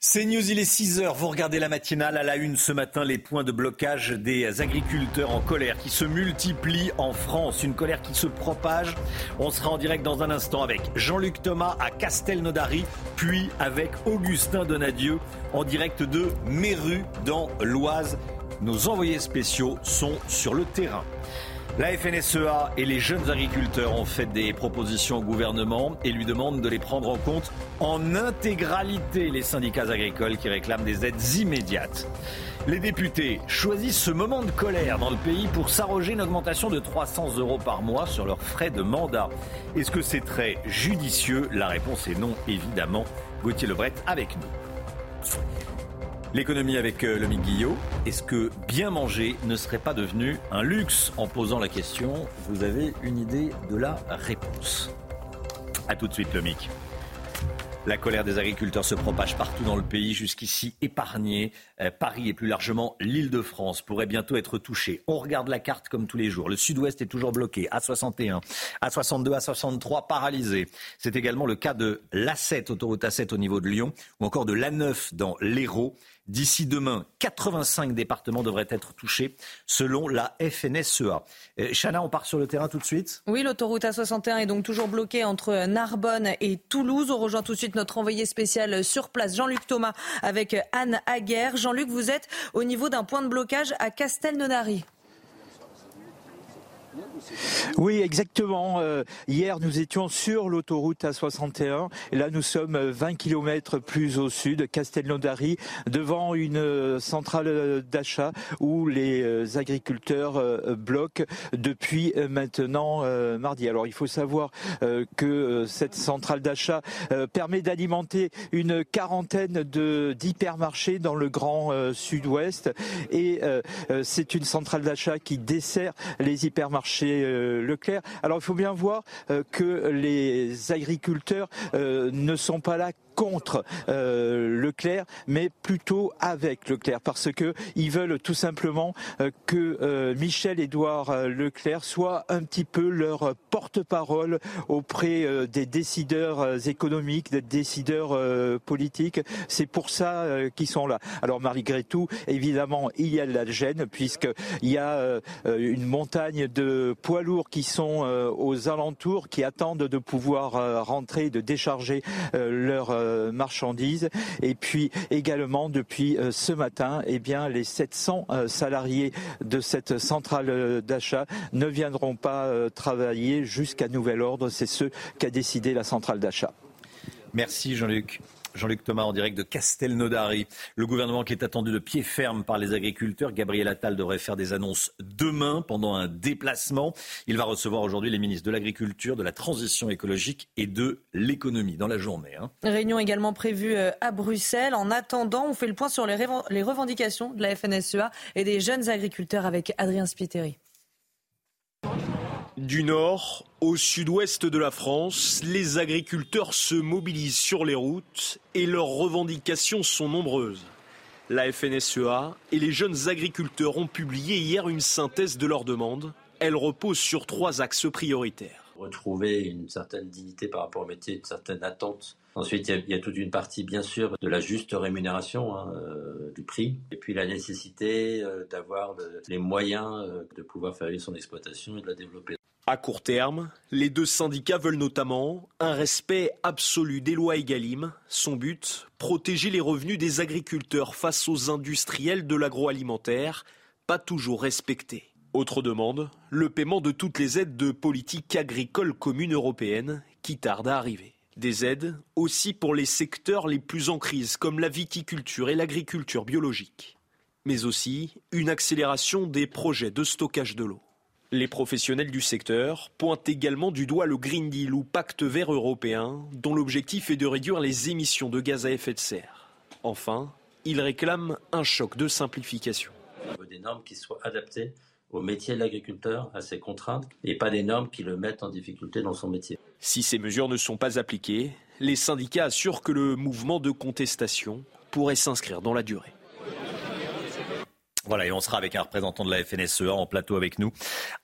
C'est News, il est 6h. Vous regardez la matinale à la une ce matin, les points de blocage des agriculteurs en colère qui se multiplient en France. Une colère qui se propage. On sera en direct dans un instant avec Jean-Luc Thomas à Castelnaudary, puis avec Augustin Donadieu en direct de Méru dans l'Oise. Nos envoyés spéciaux sont sur le terrain. La FNSEA et les jeunes agriculteurs ont fait des propositions au gouvernement et lui demandent de les prendre en compte en intégralité, les syndicats agricoles qui réclament des aides immédiates. Les députés choisissent ce moment de colère dans le pays pour s'arroger une augmentation de 300 euros par mois sur leurs frais de mandat. Est-ce que c'est très judicieux? La réponse est non, évidemment. Gauthier Lebret avec nous. L'économie avec euh, Lomique Guillot. Est-ce que bien manger ne serait pas devenu un luxe En posant la question, vous avez une idée de la réponse. A tout de suite, Lomique. La colère des agriculteurs se propage partout dans le pays, jusqu'ici épargné. Euh, Paris et plus largement l'Île-de-France pourraient bientôt être touchés. On regarde la carte comme tous les jours. Le sud-ouest est toujours bloqué. A61, A62, A63 paralysé. C'est également le cas de l'A7, autoroute A7 au niveau de Lyon, ou encore de l'A9 dans l'Hérault. D'ici demain, 85 départements devraient être touchés selon la FNSEA. Euh, Chana, on part sur le terrain tout de suite Oui, l'autoroute A61 est donc toujours bloquée entre Narbonne et Toulouse. On rejoint tout de suite notre envoyé spécial sur place, Jean-Luc Thomas, avec Anne Aguerre. Jean-Luc, vous êtes au niveau d'un point de blocage à Castelnaudary. Oui, exactement. Euh, hier, nous étions sur l'autoroute A61. Et là, nous sommes 20 km plus au sud, Castelnaudary, devant une euh, centrale d'achat où les euh, agriculteurs bloquent depuis maintenant mardi. Alors, il faut savoir que cette centrale d'achat permet d'alimenter une quarantaine d'hypermarchés dans le grand sud-ouest. Et c'est une centrale d'achat qui dessert les hypermarchés euh, Leclerc. Alors il faut bien voir euh, que les agriculteurs euh, ne sont pas là contre Leclerc, mais plutôt avec Leclerc, parce que ils veulent tout simplement que Michel-Édouard Leclerc soit un petit peu leur porte-parole auprès des décideurs économiques, des décideurs politiques. C'est pour ça qu'ils sont là. Alors malgré tout, évidemment, il y a de la gêne puisqu'il y a une montagne de poids lourds qui sont euh, aux alentours, qui attendent de pouvoir euh, rentrer, de décharger euh, leurs marchandises. Et puis également depuis ce matin, eh bien les 700 salariés de cette centrale d'achat ne viendront pas travailler jusqu'à nouvel ordre. C'est ce qu'a décidé la centrale d'achat. Merci Jean-Luc. Jean-Luc Thomas en direct de Castelnaudary. Le gouvernement qui est attendu de pied ferme par les agriculteurs. Gabriel Attal devrait faire des annonces demain pendant un déplacement. Il va recevoir aujourd'hui les ministres de l'Agriculture, de la Transition écologique et de l'économie dans la journée. Hein. Réunion également prévue euh, à Bruxelles. En attendant, on fait le point sur les, les revendications de la FNSEA et des jeunes agriculteurs avec Adrien Spiteri. Du nord au sud-ouest de la France, les agriculteurs se mobilisent sur les routes et leurs revendications sont nombreuses. La FNSEA et les jeunes agriculteurs ont publié hier une synthèse de leurs demandes. Elle repose sur trois axes prioritaires. Retrouver une certaine dignité par rapport au métier, une certaine attente. Ensuite, il y, a, toute une partie, bien sûr, de la juste rémunération hein, euh, du prix. Et puis la nécessité euh, d'avoir les moyens euh, de pouvoir faire son exploitation et de la développer. À court terme, les deux syndicats veulent notamment un respect absolu des lois Egalim. Son but, protéger les revenus des agriculteurs face aux industriels de l'agroalimentaire, pas toujours respectés. Autre demande, le paiement de toutes les aides de politique agricole commune européenne qui tardent à arriver. Des aides aussi pour les secteurs les plus en crise comme la viticulture et l'agriculture biologique. Mais aussi une accélération des projets de stockage de l'eau. Les professionnels du secteur pointent également du doigt le Green Deal ou pacte vert européen, dont l'objectif est de réduire les émissions de gaz à effet de serre. Enfin, ils réclament un choc de simplification. On veut des normes qui soient adaptées au métier de l'agriculteur, à ses contraintes, et pas des normes qui le mettent en difficulté dans son métier. Si ces mesures ne sont pas appliquées, les syndicats assurent que le mouvement de contestation pourrait s'inscrire dans la durée. Voilà, et on sera avec un représentant de la FNSEA en plateau avec nous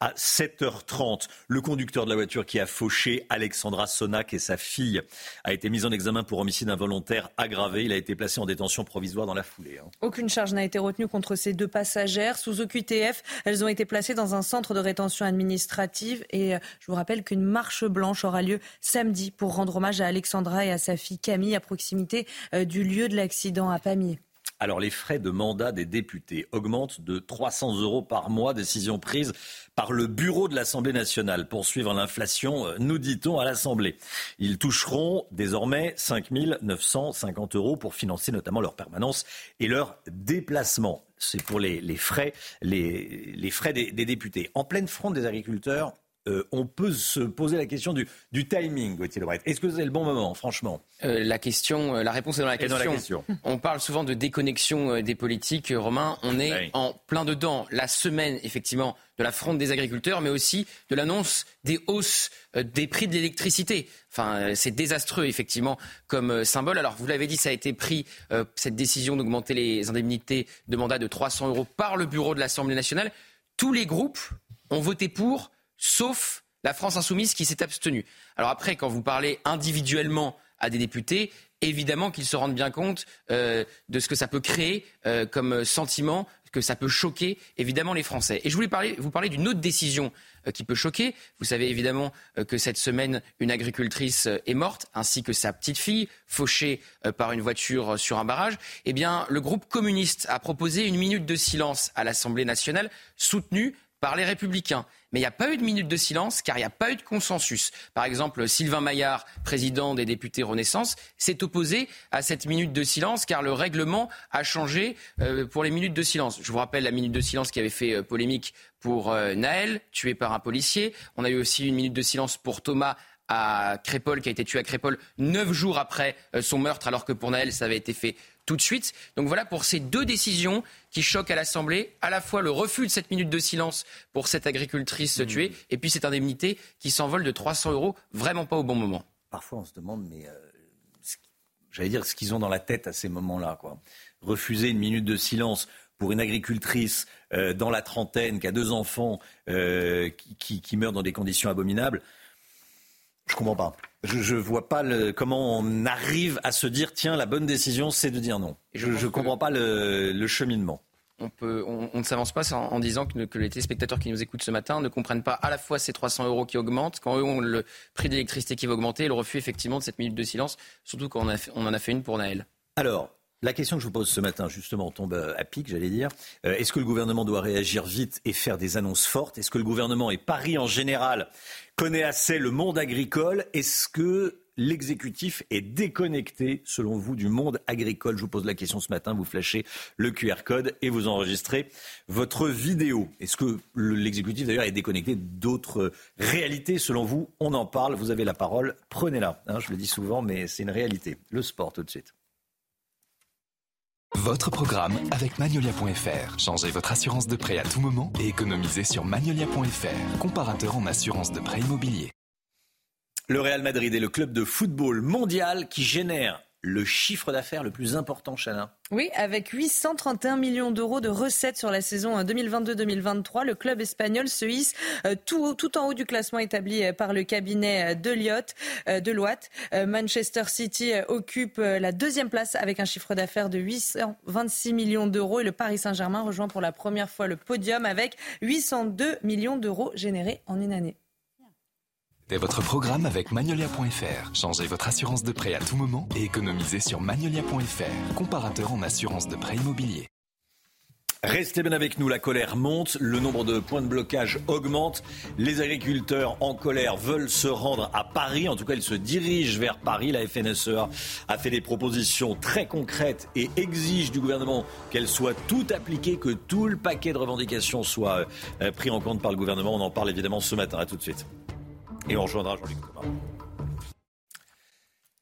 à 7h30. Le conducteur de la voiture qui a fauché Alexandra Sonac et sa fille a été mis en examen pour homicide involontaire aggravé. Il a été placé en détention provisoire dans la foulée. Hein. Aucune charge n'a été retenue contre ces deux passagères. Sous OQTF, elles ont été placées dans un centre de rétention administrative. Et euh, je vous rappelle qu'une marche blanche aura lieu samedi pour rendre hommage à Alexandra et à sa fille Camille à proximité euh, du lieu de l'accident à Pamiers. Alors les frais de mandat des députés augmentent de 300 euros par mois, décision prise par le bureau de l'Assemblée nationale pour suivre l'inflation, euh, nous dit-on à l'Assemblée. Ils toucheront désormais 5 950 euros pour financer notamment leur permanence et leur déplacement. C'est pour les, frais, les, frais des, députés. En pleine fronde des agriculteurs, euh, on peut se poser la question du, timing, Gauthier Lebret. Est-ce que c'est le bon moment, franchement? Euh, La question, euh, la réponse est dans la, question. On parle souvent de déconnexion des politiques, Romain. On est en plein dedans. La semaine, effectivement, de la fronde des agriculteurs, mais aussi de l'annonce des hausses des prix de l'électricité. Enfin, c'est désastreux, effectivement, comme symbole. Alors, vous l'avez dit, ça a été pris, cette décision d'augmenter les indemnités de mandat de 300 euros par le bureau de l'Assemblée nationale. Tous les groupes ont voté pour sauf la France insoumise qui s'est abstenue. Alors après, quand vous parlez individuellement à des députés, évidemment qu'ils se rendent bien compte euh, de ce que ça peut créer euh, comme sentiment, que ça peut choquer évidemment les Français. Et je voulais vous parler d'une autre décision euh, qui peut choquer. Vous savez évidemment que cette semaine, une agricultrice est morte, ainsi que sa petite fille, fauchée par une voiture sur un barrage. Eh bien, le groupe communiste a proposé une minute de silence à l'Assemblée nationale, soutenue par les Républicains. Mais il n'y a pas eu de minute de silence car il n'y a pas eu de consensus. Par exemple, Sylvain Maillard, président des députés Renaissance, s'est opposé à cette minute de silence car le règlement a changé euh, pour les minutes de silence. Je vous rappelle la minute de silence qui avait fait euh, polémique pour euh, Naël, tué par un policier. On a eu aussi une minute de silence pour Thomas à Crépol, qui a été tué à Crépol neuf jours après son meurtre, alors que pour Naël, ça avait été fait tout de suite. Donc voilà pour ces deux décisions qui choquent à l'Assemblée, à la fois le refus de cette minute de silence pour cette agricultrice mmh. tuée, et puis cette indemnité qui s'envole de 300 euros, vraiment pas au bon moment. Parfois on se demande, mais euh, j'allais dire ce qu'ils ont dans la tête à ces moments-là. Quoi. Refuser une minute de silence pour une agricultrice euh, dans la trentaine qui a deux enfants euh, qui, qui meurent dans des conditions abominables, je comprends pas. Je ne vois pas comment on arrive à se dire tiens, la bonne décision, c'est de dire non. Je ne comprends pas le, cheminement. On, peut, on, ne s'avance pas en, disant que, les téléspectateurs qui nous écoutent ce matin ne comprennent pas à la fois ces 300 euros qui augmentent, quand eux ont le prix de l'électricité qui va augmenter, et le refus effectivement de cette minute de silence, surtout quand on, en a fait une pour Naël. Alors, la question que je vous pose ce matin, justement, tombe à pic, j'allais dire. Euh, est-ce que le gouvernement doit réagir vite et faire des annonces fortes? Est-ce que le gouvernement et Paris en général connaît assez le monde agricole? Est-ce que l'exécutif est déconnecté, selon vous, du monde agricole? Je vous pose la question ce matin, vous flashez le QR code et vous enregistrez votre vidéo. Est-ce que l'exécutif, d'ailleurs, est déconnecté d'autres réalités, selon vous On en parle, vous avez la parole, prenez-la. Hein, je le dis souvent, mais c'est une réalité. Le sport, tout de suite. Votre programme avec Magnolia.fr. Changez votre assurance de prêt à tout moment et économisez sur Magnolia.fr, comparateur en assurance de prêt immobilier. Le Real Madrid est le club de football mondial qui génère le chiffre d'affaires le plus important, Chana. Oui, avec 831 millions d'euros de recettes sur la saison 2022-2023, euh, le club espagnol se hisse euh, tout, en haut du classement établi euh, par le cabinet de Deloitte. Manchester City occupe la deuxième place avec un chiffre d'affaires de 826 millions d'euros et le Paris Saint-Germain rejoint pour la première fois le podium avec 802 millions d'euros générés en une année. C'est votre programme avec Magnolia.fr. Changez votre assurance de prêt à tout moment et économisez sur Magnolia.fr, comparateur en assurance de prêt immobilier. Restez bien avec nous, la colère monte, le nombre de points de blocage augmente, les agriculteurs en colère veulent se rendre à Paris, en tout cas ils se dirigent vers Paris, la FNSEA a fait des propositions très concrètes et exige du gouvernement qu'elles soient toutes appliquées, que tout le paquet de revendications soit euh, pris en compte par le gouvernement, on en parle évidemment ce matin, à tout de suite. Et on rejoindra Jean-Luc Thomas.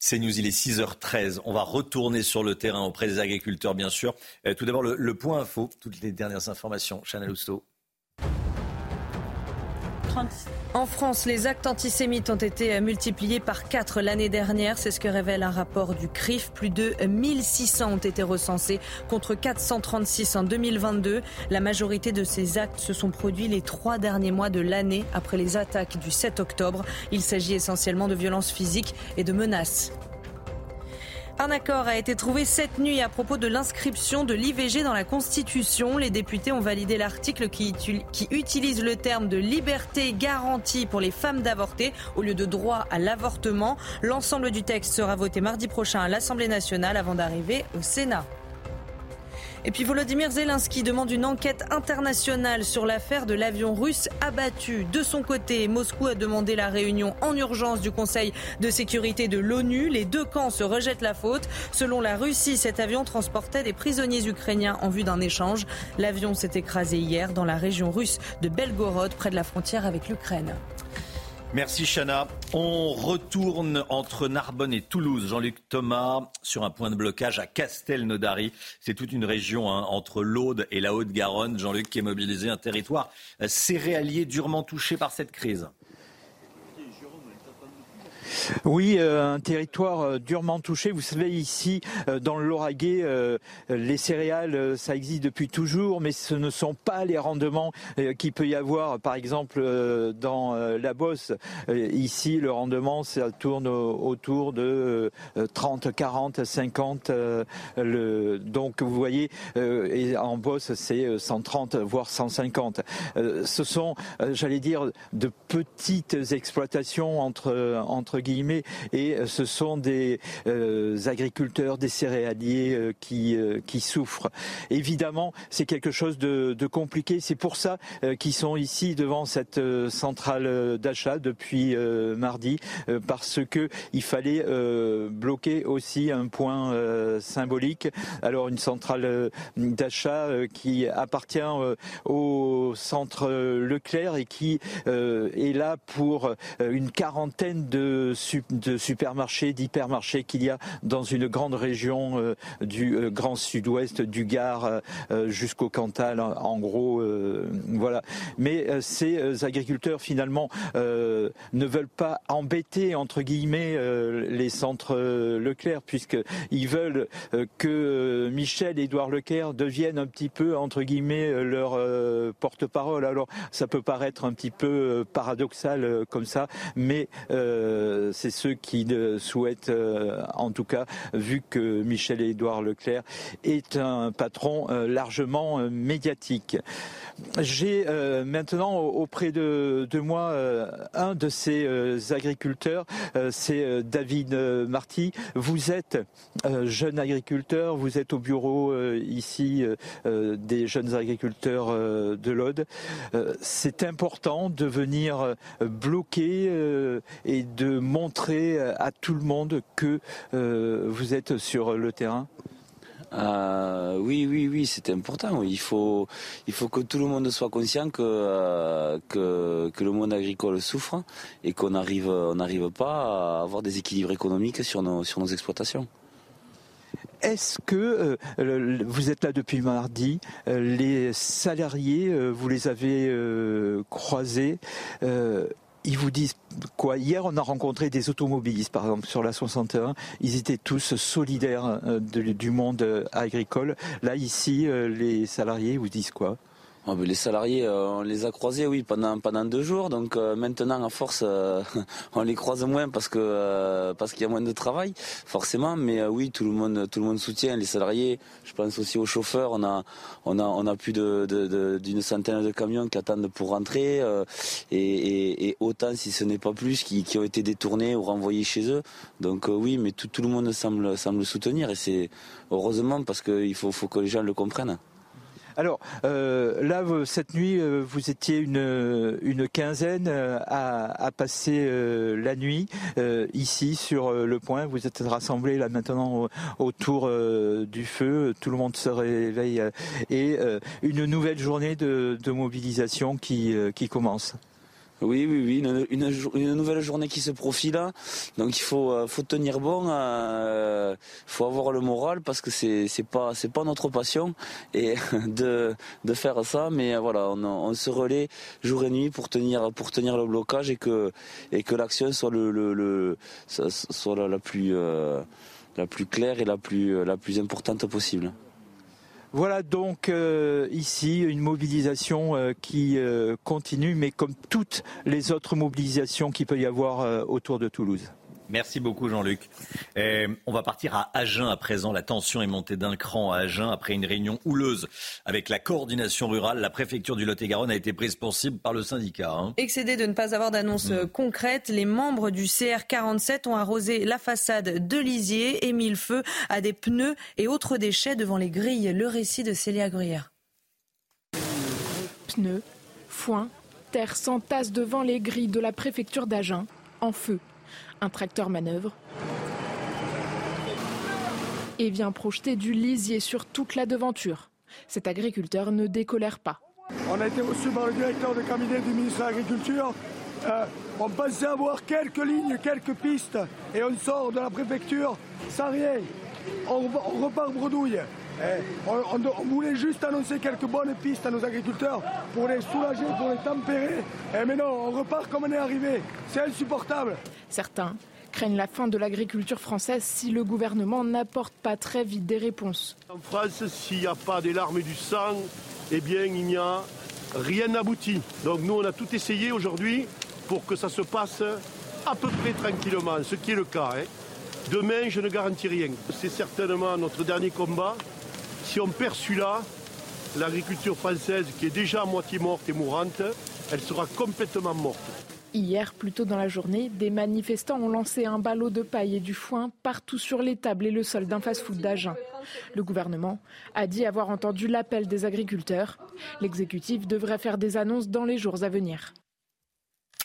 C'est News, il est 6h13. On va retourner sur le terrain auprès des agriculteurs, bien sûr. Euh, tout d'abord, le, point info, toutes les dernières informations. Chanel Housteau. En France, les actes antisémites ont été multipliés par 4 l'année dernière. C'est ce que révèle un rapport du CRIF. Plus de 1600 ont été recensés contre 436 en 2022. La majorité de ces actes se sont produits les trois derniers mois de l'année après les attaques du 7 octobre. Il s'agit essentiellement de violences physiques et de menaces. Un accord a été trouvé cette nuit à propos de l'inscription de l'IVG dans la Constitution. Les députés ont validé l'article qui, utilise le terme de liberté garantie pour les femmes d'avorter au lieu de droit à l'avortement. L'ensemble du texte sera voté mardi prochain à l'Assemblée nationale avant d'arriver au Sénat. Et puis Volodymyr Zelensky demande une enquête internationale sur l'affaire de l'avion russe abattu. De son côté, Moscou a demandé la réunion en urgence du Conseil de sécurité de l'ONU. Les deux camps se rejettent la faute. Selon la Russie, cet avion transportait des prisonniers ukrainiens en vue d'un échange. L'avion s'est écrasé hier dans la région russe de Belgorod, près de la frontière avec l'Ukraine. Merci Chana. On retourne entre Narbonne et Toulouse. Jean-Luc Thomas sur un point de blocage à Castelnaudary. C'est toute une région hein, entre l'Aude et la Haute-Garonne. Jean-Luc qui est mobilisé un territoire céréalier durement touché par cette crise. Oui, euh, un territoire euh, durement touché. Vous savez, ici, euh, dans le Lauragais, les céréales, ça existe depuis toujours, mais ce ne sont pas les rendements qu'il peut y avoir, par exemple, dans la Bosse. Ici, le rendement, ça tourne autour de 30, 40, 50. Le... Donc, vous voyez, en Bosse, c'est 130, voire 150. Ce sont, j'allais dire, de petites exploitations entre, entre et euh, ce sont des euh, agriculteurs, des céréaliers euh, qui, qui souffrent. Évidemment, c'est quelque chose de, de compliqué. C'est pour ça qu'ils sont ici devant cette centrale d'achat depuis mardi, parce que il fallait bloquer aussi un point symbolique. Alors une centrale d'achat qui appartient au centre Leclerc et qui est là pour une quarantaine de de supermarchés, d'hypermarchés qu'il y a dans une grande région euh, du euh, Grand Sud-Ouest, du Gard euh, jusqu'au Cantal, en gros, voilà. Mais ces agriculteurs finalement ne veulent pas embêter entre guillemets les centres Leclerc puisqu'ils veulent que Michel et Édouard Leclerc deviennent un petit peu entre guillemets leur porte-parole. Alors ça peut paraître un petit peu paradoxal comme ça, mais c'est ceux qui souhaitent, euh, en tout cas, vu que Michel Édouard Leclerc est un patron euh, largement euh, médiatique. J'ai maintenant auprès de, moi un de ces agriculteurs, c'est David Marty. Vous êtes jeune agriculteur, vous êtes au bureau ici des jeunes agriculteurs de l'Aude. c'est important de venir bloquer et de montrer à tout le monde que euh, vous êtes sur le terrain? Euh, oui, oui, oui, c'est important. Il faut, il faut que tout le monde soit conscient que, euh, que, que, le monde agricole souffre et qu'on n'arrive on n'arrive pas à avoir des équilibres économiques sur nos, sur nos exploitations. Est-ce que vous êtes là depuis mardi Les salariés, vous les avez croisés ils vous disent quoi? Hier, on a rencontré des automobilistes, par exemple, sur la 61. Ils étaient tous solidaires euh, du monde agricole. Là, ici, euh, les salariés vous disent quoi? Ah, les salariés, euh, on les a croisés, oui, pendant pendant deux jours. Donc euh, maintenant, à force, euh, on les croise moins parce que parce qu'il y a moins de travail, forcément. Mais oui, tout le monde tout le monde soutient les salariés. Je pense aussi aux chauffeurs. On a on a on a plus d'une centaine de camions qui attendent pour rentrer et, et, autant si ce n'est pas plus qui, qui ont été détournés ou renvoyés chez eux. Donc oui, mais tout, tout le monde semble semble soutenir et c'est heureusement parce qu'il faut faut que les gens le comprennent. Alors euh, là, cette nuit, euh, vous étiez une, une quinzaine euh, à, passer la nuit ici sur le point. Vous êtes rassemblés là maintenant autour du feu. Tout le monde se réveille et une nouvelle journée de, mobilisation qui, qui commence. Oui, oui, oui, une, nouvelle journée qui se profile. Donc il faut, euh, faut tenir bon, il euh, faut avoir le moral parce que c'est c'est pas notre passion de, faire ça. Mais voilà, on, se relaie jour et nuit pour tenir le blocage et que l'action soit la, plus euh, la plus claire et la plus importante possible. Voilà donc euh, ici une mobilisation euh, qui euh, continue, mais comme toutes les autres mobilisations qu'il peut y avoir autour de Toulouse. Merci beaucoup Jean-Luc. Euh, on va partir à Agen à présent. La tension est montée d'un cran à Agen après une réunion houleuse avec la coordination rurale. La préfecture du Lot-et-Garonne a été prise pour cible par le syndicat. Hein. Excédé de ne pas avoir d'annonce mm. concrète, les membres du CR47 ont arrosé la façade de Lisier et mis le feu à des pneus et autres déchets devant les grilles. Le récit de Célia Gruyère. Pneus, foin, terre s'entasse devant les grilles de la préfecture d'Agen, en feu. Un tracteur manœuvre et vient projeter du lisier sur toute la devanture. Cet agriculteur ne décolère pas. On a été reçu par le directeur de cabinet du ministre de l'Agriculture. Euh, on pensait avoir quelques lignes, quelques pistes, et on sort de la préfecture sans rien. On, repart bredouille. Eh, on, voulait juste annoncer quelques bonnes pistes à nos agriculteurs pour les soulager, pour les tempérer. Eh, mais non, on repart comme on est arrivé. C'est insupportable. Certains craignent la fin de l'agriculture française si le gouvernement n'apporte pas très vite des réponses. En France, s'il n'y a pas des larmes et du sang, eh bien, il n'y a rien abouti. Donc nous, on a tout essayé aujourd'hui pour que ça se passe à peu près tranquillement, ce qui est le cas. Hein. Demain, je ne garantis rien. C'est certainement notre dernier combat. Si on perd celui-là, l'agriculture française, qui est déjà à moitié morte et mourante, elle sera complètement morte. Hier, plus tôt dans la journée, des manifestants ont lancé un ballot de paille et du foin partout sur les tables et le sol d'un fast-food d'Agen. Le gouvernement a dit avoir entendu l'appel des agriculteurs. L'exécutif devrait faire des annonces dans les jours à venir.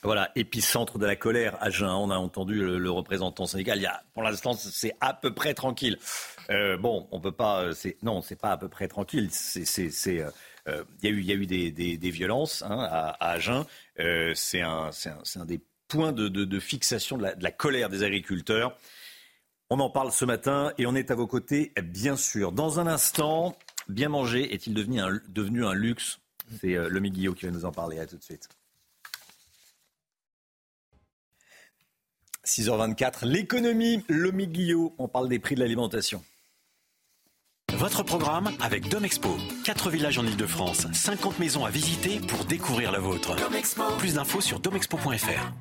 Voilà, épicentre de la colère, Agen. On a entendu le, représentant syndical. Il y a, pour l'instant, c'est à peu près tranquille. Euh, bon, on peut pas. Euh, non, c'est pas à peu près tranquille. C'est, euh, il y a eu, des, violences hein, à, Agen. c'est un, des points de, fixation de la, colère des agriculteurs. On en parle ce matin et on est à vos côtés, bien sûr. Dans un instant, bien manger est-il devenu un, luxe? C'est le Guillot qui va nous en parler. À tout de suite. 6h24, l'économie, le Guillot, on parle des prix de l'alimentation. Votre programme avec Domexpo. 4 villages en Ile-de-France, 50 maisons à visiter pour découvrir la vôtre. Plus d'infos sur domexpo.fr.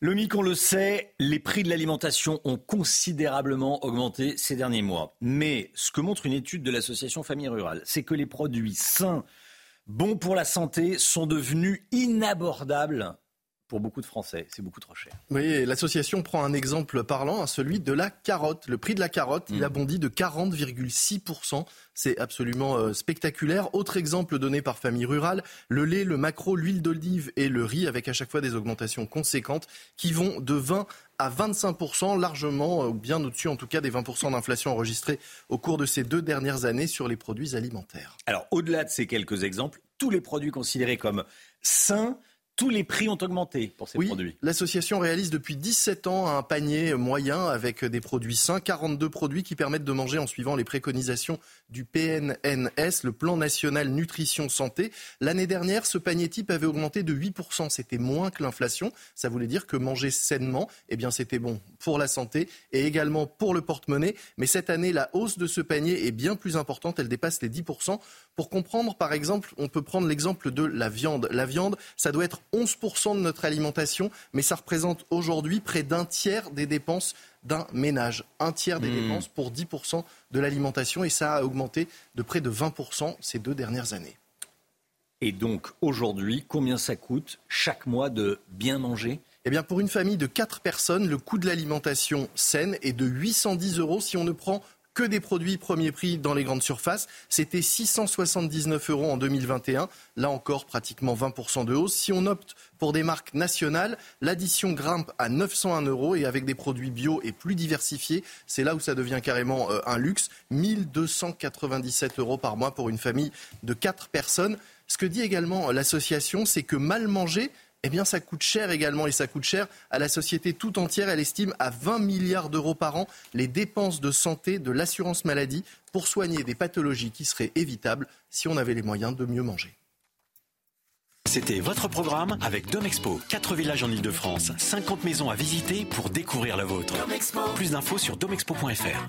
Lomic, on le sait, les prix de l'alimentation ont considérablement augmenté ces derniers mois. Mais ce que montre une étude de l'association Famille Rurale, c'est que les produits sains, bons pour la santé, sont devenus inabordables pour beaucoup de Français. C'est beaucoup trop cher. Oui, l'association prend un exemple parlant, celui de la carotte. Le prix de la carotte, il a mm. bondi de 40,6%. C'est absolument euh, spectaculaire. Autre exemple donné par Famille Rurale, le lait, le maquereau, l'huile d'olive et le riz, avec à chaque fois des augmentations conséquentes qui vont de 20 à 25%, largement, euh, ou bien au-dessus en tout cas des 20% d'inflation enregistrés au cours de ces deux dernières années sur les produits alimentaires. Alors, au-delà de ces quelques exemples, tous les produits considérés comme sains tous les prix ont augmenté pour ces oui, produits. L'association réalise depuis 17 ans un panier moyen avec des produits sains, 42 produits qui permettent de manger en suivant les préconisations du PNNS, le Plan national nutrition santé. L'année dernière, ce panier type avait augmenté de 8%. C'était moins que l'inflation. Ça voulait dire que manger sainement, eh bien, c'était bon pour la santé et également pour le porte-monnaie. Mais cette année, la hausse de ce panier est bien plus importante. Elle dépasse les 10%. Pour comprendre, par exemple, on peut prendre l'exemple de la viande. La viande, ça doit être 11% de notre alimentation, mais ça représente aujourd'hui près d'un tiers des dépenses d'un ménage. Un tiers des hmm. dépenses pour 10% de l'alimentation et ça a augmenté de près de 20% ces deux dernières années. Et donc aujourd'hui, combien ça coûte chaque mois de bien manger? Eh bien, pour une famille de 4 personnes, le coût de l'alimentation saine est de 810 euros si on ne prend que des produits premier prix dans les grandes surfaces. C'était 679 euros en 2021. Là encore, pratiquement 20% de hausse. Si on opte pour des marques nationales, l'addition grimpe à 901 euros et avec des produits bio et plus diversifiés, c'est là où ça devient carrément euh, un luxe. 1297 euros par mois pour une famille de 4 personnes. Ce que dit également l'association, c'est que mal manger eh bien ça coûte cher également et ça coûte cher à la société tout entière. Elle estime à 20 milliards d'euros par an les dépenses de santé de l'assurance maladie pour soigner des pathologies qui seraient évitables si on avait les moyens de mieux manger. C'était votre programme avec Domexpo. 4 villages en Ile-de-France, 50 maisons à visiter pour découvrir la vôtre. Plus d'infos sur domexpo.fr.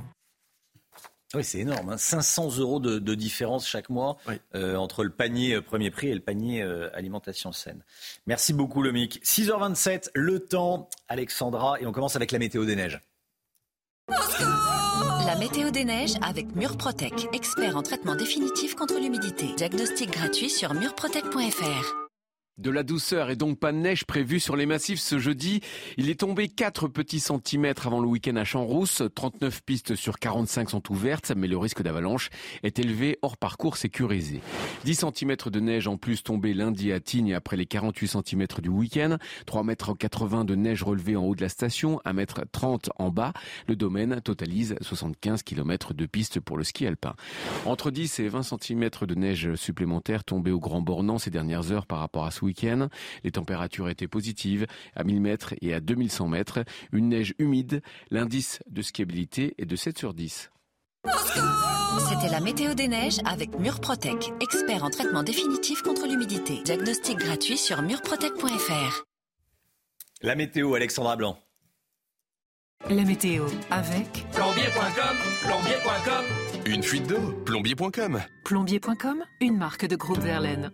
Oui, c'est énorme. 500 hein. euros de, différence chaque mois euh, entre le panier euh, premier prix et le panier euh, alimentation saine. Merci beaucoup, Lomic. 6h27, le temps, Alexandra, et on commence avec la météo des neiges. La météo des neiges avec Murprotec, expert en traitement définitif contre l'humidité. Diagnostic gratuit sur murprotec.fr. De la douceur et donc pas de neige prévue sur les massifs ce jeudi. Il est tombé 4 petits centimètres avant le week-end à Champs-Rousse. 39 pistes sur 45 sont ouvertes, mais le risque d'avalanche est élevé hors parcours sécurisé. 10 centimètres de neige en plus tombés lundi à Tignes après les 48 centimètres du week-end. 3 mètres 80 de neige relevée en haut de la station, 1 mètre 30 en bas. Le domaine totalise 75 km de pistes pour le ski alpin. Entre 10 et 20 centimètres de neige supplémentaires tombés au Grand Bornand ces dernières heures par rapport à ce week-end. Les températures étaient positives à 1000 mètres et à 2100 mètres. Une neige humide. L'indice de skiabilité est de 7 sur 10. C'était la météo des neiges avec Murprotec, expert en traitement définitif contre l'humidité. Diagnostic gratuit sur murprotec.fr. La météo, Alexandra Blanc. La météo avec plombier.com, plombier.com. Une fuite d'eau, plombier.com. Plombier.com, une marque de groupe Verlaine.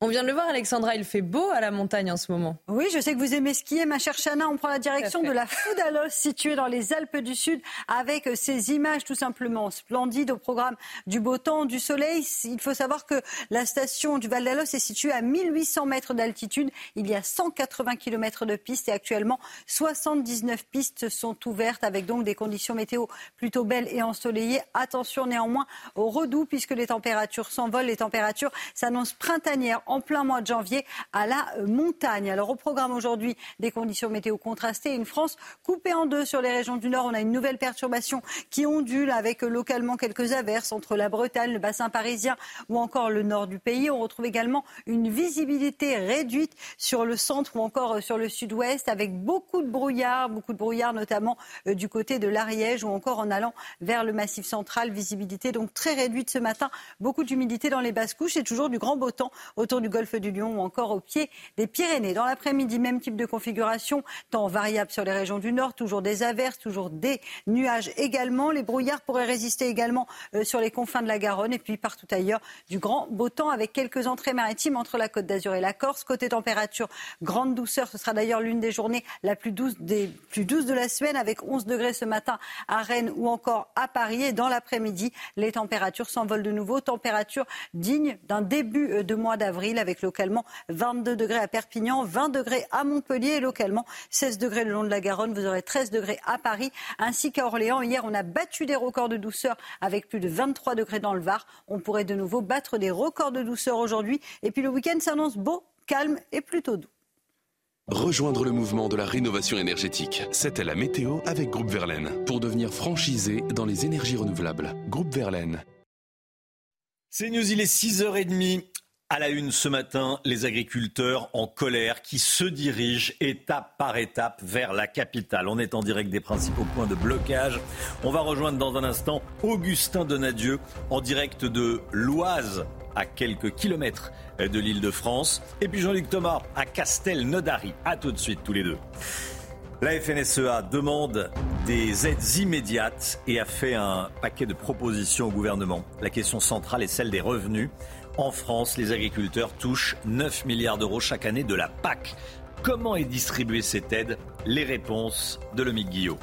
On vient de le voir, Alexandra, il fait beau à la montagne en ce moment. Oui, je sais que vous aimez skier, ma chère Chana. On prend la direction de la Foudalos, située dans les Alpes du Sud, avec ces images tout simplement splendides au programme du beau temps, du soleil. Il faut savoir que la station du Val d'Alos est située à 1800 mètres d'altitude. Il y a 180 km de pistes et actuellement 79 pistes sont ouvertes avec donc des conditions météo plutôt belles et ensoleillées. Attention néanmoins au redoux puisque les températures s'envolent. Les températures s'annoncent printanières en plein mois de janvier à la euh, montagne. Alors au programme aujourd'hui, des conditions météo contrastées, une France coupée en deux sur les régions du Nord. On a une nouvelle perturbation qui ondule avec euh, localement quelques averses entre la Bretagne, le bassin parisien ou encore le nord du pays. On retrouve également une visibilité réduite sur le centre ou encore euh, sur le sud-ouest avec beaucoup de brouillard, beaucoup de brouillard notamment du côté de l'Ariège ou encore en allant vers le massif central. Visibilité donc très réduite ce matin. Beaucoup d'humidité dans les basses couches et toujours du grand beau temps autour du golfe du Lion ou encore au pied des Pyrénées. Dans l'après-midi, même type de configuration, temps variable sur les régions du Nord, toujours des averses, toujours des nuages également. Les brouillards pourraient résister également euh, sur les confins de la Garonne et puis partout ailleurs du grand beau temps avec quelques entrées maritimes entre la Côte d'Azur et la Corse. Côté température, grande douceur. Ce sera d'ailleurs l'une des journées la plus douce des plus douces de la semaine avec 11 degrés ce matin à Rennes ou encore à Paris. Et dans l'après-midi, les températures s'envolent de nouveau. Température digne d'un début euh, de mois d'avril avec localement 22 degrés à Perpignan, 20 degrés à Montpellier et localement 16 degrés le long de la Garonne. Vous aurez 13 degrés à Paris ainsi qu'à Orléans. Hier, on a battu des records de douceur avec plus de 23 degrés dans le Var. On pourrait de nouveau battre des records de douceur aujourd'hui. Et puis le week-end s'annonce beau, calme et plutôt doux. Rejoindre le mouvement de la rénovation énergétique. C'était la météo avec Groupe Verlaine. Pour devenir franchisé dans les énergies renouvelables. Groupe Verlaine. C'est News, il est 6h30. À la une ce matin, les agriculteurs en colère qui se dirigent étape par étape vers la capitale. On est en direct des principaux points de blocage. On va rejoindre dans un instant Augustin Donadieu en direct de l'Oise, à quelques kilomètres de l'île de France. Et puis Jean-Luc Thomas à Castelnaudary. À tout de suite tous les deux. La FNSEA demande des aides immédiates et a fait un paquet de propositions au gouvernement. La question centrale est celle des revenus. En France, les agriculteurs touchent 9 milliards d'euros chaque année de la PAC. Comment est distribuée cette aide? Les réponses de Lomique Guillot.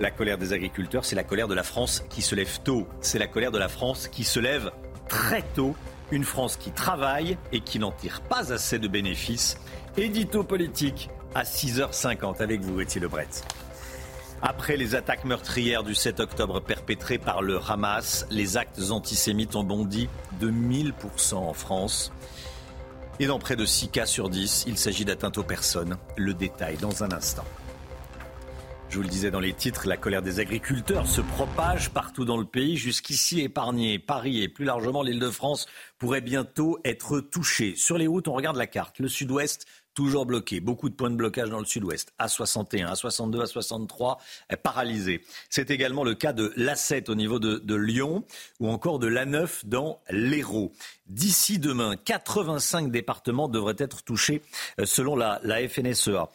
La colère des agriculteurs, c'est la colère de la France qui se lève tôt. C'est la colère de la France qui se lève très tôt. Une France qui travaille et qui n'en tire pas assez de bénéfices. Édito politique à 6h50 avec vous, Étienne Lebret. Après les attaques meurtrières du 7 octobre perpétrées par le Hamas, les actes antisémites ont bondi de 1000% en France. Et dans près de 6 cas sur 10, il s'agit d'atteinte aux personnes. Le détail dans un instant. Je vous le disais dans les titres, la colère des agriculteurs se propage partout dans le pays. Jusqu'ici épargné, Paris et plus largement l'île de France pourraient bientôt être touchés. Sur les routes, on regarde la carte. Le sud-ouest toujours bloqué. Beaucoup de points de blocage dans le sud-ouest. A61, A62, A63, paralysés. C'est également le cas de l'A7 au niveau de, Lyon ou encore de l'A9 dans l'Hérault. D'ici demain, 85 départements devraient être touchés euh, selon la, FNSEA.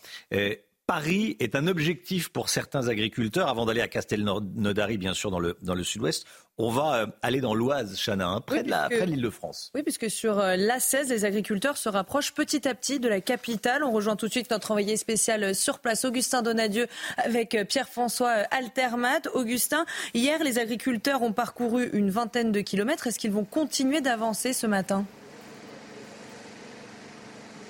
Paris est un objectif pour certains agriculteurs. Avant d'aller à Castelnaudary, bien sûr, dans le, dans le sud-ouest, on va euh, aller dans l'Oise, Chana, hein, près, de l'île de France. Oui, puisque sur euh, l'A16, les agriculteurs se rapprochent petit à petit de la capitale. On rejoint tout de suite notre envoyé spécial euh, sur place, Augustin Donadieu, avec Pierre-François Altermat. Augustin, hier, les agriculteurs ont parcouru une vingtaine de kilomètres. Est-ce qu'ils vont continuer d'avancer ce matin?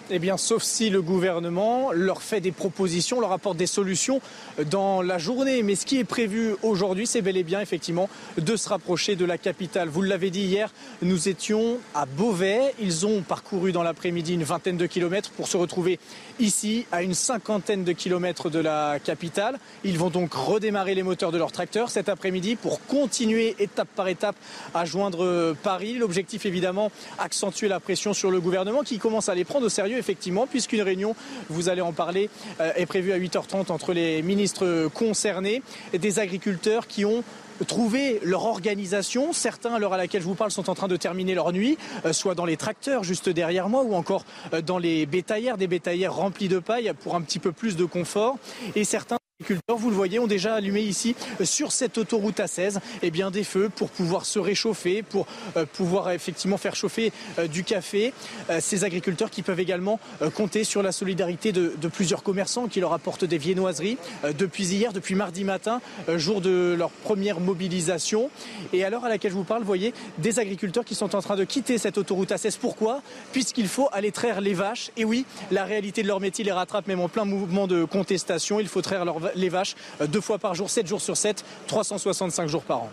Eh bien, sauf si le gouvernement leur fait des propositions, leur apporte des solutions dans la journée. Mais ce qui est prévu aujourd'hui, c'est bel et bien effectivement de se rapprocher de la capitale. Vous l'avez dit hier, nous étions à Beauvais. Ils ont parcouru dans l'après-midi une vingtaine de kilomètres pour se retrouver ici, à une cinquantaine de kilomètres de la capitale. Ils vont donc redémarrer les moteurs de leur tracteur cet après-midi pour continuer étape par étape à joindre Paris. L'objectif, évidemment, accentuer la pression sur le gouvernement qui commence à les prendre au sérieux effectivement, puisqu'une réunion, vous allez en parler, euh, est prévue à 8h30 entre les ministres concernés, des agriculteurs qui ont trouvé leur organisation. Certains, à l'heure à laquelle je vous parle, sont en train de terminer leur nuit, euh, soit dans les tracteurs juste derrière moi, ou encore euh, dans les bétaillères, des bétaillères remplies de paille pour un petit peu plus de confort. Et certains agriculteurs, vous le voyez, ont déjà allumé ici euh, sur cette autoroute A16 eh bien, des feux pour pouvoir se réchauffer, pour euh, pouvoir effectivement faire chauffer euh, du café. ces agriculteurs qui peuvent également compter sur la solidarité de, plusieurs commerçants qui leur apportent des viennoiseries depuis hier, depuis mardi matin, jour de leur première mobilisation. Et à l'heure à laquelle je vous parle, vous voyez des agriculteurs qui sont en train de quitter cette autoroute A16. Pourquoi? Puisqu'il faut aller traire les vaches. Et oui, la réalité de leur métier les rattrape même en plein mouvement de contestation. Il faut traire leurs les vaches euh, deux fois par jour, 7 jours sur 7, 365 jours par an.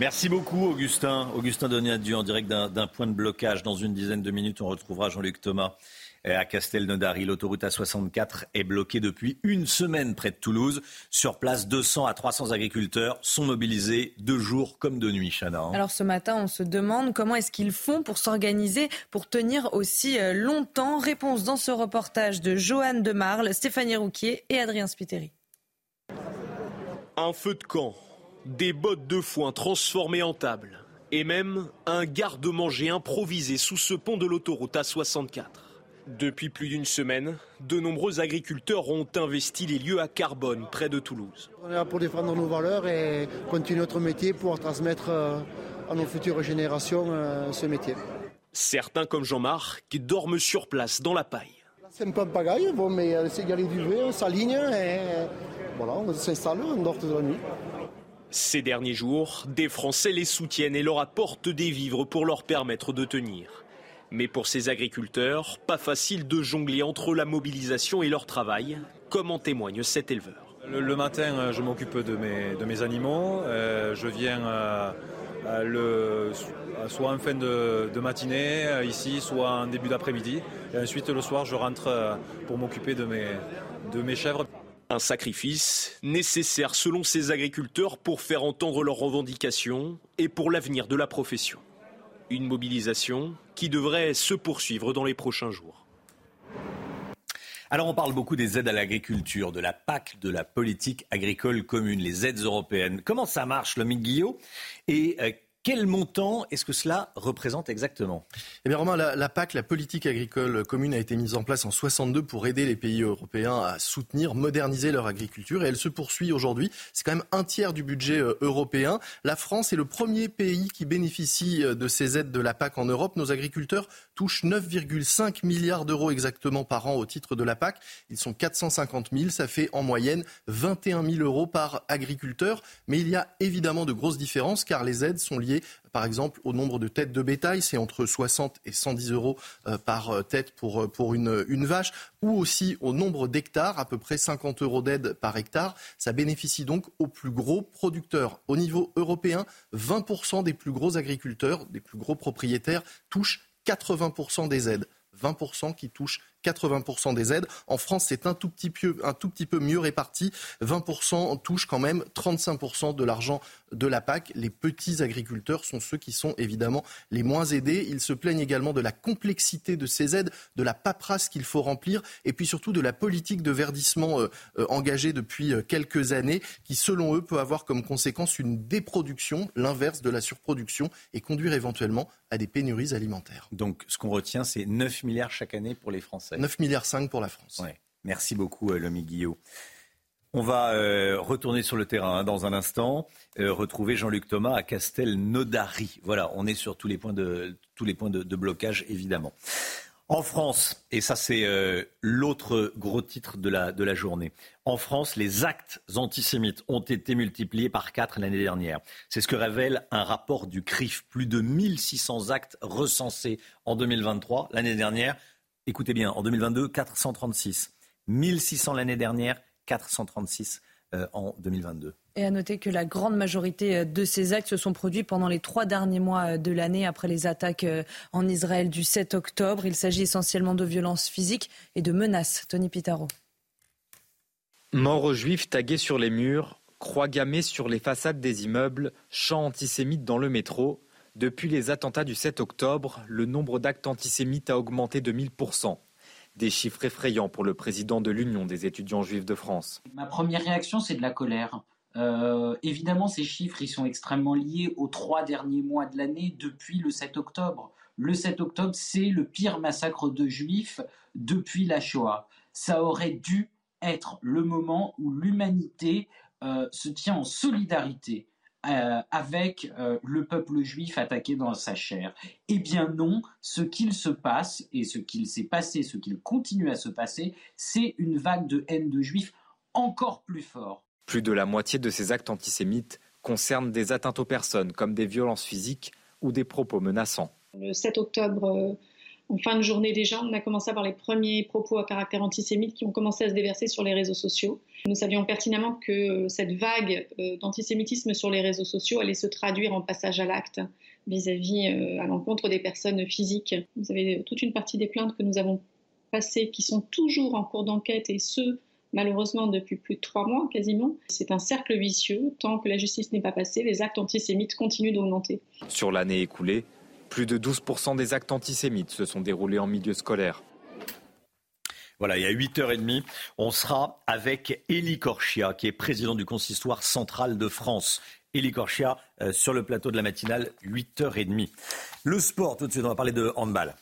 Merci beaucoup Augustin. Augustin Doniadieu en direct d'un point de blocage. Dans une dizaine de minutes, on retrouvera Jean-Luc Thomas à Castelnaudary. L'autoroute A64 est bloquée depuis une semaine près de Toulouse. Sur place, 200 à 300 agriculteurs sont mobilisés de jour comme de nuit, Chana. Hein. Alors ce matin, on se demande comment est-ce qu'ils font pour s'organiser, pour tenir aussi euh, longtemps. Réponse dans ce reportage de Joanne Demarle, Stéphanie Rouquier et Adrien Spiteri. Un feu de camp, des bottes de foin transformées en table et même un garde-manger improvisé sous ce pont de l'autoroute A64. Depuis plus d'une semaine, de nombreux agriculteurs ont investi les lieux à Carbone, près de Toulouse. On est là pour défendre nos valeurs et continuer notre métier pour transmettre euh, à nos futures générations euh, ce métier. Certains, comme Jean-Marc, qui dorment sur place dans la paille. C'est un peu pagaille, bon, mais c'est garé du on s'aligne et voilà, on s'installe, on dort toute la nuit. Ces derniers jours, des Français les soutiennent et leur apportent des vivres pour leur permettre de tenir. Mais pour ces agriculteurs, pas facile de jongler entre la mobilisation et leur travail, comme en témoigne cet éleveur. Le, matin, euh, je m'occupe de mes, animaux. Euh, je viens euh, soit en fin de, matinée ici, soit en début d'après-midi. Et ensuite, le soir, je rentre pour m'occuper de mes chèvres. Un sacrifice nécessaire selon ces agriculteurs pour faire entendre leurs revendications et pour l'avenir de la profession. Une mobilisation qui devrait se poursuivre dans les prochains jours. Alors on parle beaucoup des aides à l'agriculture, de la PAC, de la politique agricole commune, les aides européennes. Comment ça marche, le Guillot? Et euh, quel montant est-ce que cela représente exactement? Eh bien, Romain, la, PAC, la politique agricole commune, a été mise en place en 62 pour aider les pays européens à soutenir, moderniser leur agriculture. Et elle se poursuit aujourd'hui. C'est quand même un tiers du budget euh, européen. La France est le premier pays qui bénéficie euh, de ces aides de la PAC en Europe. Nos agriculteurs touchent 9,5 milliards d'euros exactement par an au titre de la PAC. Ils sont 450 000. Ça fait en moyenne 21 000 euros par agriculteur. Mais il y a évidemment de grosses différences car les aides sont liées par exemple, au nombre de têtes de bétail. C'est entre 60 et 110 euros euh, par euh, tête pour, euh, pour une, une vache, ou aussi au nombre d'hectares, à peu près 50 euros d'aide par hectare. Ça bénéficie donc aux plus gros producteurs. Au niveau européen, 20% des plus gros agriculteurs, des plus gros propriétaires touchent 80% des aides. 20% qui touchent 80% des aides. En France, c'est un tout petit peu, un tout petit peu mieux réparti. 20% touchent quand même 35% de l'argent de la PAC. Les petits agriculteurs sont ceux qui sont évidemment les moins aidés. Ils se plaignent également de la complexité de ces aides, de la paperasse qu'il faut remplir et puis surtout de la politique de verdissement euh, euh, engagée depuis euh, quelques années qui, selon eux, peut avoir comme conséquence une déproduction, l'inverse de la surproduction et conduire éventuellement à des pénuries alimentaires. Donc ce qu'on retient, c'est 9 milliards chaque année pour les Français. 9 milliards 5 pour la France. Merci beaucoup, Lomi Guillot. On va euh, retourner sur le terrain hein, dans un instant, euh, retrouver Jean-Luc Thomas à Castelnaudary. Voilà, on est sur tous les points de, tous les points de, blocage, évidemment. En France, et ça c'est euh, l'autre gros titre de la, de la journée, en France, les actes antisémites ont été multipliés par quatre l'année dernière. C'est ce que révèle un rapport du CRIF. Plus de 1600 actes recensés en 2023. L'année dernière, écoutez bien, en 2022, 436. 1600 l'année dernière, 436 euh, en 2022. Et à noter que la grande majorité euh, de ces actes se sont produits pendant les trois derniers mois euh, de l'année après les attaques en Israël du 7 octobre. Il s'agit essentiellement de violences physiques et de menaces. Tony Pitaro. Mort aux juifs tagués sur les murs, croix gammées sur les façades des immeubles, chants antisémites dans le métro. Depuis les attentats du 7 octobre, le nombre d'actes antisémites a augmenté de 1000%. Des chiffres effrayants pour le président de l'Union des étudiants juifs de France. Ma première réaction, c'est de la colère. Euh, évidemment, ces chiffres, ils sont extrêmement liés aux trois derniers mois de l'année depuis le 7 octobre. Le 7 octobre, c'est le pire massacre de juifs depuis la Shoah. Ça aurait dû être le moment où l'humanité euh, se tient en solidarité euh, avec euh, le peuple juif attaqué dans sa chair. Eh bien non, ce qu'il se passe et ce qu'il s'est passé, ce qu'il continue à se passer, c'est une vague de haine de juifs encore plus fort. Plus de la moitié de ces actes antisémites concernent des atteintes aux personnes comme des violences physiques ou des propos menaçants. Le 7 octobre euh, en fin de journée déjà, on a commencé à voir les premiers propos à caractère antisémite qui ont commencé à se déverser sur les réseaux sociaux. Nous savions pertinemment que cette vague euh, d'antisémitisme sur les réseaux sociaux allait se traduire en passage à l'acte vis-à-vis euh, à l'encontre des personnes physiques. Vous avez toute une partie des plaintes que nous avons passées qui sont toujours en cours d'enquête et ce, malheureusement depuis plus de trois mois quasiment. C'est un cercle vicieux. Tant que la justice n'est pas passée, les actes antisémites continuent d'augmenter. Sur l'année écoulée, plus de 12% des actes antisémites se sont déroulés en milieu scolaire. Voilà, il y a 8h30, on sera avec Élie Corchia, qui est président du consistoire central de France. Élie Corchia, euh, sur le plateau de la matinale, 8h30. Le sport, tout de suite, on va parler de handball.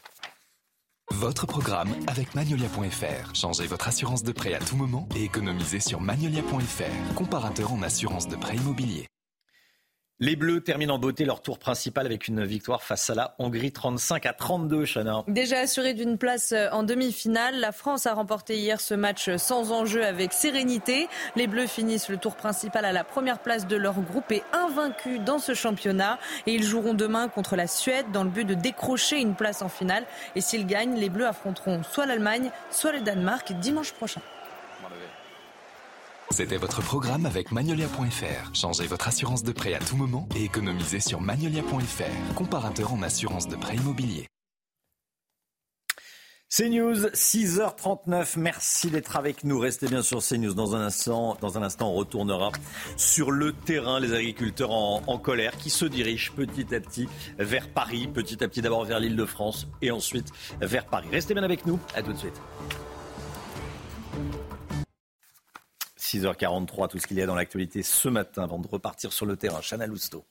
Votre programme avec Magnolia.fr. Changez votre assurance de prêt à tout moment et économisez sur Magnolia.fr, comparateur en assurance de prêt immobilier. Les Bleus terminent en beauté leur tour principal avec une victoire face à la Hongrie 35 à 32, Chana. Déjà assuré d'une place euh, en demi-finale, la France a remporté hier ce match sans enjeu avec sérénité. Les Bleus finissent le tour principal à la première place de leur groupe et invaincus dans ce championnat. Et ils joueront demain contre la Suède dans le but de décrocher une place en finale. Et s'ils gagnent, les Bleus affronteront soit l'Allemagne, soit le Danemark dimanche prochain. C'était votre programme avec Magnolia.fr. Changez votre assurance de prêt à tout moment et économisez sur Magnolia.fr, comparateur en assurance de prêt immobilier. CNews, 6h39. Merci d'être avec nous. Restez bien sur CNews. Dans un instant, dans un instant, on retournera sur le terrain. Les agriculteurs en, en colère qui se dirigent petit à petit vers Paris. Petit à petit d'abord vers l'île de France et ensuite vers Paris. Restez bien avec nous. À tout de suite. 6h43, tout ce qu'il y a dans l'actualité ce matin avant de repartir sur le terrain. Chana Lousteau.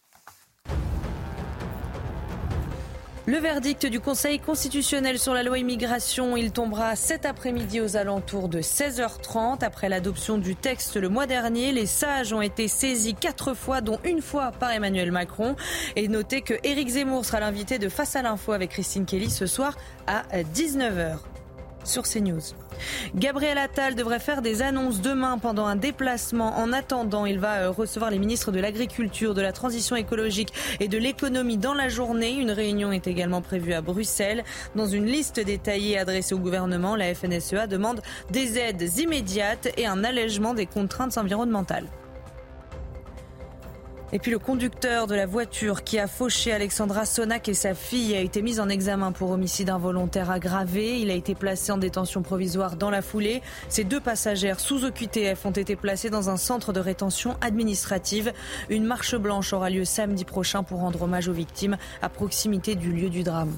Le verdict du Conseil constitutionnel sur la loi immigration, il tombera cet après-midi aux alentours de 16h30. Après l'adoption du texte le mois dernier, les sages ont été saisis quatre fois, dont une fois par Emmanuel Macron. Et notez que Éric Zemmour sera l'invité de Face à l'info avec Christine Kelly ce soir à 19h sur CNews. Gabriel Attal devrait faire des annonces demain pendant un déplacement. En attendant, il va euh, recevoir les ministres de l'Agriculture, de la Transition écologique et de l'économie dans la journée. Une réunion est également prévue à Bruxelles. Dans une liste détaillée adressée au gouvernement, la FNSEA demande des aides immédiates et un allègement des contraintes environnementales. Et puis le conducteur de la voiture qui a fauché Alexandra Sonac et sa fille a été mis en examen pour homicide involontaire aggravé. Il a été placé en détention provisoire dans la foulée. Ces deux passagères sous OQTF ont été placées dans un centre de rétention administrative. Une marche blanche aura lieu samedi prochain pour rendre hommage aux victimes à proximité du lieu du drame.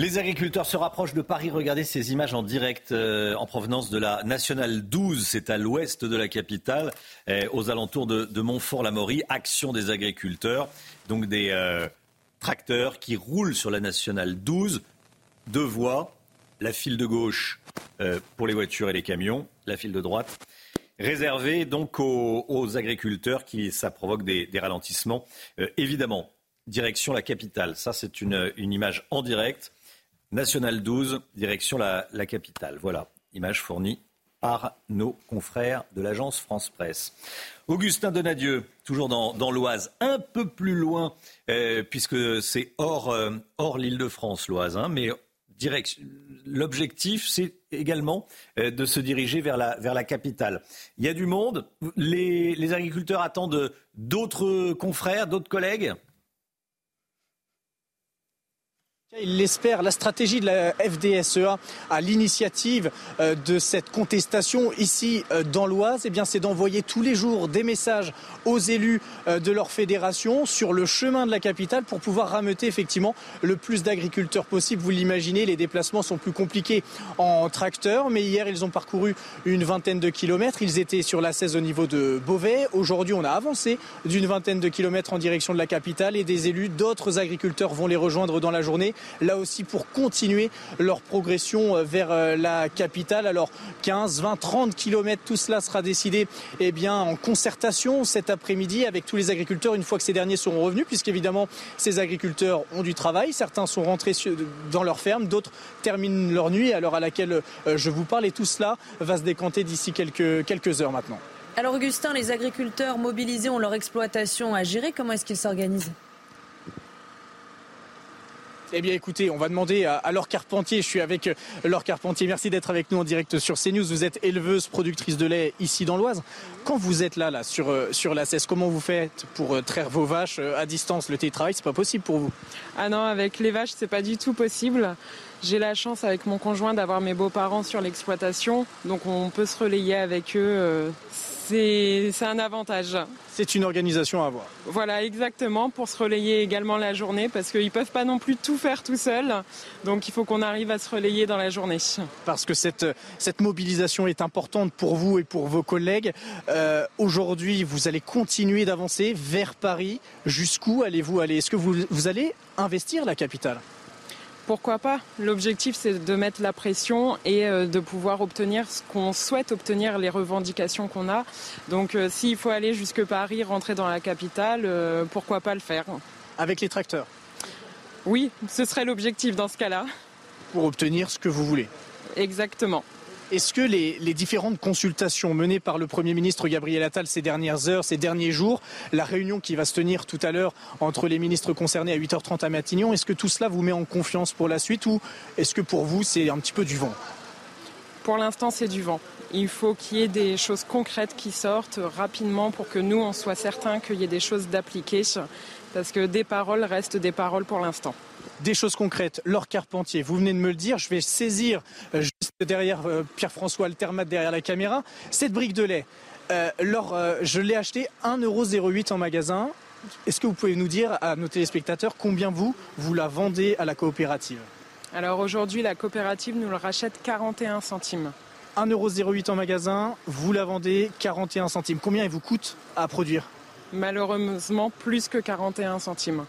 Les agriculteurs se rapprochent de Paris. Regardez ces images en direct euh, en provenance de la Nationale 12. C'est à l'ouest de la capitale, euh, aux alentours de, Montfort-la-Maurie. Action des agriculteurs. Donc des euh, tracteurs qui roulent sur la Nationale 12. Deux voies. La file de gauche pour les voitures et les camions. La file de droite réservée donc aux, agriculteurs qui ça provoque des, ralentissements. évidemment, direction la capitale. Ça, c'est une image en direct. National 12, direction la, capitale. Voilà, image fournie par nos confrères de l'agence France Presse. Augustin Donadieu, toujours dans, l'Oise, un peu plus loin, euh, puisque c'est hors, euh, hors l'île de France, l'Oise, hein, mais l'objectif, c'est également euh, de se diriger vers la capitale. Il y a du monde, les agriculteurs attendent d'autres confrères, d'autres collègues? Il l'espère, la stratégie de la FDSEA à l'initiative euh, de cette contestation ici euh, dans l'Oise, eh bien, c'est d'envoyer tous les jours des messages aux élus euh, de leur fédération sur le chemin de la capitale pour pouvoir rameuter effectivement le plus d'agriculteurs possible. Vous l'imaginez, les déplacements sont plus compliqués en tracteur, mais hier ils ont parcouru une vingtaine de kilomètres. Ils étaient sur la 16 au niveau de Beauvais. Aujourd'hui, on a avancé d'une vingtaine de kilomètres en direction de la capitale et des élus d'autres agriculteurs vont les rejoindre dans la journée là aussi pour continuer leur progression euh, vers euh, la capitale. Alors 15, 20, 30 kilomètres, tout cela sera décidé eh bien, en concertation cet après-midi avec tous les agriculteurs une fois que ces derniers seront revenus, puisqu'évidemment ces agriculteurs ont du travail. Certains sont rentrés dans leur ferme, d'autres terminent leur nuit à l'heure à laquelle euh, je vous parle et tout cela va se décanter d'ici quelques, quelques heures maintenant. Alors Augustin, les agriculteurs mobilisés ont leur exploitation à gérer. Comment est-ce qu'ils s'organisent? Eh bien écoutez, on va demander à, Laure Carpentier, je suis avec euh, Laure Carpentier, merci d'être avec nous en direct sur CNews. Vous êtes éleveuse, productrice de lait ici dans l'Oise. Quand vous êtes là, sur, euh, sur la cesse, comment vous faites pour euh, traire vos vaches à distance Le télétravail, c'est pas possible pour vous? Ah non, avec les vaches, c'est pas du tout possible. J'ai la chance avec mon conjoint d'avoir mes beaux-parents sur l'exploitation, donc on peut se relayer avec eux c'est un avantage. C'est une organisation à avoir. Voilà, exactement, pour se relayer également la journée, parce qu'ils ne peuvent pas non plus tout faire tout seuls. Donc il faut qu'on arrive à se relayer dans la journée. Parce que cette, cette mobilisation est importante pour vous et pour vos collègues. Euh, aujourd'hui, vous allez continuer d'avancer vers Paris. Jusqu'où allez-vous aller? Est-ce que vous, vous allez investir la capitale? Pourquoi pas? L'objectif, c'est de mettre la pression et euh, de pouvoir obtenir ce qu'on souhaite obtenir, les revendications qu'on a. Donc, euh, s'il faut aller jusque Paris, rentrer dans la capitale, euh, pourquoi pas le faire? Avec les tracteurs? Oui, ce serait l'objectif dans ce cas-là. Pour obtenir ce que vous voulez Exactement. Est-ce que les, différentes consultations menées par le Premier ministre Gabriel Attal ces dernières heures, ces derniers jours, la réunion qui va se tenir tout à l'heure entre les ministres concernés à 8h30 à Matignon, est-ce que tout cela vous met en confiance pour la suite ou est-ce que pour vous c'est un petit peu du vent? Pour l'instant c'est du vent. Il faut qu'il y ait des choses concrètes qui sortent rapidement pour que nous, on soit certains qu'il y ait des choses d'appliquer. Parce que des paroles restent des paroles pour l'instant des choses concrètes. Laure Carpentier, vous venez de me le dire, je vais saisir euh, juste derrière euh, Pierre-François Altermat, derrière la caméra, cette brique de lait. Euh, Laure, je l'ai acheté 1,08€ en magasin. Est-ce que vous pouvez nous dire à nos téléspectateurs combien vous, vous la vendez à la coopérative? Alors aujourd'hui, la coopérative nous le rachète 41 centimes. 1,08€ en magasin, vous la vendez 41 centimes. Combien il vous coûte à produire? Malheureusement, plus que 41 centimes.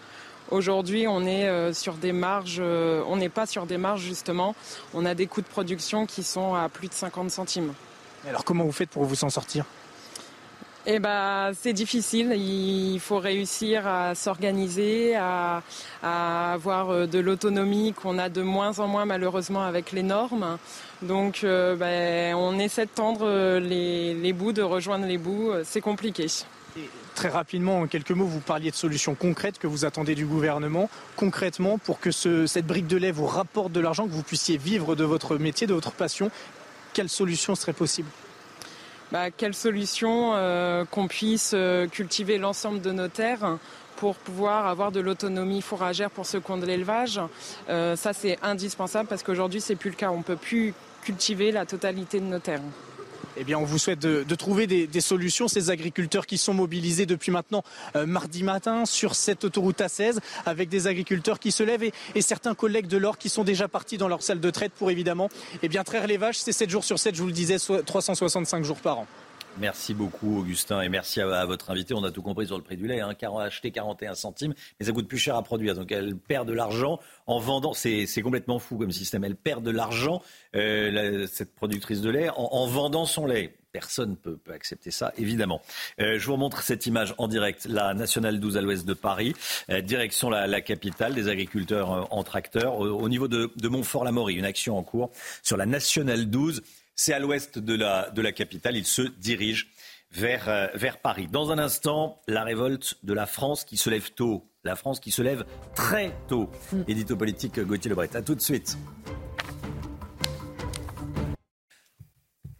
Aujourd'hui, on est euh, sur des marges, euh, on n'est pas sur des marges justement. On a des coûts de production qui sont à plus de 50 centimes. Alors comment vous faites pour vous en sortir? Eh ben, c'est difficile. Il faut réussir à s'organiser, à, avoir euh, de l'autonomie qu'on a de moins en moins malheureusement avec les normes. Donc, ben, on essaie de tendre les bouts, de rejoindre les bouts. C'est compliqué très rapidement, en quelques mots, vous parliez de solutions concrètes que vous attendez du gouvernement, concrètement, pour que cette brique de lait vous rapporte de l'argent, que vous puissiez vivre de votre métier, de votre passion. Quelle solution serait possible bah, quelle solution euh, qu'on puisse euh, cultiver l'ensemble de nos terres pour pouvoir avoir de l'autonomie fourragère pour qui ont de l'élevage? Euh, ça, c'est indispensable parce qu'aujourd'hui, c'est plus le cas. On ne peut plus cultiver la totalité de nos terres. Eh bien, on vous souhaite de, trouver des, solutions. Ces agriculteurs qui sont mobilisés depuis maintenant euh, mardi matin sur cette autoroute A16 avec des agriculteurs qui se lèvent et, certains collègues de l'or qui sont déjà partis dans leur salle de traite pour évidemment eh bien, traire les vaches. C'est 7 jours sur 7, je vous le disais, 365 jours par an. Merci beaucoup, Augustin, et merci à, votre invité. On a tout compris sur le prix du lait, hein, acheter 41 centimes, mais ça coûte plus cher à produire. Donc elle perd de l'argent en vendant. C'est complètement fou comme système. Elle perd de l'argent, euh, cette productrice de lait, en, vendant son lait. Personne ne peut, accepter ça, évidemment. Euh, je vous remontre cette image en direct. La Nationale 12 à l'ouest de Paris, euh, direction la, capitale, des agriculteurs en tracteur. Au, niveau de, de Montfort-la-Maurie, une action en cours sur la Nationale 12. C'est à l'ouest de la, de la capitale. Il se dirige vers, euh, vers Paris. Dans un instant, la révolte de la France qui se lève tôt. La France qui se lève très tôt. Mm. Édito politique Gauthier Lebret. A tout de suite.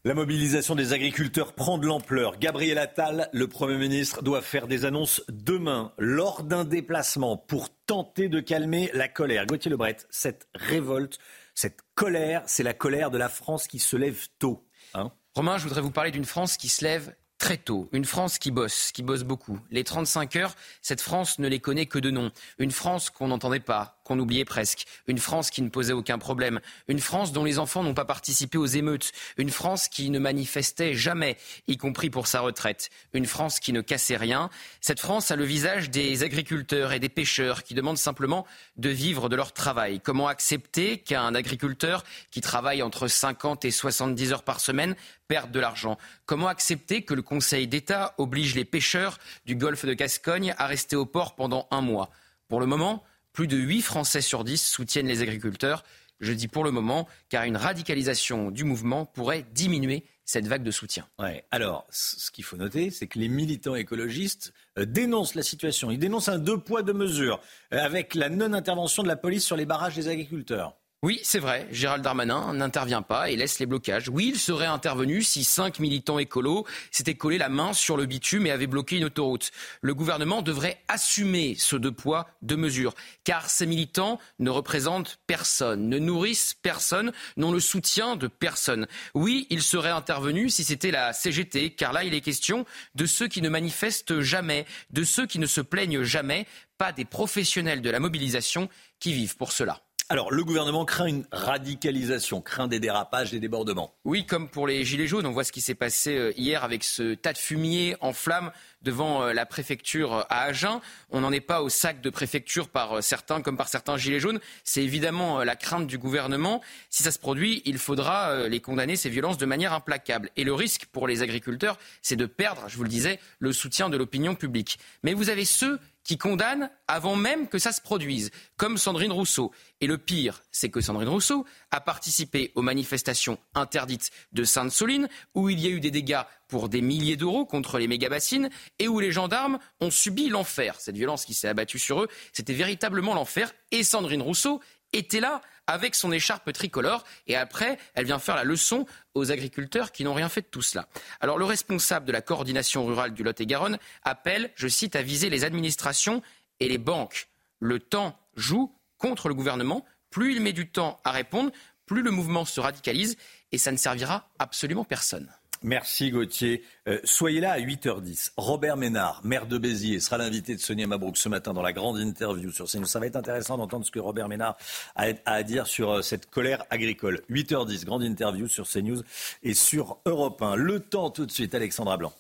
La mobilisation des agriculteurs prend de l'ampleur. Gabriel Attal, le Premier ministre, doit faire des annonces demain lors d'un déplacement pour tenter de calmer la colère. Gauthier Lebret, cette révolte cette colère, c'est la colère de la France qui se lève tôt. Hein Romain, je voudrais vous parler d'une France qui se lève très tôt. Une France qui bosse, qui bosse beaucoup. Les 35 heures, cette France ne les connaît que de nom. Une France qu'on n'entendait pas, qu'on oubliait presque. Une France qui ne posait aucun problème. Une France dont les enfants n'ont pas participé aux émeutes. Une France qui ne manifestait jamais, y compris pour sa retraite. Une France qui ne cassait rien. Cette France a le visage des agriculteurs et des pêcheurs qui demandent simplement de vivre de leur travail. Comment accepter qu'un agriculteur qui travaille entre 50 et 70 heures par semaine perdre de l'argent? Comment accepter que le Conseil d'État oblige les pêcheurs du golfe de Gascogne à rester au port pendant un mois? Pour le moment, plus de 8 Français sur 10 soutiennent les agriculteurs. Je dis pour le moment, car une radicalisation du mouvement pourrait diminuer cette vague de soutien. Alors, ce qu'il faut noter, c'est que les militants écologistes euh, dénoncent la situation. Ils dénoncent un deux poids, deux mesures, euh, avec la non-intervention de la police sur les barrages des agriculteurs. Oui, c'est vrai. Gérald Darmanin n'intervient pas et laisse les blocages. Oui, il serait intervenu si cinq militants écolos s'étaient collés la main sur le bitume et avaient bloqué une autoroute. Le gouvernement devrait assumer ce deux poids, deux mesures, car ces militants ne représentent personne, ne nourrissent personne, n'ont le soutien de personne. Oui, il serait intervenu si c'était la CGT, car là, il est question de ceux qui ne manifestent jamais, de ceux qui ne se plaignent jamais, pas des professionnels de la mobilisation qui vivent pour cela. Alors, le gouvernement craint une radicalisation, craint des dérapages, des débordements. Oui, comme pour les Gilets jaunes, on voit ce qui s'est passé euh, hier avec ce tas de fumier en flammes devant euh, la préfecture euh, à Agen. On n'en est pas au sac de préfecture par certains, comme par certains Gilets jaunes. C'est évidemment la crainte du gouvernement. Si ça se produit, il faudra les condamner, ces violences, de manière implacable. Et le risque pour les agriculteurs, c'est de perdre, je vous le disais, le soutien de l'opinion publique. Mais vous avez ceux qui condamne avant même que ça se produise, comme Sandrine Rousseau. Et le pire, c'est que Sandrine Rousseau a participé aux manifestations interdites de Sainte-Soline, où il y a eu des dégâts pour des milliers d'euros contre les méga-bassines, et où les gendarmes ont subi l'enfer. Cette violence qui s'est abattue sur eux, c'était véritablement l'enfer. Et Sandrine Rousseau était là avec son écharpe tricolore et après, elle vient faire la leçon aux agriculteurs qui n'ont rien fait de tout cela. Alors le responsable de la coordination rurale du Lot-et-Garonne appelle, je cite, à viser les administrations et les banques. Le temps joue contre le gouvernement. Plus il met du temps à répondre, plus le mouvement se radicalise et ça ne servira absolument personne. Merci Gauthier. Euh, soyez là à 8h10. Robert Ménard, maire de Béziers, sera l'invité de Sonia Mabrouk ce matin dans la grande interview sur CNews. Ça va être intéressant d'entendre ce que Robert Ménard a, à dire sur euh, cette colère agricole. 8h10, grande interview sur CNews et sur Europe 1. Le temps tout de suite, Alexandra Blanc.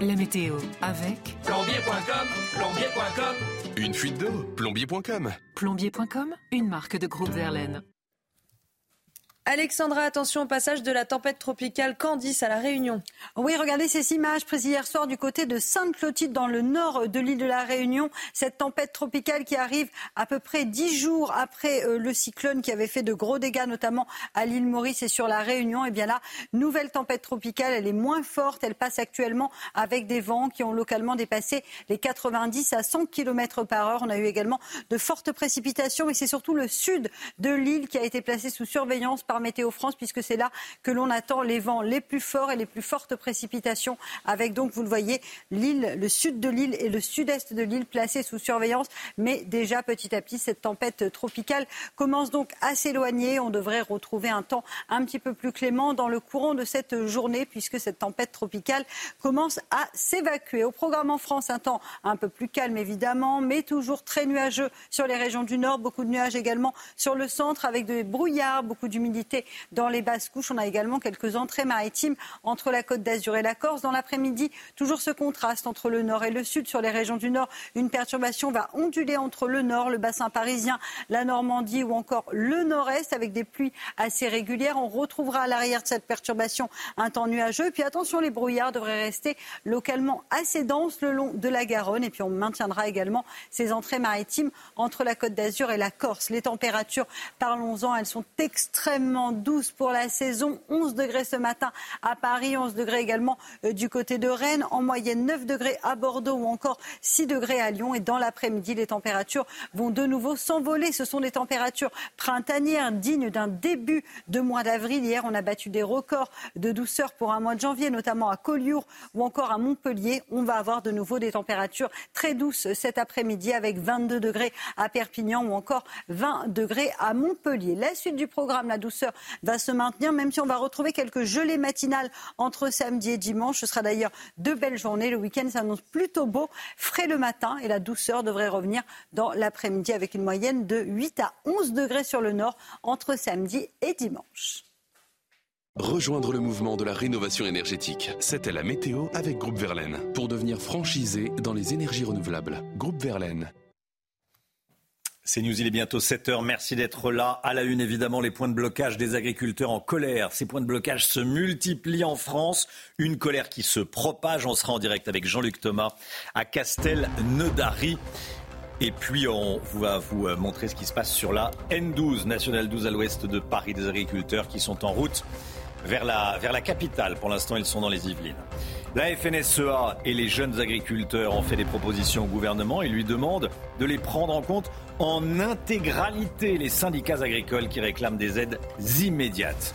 La météo avec plombier.com, plombier.com. Une fuite d'eau, plombier.com. Plombier.com, une marque de groupe Verlaine. Alexandra, attention au passage de la tempête tropicale Candice à La Réunion. Oui, regardez ces images prises hier soir du côté de Sainte-Clotilde dans le nord de l'île de La Réunion. Cette tempête tropicale qui arrive à peu près dix jours après euh, le cyclone qui avait fait de gros dégâts, notamment à l'île Maurice et sur La Réunion. Et eh bien là, nouvelle tempête tropicale, elle est moins forte. Elle passe actuellement avec des vents qui ont localement dépassé les 90 à 100 km par heure. On a eu également de fortes précipitations, mais c'est surtout le sud de l'île qui a été placé sous surveillance par Météo France, puisque c'est là que l'on attend les vents les plus forts et les plus fortes précipitations, avec donc, vous le voyez, l'île, le sud de l'île et le sud-est de l'île placés sous surveillance. Mais déjà, petit à petit, cette tempête tropicale commence donc à s'éloigner. On devrait retrouver un temps un petit peu plus clément dans le courant de cette journée, puisque cette tempête tropicale commence à s'évacuer. Au programme en France, un temps un peu plus calme, évidemment, mais toujours très nuageux sur les régions du nord. Beaucoup de nuages également sur le centre, avec des brouillards, beaucoup d'humidité dans les basses couches. On a également quelques entrées maritimes entre la côte d'Azur et la Corse. Dans l'après-midi, toujours ce contraste entre le nord et le sud. Sur les régions du nord, une perturbation va onduler entre le nord, le bassin parisien, la Normandie ou encore le nord-est, avec des pluies assez régulières. On retrouvera à l'arrière de cette perturbation un temps nuageux. Puis attention, les brouillards devraient rester localement assez denses le long de la Garonne. Et puis on maintiendra également ces entrées maritimes entre la côte d'Azur et la Corse. Les températures, parlons-en, elles sont extrêmement douces pour la saison. 11 degrés ce matin à Paris, 11 degrés également euh, du côté de Rennes, en moyenne 9 degrés à Bordeaux ou encore 6 degrés à Lyon. Et dans l'après-midi, les températures vont de nouveau s'envoler. Ce sont des températures printanières dignes d'un début de mois d'avril. Hier, on a battu des records de douceur pour un mois de janvier, notamment à Collioure ou encore à Montpellier. On va avoir de nouveau des températures très douces cet après-midi avec 22 degrés à Perpignan ou encore 20 degrés à Montpellier. La suite du programme, la douceur va se maintenir, même si on va retrouver quelques gelées matinales entre samedi et dimanche. Ce sera d'ailleurs de belles journées. Le week-end s'annonce plutôt beau, frais le matin et la douceur devrait revenir dans l'après-midi avec une moyenne de 8 à 11 degrés sur le nord entre samedi et dimanche. Rejoindre le mouvement de la rénovation énergétique. C'était la météo avec Groupe Verlaine. Pour devenir franchisé dans les énergies renouvelables. Groupe Verlaine. C'est News, il est bientôt 7h. Merci d'être là. À la une, évidemment, les points de blocage des agriculteurs en colère. Ces points de blocage se multiplient en France. Une colère qui se propage. On sera en direct avec Jean-Luc Thomas à Castelnaudary. Et puis, on va vous euh, montrer ce qui se passe sur la N12, nationale 12 à l'ouest de Paris, des agriculteurs qui sont en route vers la, vers la capitale. Pour l'instant, ils sont dans les Yvelines. La FNSEA et les jeunes agriculteurs ont fait des propositions au gouvernement et lui demandent de les prendre en compte en intégralité les syndicats agricoles qui réclament des aides immédiates.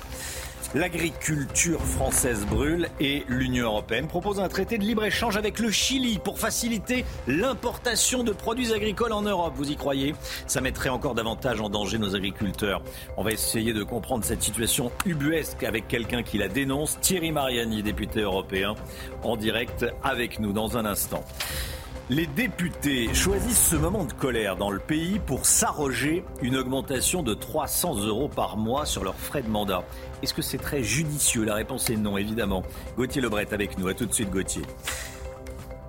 L'agriculture française brûle et l'Union européenne propose un traité de libre-échange avec le Chili pour faciliter l'importation de produits agricoles en Europe. Vous y croyez? Ça mettrait encore davantage en danger nos agriculteurs. On va essayer de comprendre cette situation ubuesque avec quelqu'un qui la dénonce, Thierry Mariani, député européen, en direct avec nous dans un instant. Les députés choisissent ce moment de colère dans le pays pour s'arroger une augmentation de 300 euros par mois sur leurs frais de mandat. Est-ce que c'est très judicieux? La réponse est non, évidemment. Gauthier Lebret avec nous. À tout de suite, Gauthier.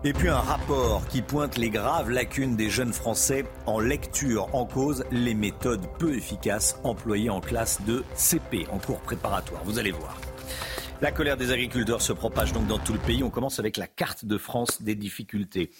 Et puis un rapport qui pointe les graves lacunes des jeunes Français en lecture en cause les méthodes peu efficaces employées en classe de CP, en cours préparatoire. Vous allez voir. La colère des agriculteurs se propage donc dans tout le pays. On commence avec la carte de France des difficultés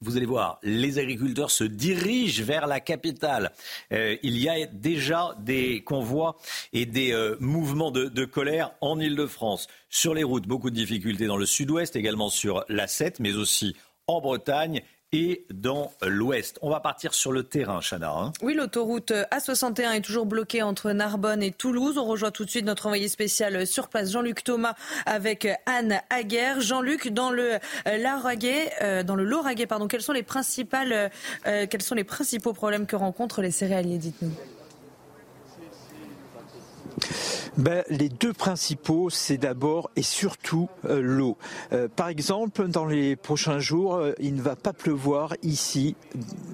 vous allez voir, les agriculteurs se dirigent vers la capitale. Euh, il y a déjà des convois et des euh, mouvements de, colère en Ile-de-France. Sur les routes, beaucoup de difficultés dans le sud-ouest, également sur la 7, mais aussi en Bretagne et dans l'ouest. On va partir sur le terrain, Chana. Hein. oui, l'autoroute A61 est toujours bloquée entre Narbonne et Toulouse. On rejoint tout de suite notre envoyé spécial sur place, Jean-Luc Thomas, avec Anne Aguerre. Jean-Luc, dans le euh, Lauragais, euh, dans le Lauragais, pardon, quels sont les principales, euh, quels sont les principaux problèmes que rencontrent les céréaliers Dites-nous? Ben, Les deux principaux, c'est d'abord et surtout euh, l'eau. Euh, par exemple, dans les prochains jours, euh, il ne va pas pleuvoir ici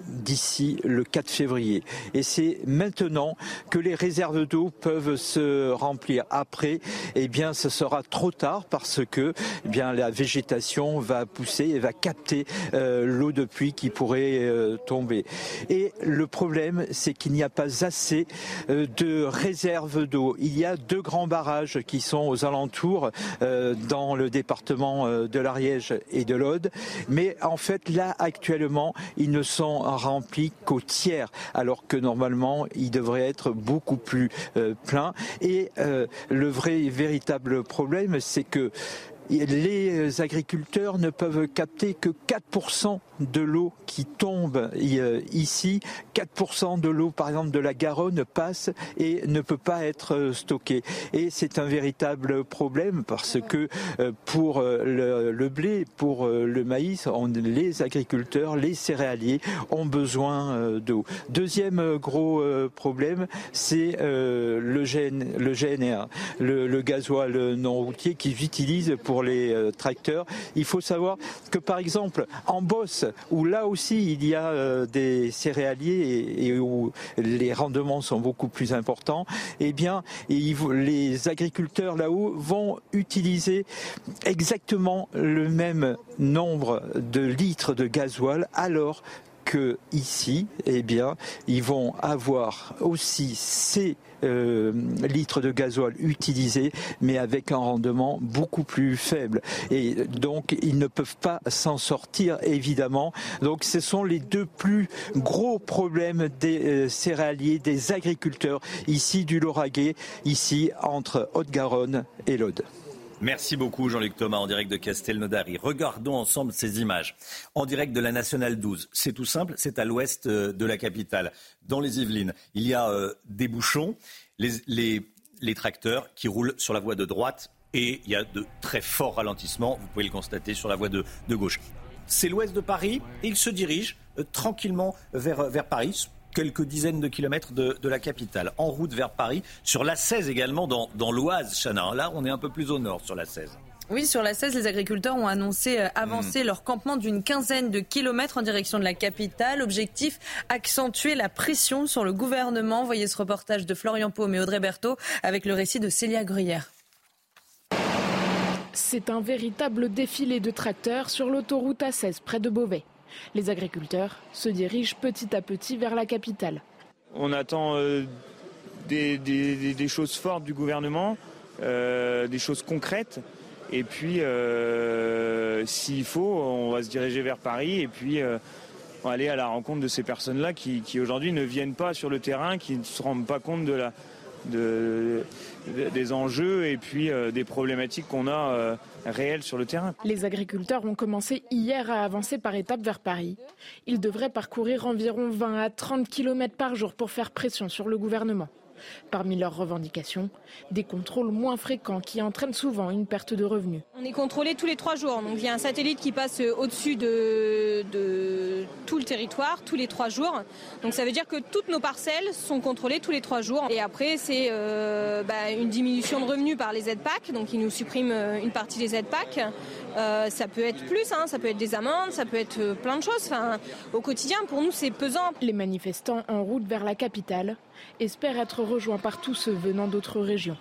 d'ici le 4 février. Et c'est maintenant que les réserves d'eau peuvent se remplir. Après, eh bien, ce sera trop tard parce que eh bien, la végétation va pousser et va capter l'eau de pluie qui pourrait tomber. Et le problème, c'est qu'il n'y a pas assez de réserves d'eau. Il y a deux grands barrages qui sont aux alentours euh, dans le département euh, de l'Ariège et de l'Aude. Mais en fait, là, actuellement, ils ne sont remplis qu'au tiers, alors que normalement, ils devraient être beaucoup plus euh, pleins. Et le vrai véritable problème, c'est que les agriculteurs ne peuvent capter que 4% de l'eau qui tombe ici. 4% de l'eau, par exemple, de la Garonne passe et ne peut pas être stockée. Et c'est un véritable problème parce que pour le, blé, pour le maïs, les agriculteurs, les céréaliers ont besoin d'eau. Deuxième gros problème, c'est le, le GNR, le, le gasoil non routier qu'ils utilisent pour les euh, tracteurs. Il faut savoir que par exemple en Bosse, où là aussi il y a euh, des céréaliers et, où les rendements sont beaucoup plus importants, eh bien les agriculteurs là-haut vont utiliser exactement le même nombre de litres de gasoil alors que ici, eh bien, ils vont avoir aussi ces euh, litres de gasoil utilisés, mais avec un rendement beaucoup plus faible. Et donc, ils ne peuvent pas s'en sortir, évidemment. Donc, ce sont les deux plus gros problèmes des euh, céréaliers, des agriculteurs, ici du Lauragais, ici entre Haute-Garonne et l'Aude. Merci beaucoup Jean-Luc Thomas en direct de Castelnaudary. Regardons ensemble ces images en direct de la Nationale 12. C'est tout simple, c'est à l'ouest euh, de la capitale, dans les Yvelines. Il y a euh, des bouchons, les, tracteurs qui roulent sur la voie de droite et il y a de très forts ralentissements, vous pouvez le constater, sur la voie de, gauche. C'est l'ouest de Paris et il se dirige euh, tranquillement vers, vers Paris quelques dizaines de kilomètres de, la capitale, en route vers Paris, sur la 16 également, dans, dans l'Oise, Chana. Là, on est un peu plus au nord sur la 16. Oui, sur la 16, les agriculteurs ont annoncé euh, avancer hmm. leur campement d'une quinzaine de kilomètres en direction de la capitale. Objectif, accentuer la pression sur le gouvernement. Voyez ce reportage de Florian Paume et Audrey Berthaud avec le récit de Célia Gruyère. C'est un véritable défilé de tracteurs sur l'autoroute A16 près de Beauvais. Les agriculteurs se dirigent petit à petit vers la capitale. On attend euh, des, choses fortes du gouvernement, euh, des choses concrètes. Et puis, euh, s'il faut, on va se diriger vers Paris et puis aller à la rencontre de ces personnes-là qui, aujourd'hui ne viennent pas sur le terrain, qui ne se rendent pas compte de la, des enjeux et puis des problématiques qu'on a réel sur le terrain. Les agriculteurs ont commencé hier à avancer par étapes vers Paris. Ils devraient parcourir environ 20 à 30 km par jour pour faire pression sur le gouvernement. Parmi leurs revendications, des contrôles moins fréquents qui entraînent souvent une perte de revenus. On est contrôlé tous les trois jours. Donc il y a un satellite qui passe au-dessus de, tout le territoire tous les trois jours. Donc ça veut dire que toutes nos parcelles sont contrôlées tous les trois jours. Et après, c'est euh, bah, une diminution de revenus par les aides PAC. Donc ils nous suppriment euh, une partie des aides PAC. Euh, ça peut être plus, hein. ça peut être des amendes, ça peut être plein de choses. Enfin, au quotidien, pour nous, c'est pesant. Les manifestants en route vers la capitale espèrent être rejoints par tous ceux venant d'autres régions.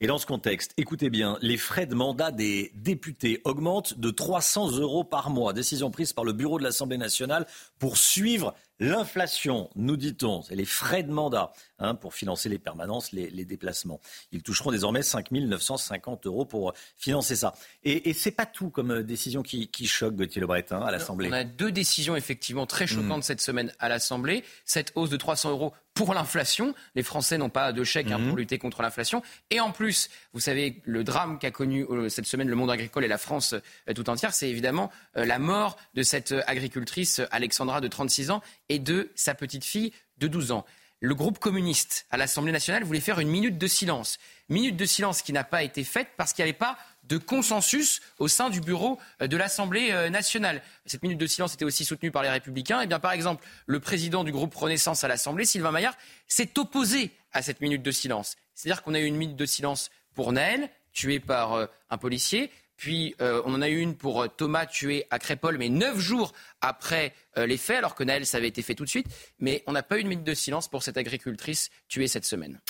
Et dans ce contexte, écoutez bien, les frais de mandat des députés augmentent de 300 euros par mois. Décision prise par le bureau de l'Assemblée nationale pour suivre L'inflation, nous dit-on, c'est les frais de mandat hein, pour financer les permanences, les, déplacements. Ils toucheront désormais 5 950 euros pour financer ça. Et, et c'est pas tout comme euh, décision qui, choque Gauthier Lebret à l'Assemblée. On a deux décisions effectivement très choquantes hmm. cette semaine à l'Assemblée. Cette hausse de 300 euros pour l'inflation. Les Français n'ont pas de chèque hein, pour hmm. lutter contre l'inflation. Et en plus, vous savez, le drame qu'a connu euh, cette semaine le monde agricole et la France euh, tout entière, c'est évidemment la mort de cette agricultrice Alexandra de 36 ans et de sa petite fille de 12 ans. Le groupe communiste à l'Assemblée nationale voulait faire une minute de silence. Minute de silence qui n'a pas été faite parce qu'il n'y avait pas de consensus au sein du bureau euh, de l'Assemblée euh, nationale. Cette minute de silence était aussi soutenue par les Républicains. Et eh bien, par exemple, le président du groupe Renaissance à l'Assemblée, Sylvain Maillard, s'est opposé à cette minute de silence. C'est-à-dire qu'on a eu une minute de silence pour Naël, tué par euh, un policier, puis euh, on en a eu une pour euh, Thomas tué à Crépole, mais neuf jours après euh, les faits, alors que Naël, ça avait été fait tout de suite. Mais on n'a pas eu de minute de silence pour cette agricultrice tuée cette semaine.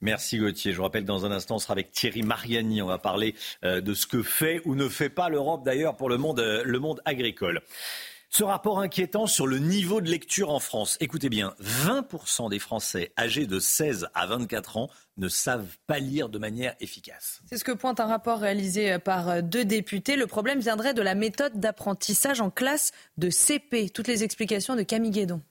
Merci Gauthier. Je vous rappelle dans un instant, on sera avec Thierry Mariani. On va parler de ce que fait ou ne fait pas l'Europe d'ailleurs pour le monde, le monde agricole. Ce rapport inquiétant sur le niveau de lecture en France. Écoutez bien, 20% des Français âgés de 16 à 24 ans ne savent pas lire de manière efficace. C'est ce que pointe un rapport réalisé par deux députés. Le problème viendrait de la méthode d'apprentissage en classe de CP. Toutes les explications de Camille Guédon.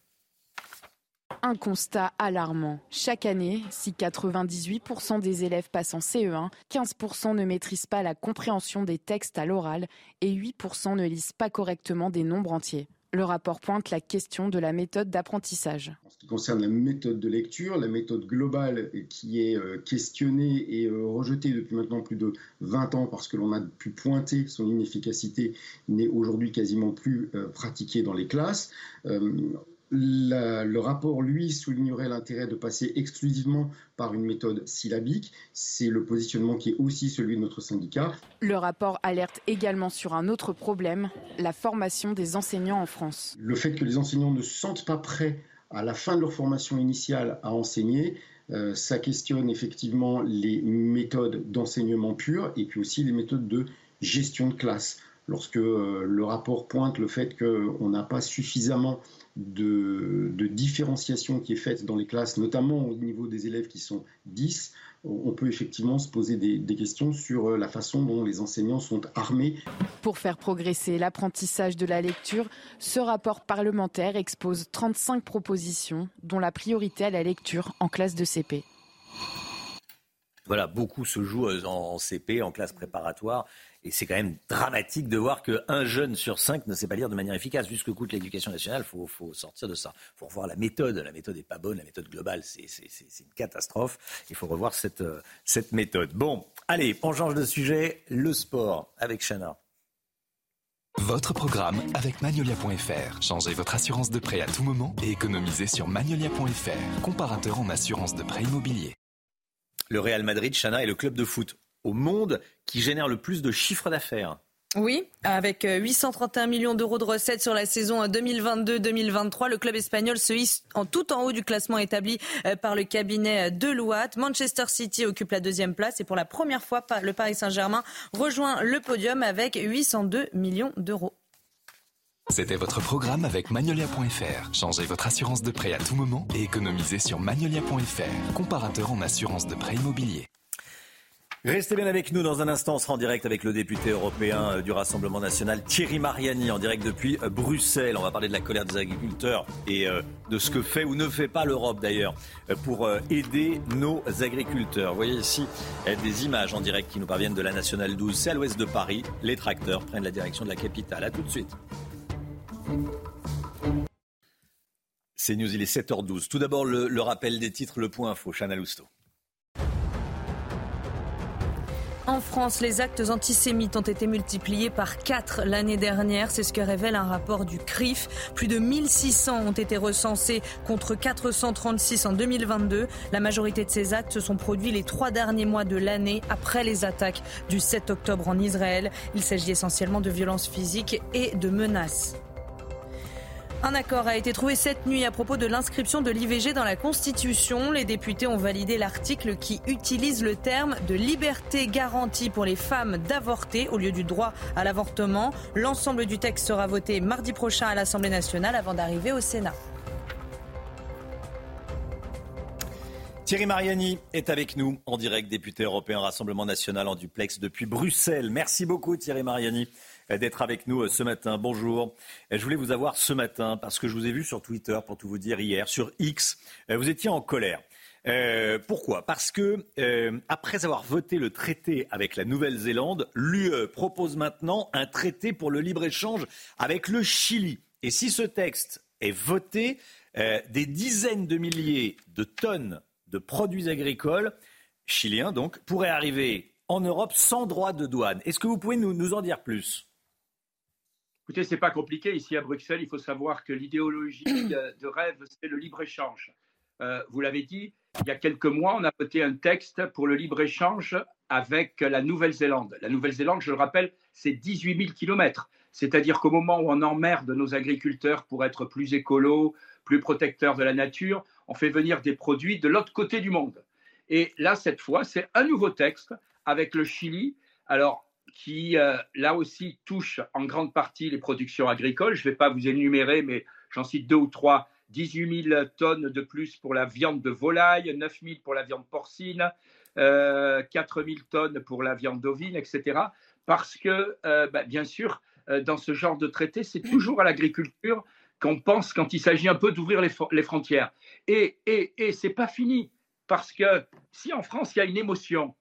Un constat alarmant. Chaque année, si 98% des élèves passent en CE1, 15% ne maîtrisent pas la compréhension des textes à l'oral et 8% ne lisent pas correctement des nombres entiers. Le rapport pointe la question de la méthode d'apprentissage. En ce qui concerne la méthode de lecture, la méthode globale qui est euh, questionnée et euh, rejetée depuis maintenant plus de 20 ans parce que l'on a pu pointer son inefficacité n'est aujourd'hui quasiment plus euh, pratiquée dans les classes le rapport, lui, soulignerait l'intérêt de passer exclusivement par une méthode syllabique. C'est le positionnement qui est aussi celui de notre syndicat. Le rapport alerte également sur un autre problème, la formation des enseignants en France. Le fait que les enseignants ne se sentent pas prêts à la fin de leur formation initiale à enseigner, euh, ça questionne effectivement les méthodes d'enseignement pur et puis aussi les méthodes de gestion de classe. Lorsque euh, le rapport pointe le fait qu'on n'a pas suffisamment de, différenciation qui est faite dans les classes, notamment au niveau des élèves qui sont 10, on peut effectivement se poser des, des, questions sur euh, la façon dont les enseignants sont armés. Pour faire progresser l'apprentissage de la lecture, ce rapport parlementaire expose 35 propositions, dont la priorité à la lecture en classe de CP. Voilà, beaucoup se joue euh, en CP, en classe préparatoire. Et c'est quand même dramatique de voir qu'un jeune sur cinq ne sait pas lire de manière efficace. Vu ce que coûte l'éducation nationale, il faut, sortir de ça. Il faut revoir la méthode. La méthode n'est pas bonne. La méthode globale, c'est une catastrophe. Il faut revoir cette, euh, cette méthode. Bon, allez, on change de sujet. Le sport avec Chana. Votre programme avec Magnolia.fr. Changez votre assurance de prêt à tout moment et économisez sur Magnolia.fr, comparateur en assurance de prêt immobilier. Le Real Madrid, Chana, est le club de foot au monde qui génère le plus de chiffres d'affaires. Oui, avec 831 euh, millions d'euros de recettes sur la saison 2022-2023, le club espagnol se hisse en tout en haut du classement établi euh, par le cabinet euh, Deloitte. Manchester City occupe la deuxième place et pour la première fois, le Paris Saint-Germain rejoint le podium avec 802 millions d'euros. C'était votre programme avec Magnolia.fr. Changez votre assurance de prêt à tout moment et économisez sur Magnolia.fr, comparateur en assurance de prêt immobilier. Restez bien avec nous dans un instant. On sera en direct avec le député européen euh, du Rassemblement national, Thierry Mariani, en direct depuis euh, Bruxelles. On va parler de la colère des agriculteurs et euh, de ce que fait ou ne fait pas l'Europe d'ailleurs pour aider nos agriculteurs. Vous voyez ici des images en direct qui nous parviennent de la Nationale 12. C'est à l'ouest de Paris. Les tracteurs prennent la direction de la capitale. A tout de suite. C'est News, il est 7h12. Tout d'abord, le, rappel des titres, le point info, Chana Lousteau. En France, les actes antisémites ont été multipliés par 4 l'année dernière. C'est ce que révèle un rapport du CRIF. Plus de 1600 ont été recensés contre 436 en 2022. La majorité de ces actes se sont produits les trois derniers mois de l'année après les attaques du 7 octobre en Israël. Il s'agit essentiellement de violences physiques et de menaces. Un accord a été trouvé cette nuit à propos de l'inscription de l'IVG dans la Constitution. Les députés ont validé l'article qui utilise le terme de liberté garantie pour les femmes d'avorter au lieu du droit à l'avortement. L'ensemble du texte sera voté mardi prochain à l'Assemblée nationale avant d'arriver au Sénat. Thierry Mariani est avec nous en direct, député européen Rassemblement national en duplex depuis Bruxelles. Merci beaucoup Thierry Mariani d'être avec nous euh, ce matin. Bonjour. Euh, je voulais vous avoir ce matin parce que je vous ai vu sur Twitter, pour tout vous dire hier, sur X. Euh, vous étiez en colère. pourquoi? Parce que après avoir voté le traité avec la Nouvelle-Zélande, l'UE propose maintenant un traité pour le libre-échange avec le Chili. Et si ce texte est voté, des dizaines de milliers de tonnes de produits agricoles chiliens donc pourraient arriver en Europe sans droit de douane. Est-ce que vous pouvez nous en dire plus? Écoutez, c'est pas compliqué. Ici à Bruxelles, il faut savoir que l'idéologie de rêve, c'est le libre-échange. Euh, vous l'avez dit, il y a quelques mois, on a voté un texte pour le libre-échange avec la Nouvelle-Zélande. La Nouvelle-Zélande, je le rappelle, c'est 18 000 kilomètres. C'est-à-dire qu'au moment où on emmerde nos agriculteurs pour être plus écolos, plus protecteurs de la nature, on fait venir des produits de l'autre côté du monde. Et là, cette fois, c'est un nouveau texte avec le Chili. Alors, qui, euh, là aussi, touche en grande partie les productions agricoles. Je ne vais pas vous énumérer, mais j'en cite deux ou trois. 18 000 tonnes de plus pour la viande de volaille, 9 000 pour la viande porcine, euh, 4 000 tonnes pour la viande d'ovine, etc. Parce que, euh, bah, bien sûr, euh, dans ce genre de traité, c'est toujours à l'agriculture qu'on pense quand il s'agit un peu d'ouvrir les, frontières. Et, et, et c'est pas fini. Parce que si en France, il y a une émotion,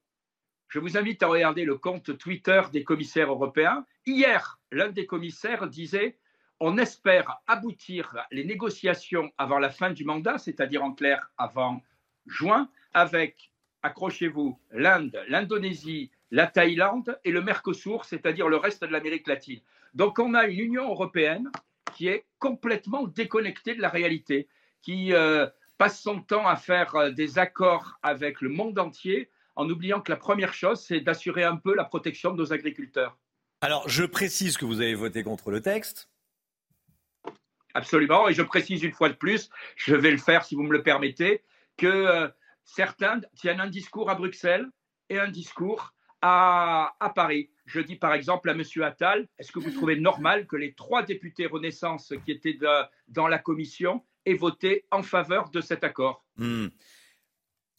je vous invite à regarder le compte Twitter des commissaires européens. Hier, l'un des commissaires disait on espère aboutir les négociations avant la fin du mandat, c'est-à-dire en clair avant juin, avec, accrochez-vous, l'Inde, l'Indonésie, la Thaïlande et le Mercosur, c'est-à-dire le reste de l'Amérique latine. Donc on a une Union européenne qui est complètement déconnectée de la réalité, qui euh, passe son temps à faire euh, des accords avec le monde entier en oubliant que la première chose, c'est d'assurer un peu la protection de nos agriculteurs. Alors, je précise que vous avez voté contre le texte. Absolument, et je précise une fois de plus, je vais le faire si vous me le permettez, que euh, certains tiennent un discours à Bruxelles et un discours à, à, Paris. Je dis par exemple à M. Attal, est-ce que vous trouvez normal que les trois députés Renaissance qui étaient de, dans la commission aient voté en faveur de cet accord? Hmm.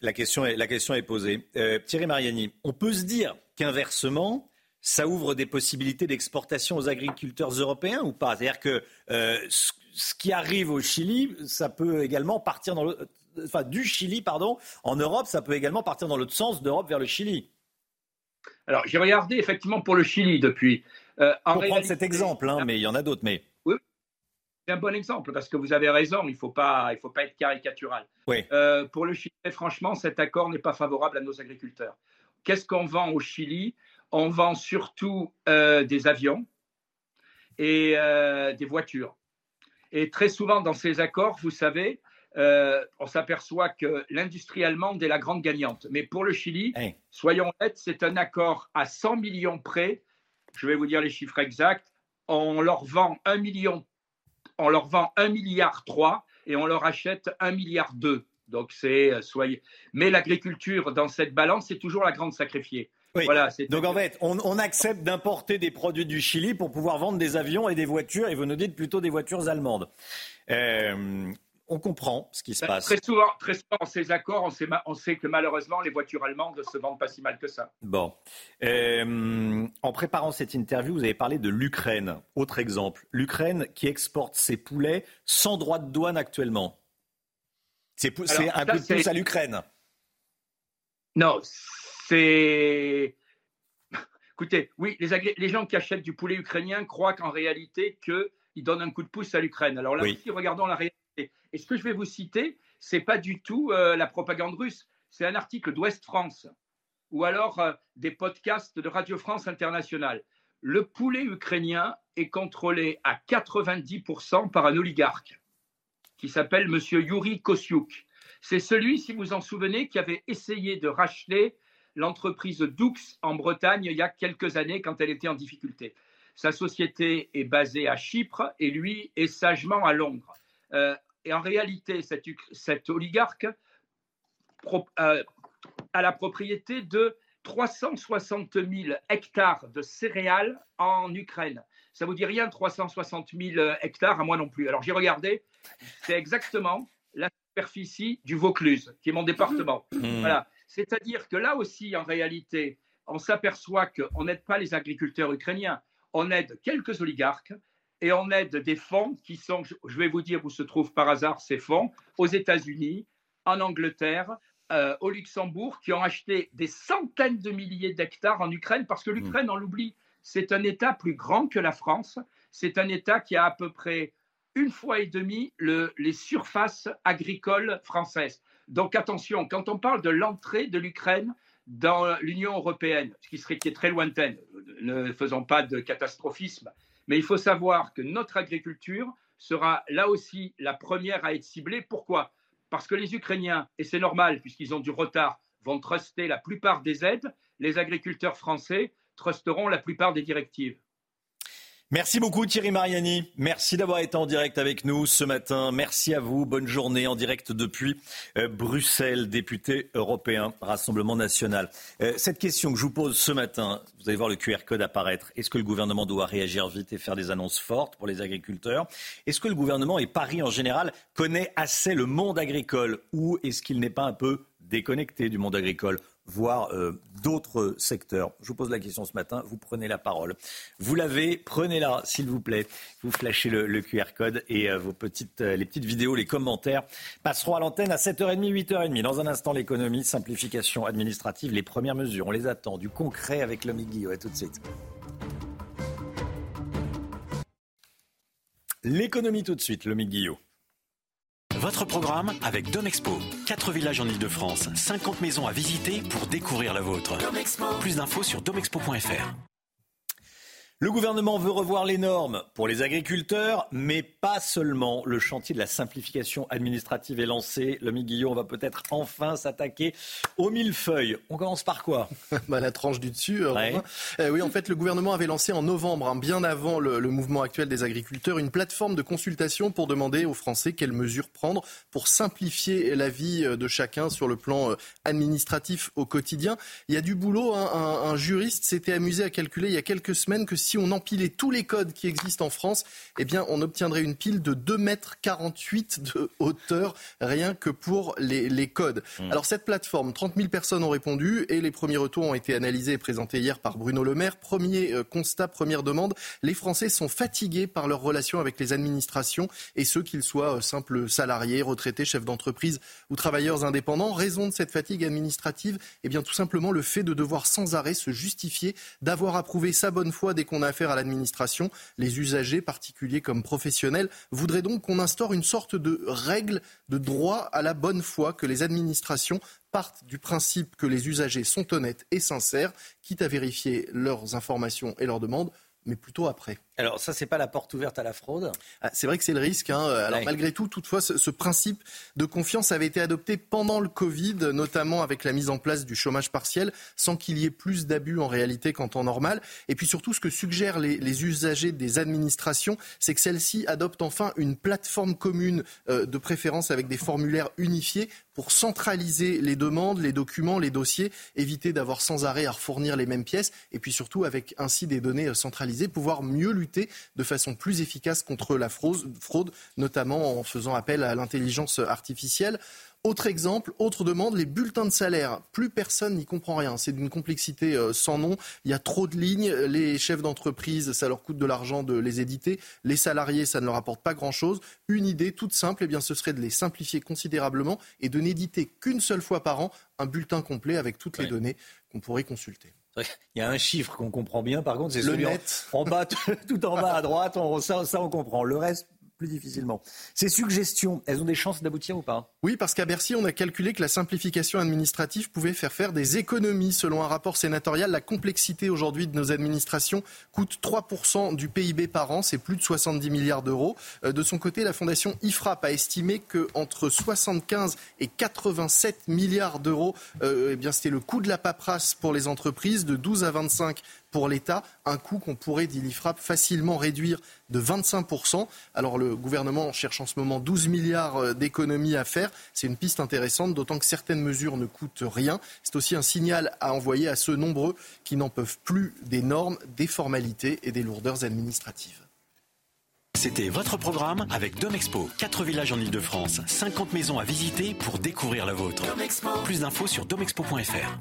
La, question est, la question est posée. Euh, Thierry Mariani, on peut se dire qu'inversement, ça ouvre des possibilités d'exportation aux agriculteurs européens ou pas? C'est-à-dire que euh, ce qui arrive au Chili, ça peut également partir dans le, enfin, du Chili, pardon, en Europe, ça peut également partir dans l'autre sens d'Europe vers le Chili. Alors, j'ai regardé effectivement pour le Chili depuis. Euh, en pour prendre cet exemple, hein, mais il y en a d'autres. Mais un bon exemple parce que vous avez raison. Il ne faut pas, il faut pas être caricatural. Oui. Euh, pour le Chili, franchement, cet accord n'est pas favorable à nos agriculteurs. Qu'est-ce qu'on vend au Chili? On vend surtout euh, des avions et euh, des voitures. Et très souvent dans ces accords, vous savez, on s'aperçoit que l'industrie allemande est la grande gagnante. Mais pour le Chili, soyons honnêtes, c'est un accord à 100 millions près. Je vais vous dire les chiffres exacts. On leur vend 1 million, on leur vend 1 milliard 3 et on leur achète 1 milliard 2. Donc c'est euh, soyez. Mais l'agriculture dans cette balance, c'est toujours la grande sacrifiée. Voilà, Donc en fait, on, on accepte d'importer des produits du Chili pour pouvoir vendre des avions et des voitures, et vous nous dites plutôt des voitures allemandes. Euh, on comprend ce qui se passe. Très souvent, très souvent, en ces accords, on sait, on sait, que malheureusement, les voitures allemandes ne se vendent pas si mal que ça. Bon. Euh, en préparant cette interview, vous avez parlé de l'Ukraine. Autre exemple, l'Ukraine qui exporte ses poulets sans droit de douane actuellement. C'est un coup de pouce à l'Ukraine. Non, c'est. Écoutez, oui, les, les, gens qui achètent du poulet ukrainien croient qu'en réalité, qu'ils donnent un coup de pouce à l'Ukraine. Alors là aussi, regardons la réalité. Et ce que je vais vous citer, ce n'est pas du tout euh, la propagande russe. C'est un article d'Ouest France ou alors euh, des podcasts de Radio France Internationale. Le poulet ukrainien est contrôlé à 90% par un oligarque qui s'appelle M. Yuri Kosyuk. C'est celui, si vous vous en souvenez, qui avait essayé de racheter l'entreprise Doux en Bretagne il y a quelques années quand elle était en difficulté. Sa société est basée à Chypre et lui est sagement à Londres. Euh, et en réalité, cet, oligarque euh, a la propriété de 360 000 hectares de céréales en Ukraine. Ça vous dit rien, 360 000 hectares, à moi non plus. Alors j'ai regardé, c'est exactement la superficie du Vaucluse, qui est mon département. Mmh. Voilà. C'est-à-dire que là aussi, en réalité, on s'aperçoit qu'on n'aide pas les agriculteurs ukrainiens, on aide quelques oligarques et on aide des fonds qui sont, je vais vous dire où se trouvent par hasard ces fonds, aux États-Unis, en Angleterre, euh, au Luxembourg, qui ont acheté des centaines de milliers d'hectares en Ukraine, parce que l'Ukraine, on l'oublie, c'est un État plus grand que la France, c'est un État qui a à peu près une fois et demie le, les surfaces agricoles françaises. Donc attention, quand on parle de l'entrée de l'Ukraine dans l'Union européenne, ce qui serait qui est très lointaine, ne faisons pas de catastrophisme, mais il faut savoir que notre agriculture sera là aussi la première à être ciblée. Pourquoi? Parce que les Ukrainiens, et c'est normal puisqu'ils ont du retard, vont truster la plupart des aides, les agriculteurs français trusteront la plupart des directives. Merci beaucoup Thierry Mariani. Merci d'avoir été en direct avec nous ce matin. Merci à vous. Bonne journée en direct depuis euh, Bruxelles, député européen, Rassemblement national. Euh, cette question que je vous pose ce matin, vous allez voir le QR code apparaître. Est-ce que le gouvernement doit réagir vite et faire des annonces fortes pour les agriculteurs? Est-ce que le gouvernement et Paris en général connaît assez le monde agricole? Ou est-ce qu'il n'est pas un peu déconnecté du monde agricole? Voire euh, d'autres secteurs. Je vous pose la question ce matin, vous prenez la parole. Vous l'avez, prenez-la, s'il vous plaît. Vous flashez le, QR code et euh, vos petites, les petites vidéos, les commentaires passeront à l'antenne à 7h30, 8h30. Dans un instant, l'économie, simplification administrative, les premières mesures. On les attend, du concret avec l'homme Guillaume. tout de suite. L'économie tout de suite, le Guillot. Votre programme avec Domexpo. 4 villages en Ile-de-France, 50 maisons à visiter pour découvrir la vôtre. Plus d'infos sur domexpo.fr. Le gouvernement veut revoir les normes pour les agriculteurs, mais pas seulement. Le chantier de la simplification administrative est lancé. Le Guillaume va peut-être enfin s'attaquer aux millefeuilles. On commence par quoi bah, La tranche du dessus. Euh, euh, oui, en fait, le gouvernement avait lancé en novembre, hein, bien avant le, mouvement actuel des agriculteurs, une plateforme de consultation pour demander aux Français quelles mesures prendre pour simplifier la vie euh, de chacun sur le plan administratif au quotidien. Il y a du boulot. Hein. Un, un juriste s'était amusé à calculer il y a quelques semaines que si on empilait tous les codes qui existent en France, eh bien, on obtiendrait une pile de 2,48 mètres de hauteur, rien que pour les, codes. Mmh. Alors, cette plateforme, 30 000 personnes ont répondu et les premiers retours ont été analysés et présentés hier par Bruno Le Maire. Premier euh, constat, première demande, les Français sont fatigués par leurs relations avec les administrations et ceux qu'ils soient euh, simples salariés, retraités, chefs d'entreprise ou travailleurs indépendants. Raison de cette fatigue administrative, eh bien, tout simplement le fait de devoir sans arrêt se justifier d'avoir approuvé sa bonne foi dès qu'on a affaire à l'administration. Les usagers, particuliers comme professionnels, voudraient donc qu'on instaure une sorte de règle de droit à la bonne foi, que les administrations partent du principe que les usagers sont honnêtes et sincères, quitte à vérifier leurs informations et leurs demandes, mais plutôt après. Alors ça, c'est pas la porte ouverte à la fraude ah, C'est vrai que c'est le risque. Hein. Alors malgré tout, toutefois, ce, principe de confiance avait été adopté pendant le Covid, notamment avec la mise en place du chômage partiel, sans qu'il y ait plus d'abus en réalité qu'en temps normal. Et puis surtout, ce que suggèrent les, usagers des administrations, c'est que celles-ci adoptent enfin une plateforme commune euh, de préférence avec des formulaires unifiés pour centraliser les demandes, les documents, les dossiers, éviter d'avoir sans arrêt à fournir les mêmes pièces, et puis surtout avec ainsi des données euh, centralisées, pouvoir mieux lutter de façon plus efficace contre la fraude, notamment en faisant appel à l'intelligence artificielle. Autre exemple, autre demande, les bulletins de salaire. Plus personne n'y comprend rien. C'est d'une complexité euh, sans nom. Il y a trop de lignes. Les chefs d'entreprise, ça leur coûte de l'argent de les éditer. Les salariés, ça ne leur apporte pas grand-chose. Une idée toute simple, eh bien, ce serait de les simplifier considérablement et de n'éditer qu'une seule fois par an un bulletin complet avec toutes les données qu'on pourrait consulter. Il y a un chiffre qu'on comprend bien, par contre, c'est celui En, bas, tout en bas à droite, ça, ça on comprend. Le reste, plus difficilement. Ces suggestions, elles ont des chances d'aboutir ou pas? Oui, parce qu'à Bercy, on a calculé que la simplification administrative pouvait faire faire des économies. Selon un rapport sénatorial, la complexité aujourd'hui de nos administrations coûte 3% du PIB par an, c'est plus de 70 milliards d'euros. Euh, de son côté, la fondation IFRAP a estimé qu'entre 75 et 87 milliards d'euros, euh, eh c'était le coût de la paperasse pour les entreprises, de 12 à 25 pour l'État, un coût qu'on pourrait, dit l'IFRAP, facilement réduire de 25%. Alors le gouvernement cherche en ce moment 12 milliards euh, d'économies à faire. C'est une piste intéressante, d'autant que certaines mesures ne coûtent rien. C'est aussi un signal à envoyer à ceux nombreux qui n'en peuvent plus des normes, des formalités et des lourdeurs administratives. C'était votre programme avec Domexpo. 4 villages en Ile-de-France, 50 maisons à visiter pour découvrir la vôtre. Plus d'infos sur domexpo.fr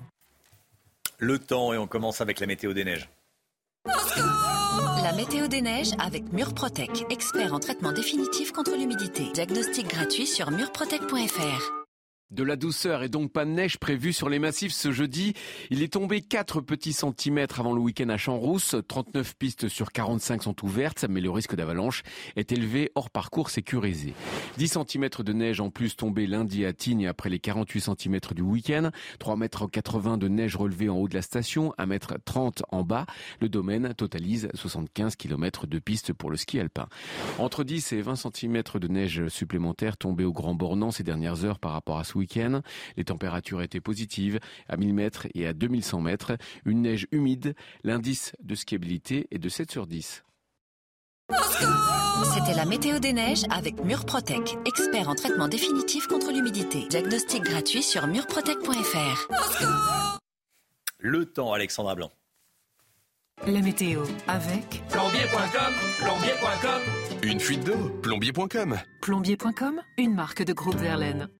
le temps et on commence avec la météo des neiges. La météo des neiges avec Murprotec, expert en traitement définitif contre l'humidité. Diagnostic gratuit sur murprotec.fr. De la douceur et donc pas de neige prévue sur les massifs ce jeudi. Il est tombé 4 petits centimètres avant le week-end à Champs-Rousse. 39 pistes sur 45 sont ouvertes, mais le risque d'avalanche est élevé hors parcours sécurisé. 10 cm de neige en plus tombé lundi à Tignes après les 48 cm du week-end. 3 mètres 80 de neige relevée en haut de la station, 1 mètre 30 en bas. Le domaine totalise 75 km de pistes pour le ski alpin. Entre 10 et 20 cm de neige supplémentaire tombée au Grand Bornand ces dernières heures par rapport à ce week-end. Les températures étaient positives à 1000 mètres et à 2100 mètres. Une neige humide. L'indice de skiabilité est de 7 sur 10. C'était la météo des neiges avec Murprotec, expert en traitement définitif contre l'humidité. Diagnostic gratuit sur murprotec.fr. Le temps, Alexandra Blanc. La météo avec plombier.com, plombier.com. Une fuite d'eau, plombier.com. Plombier.com, une marque de groupe Verlaine.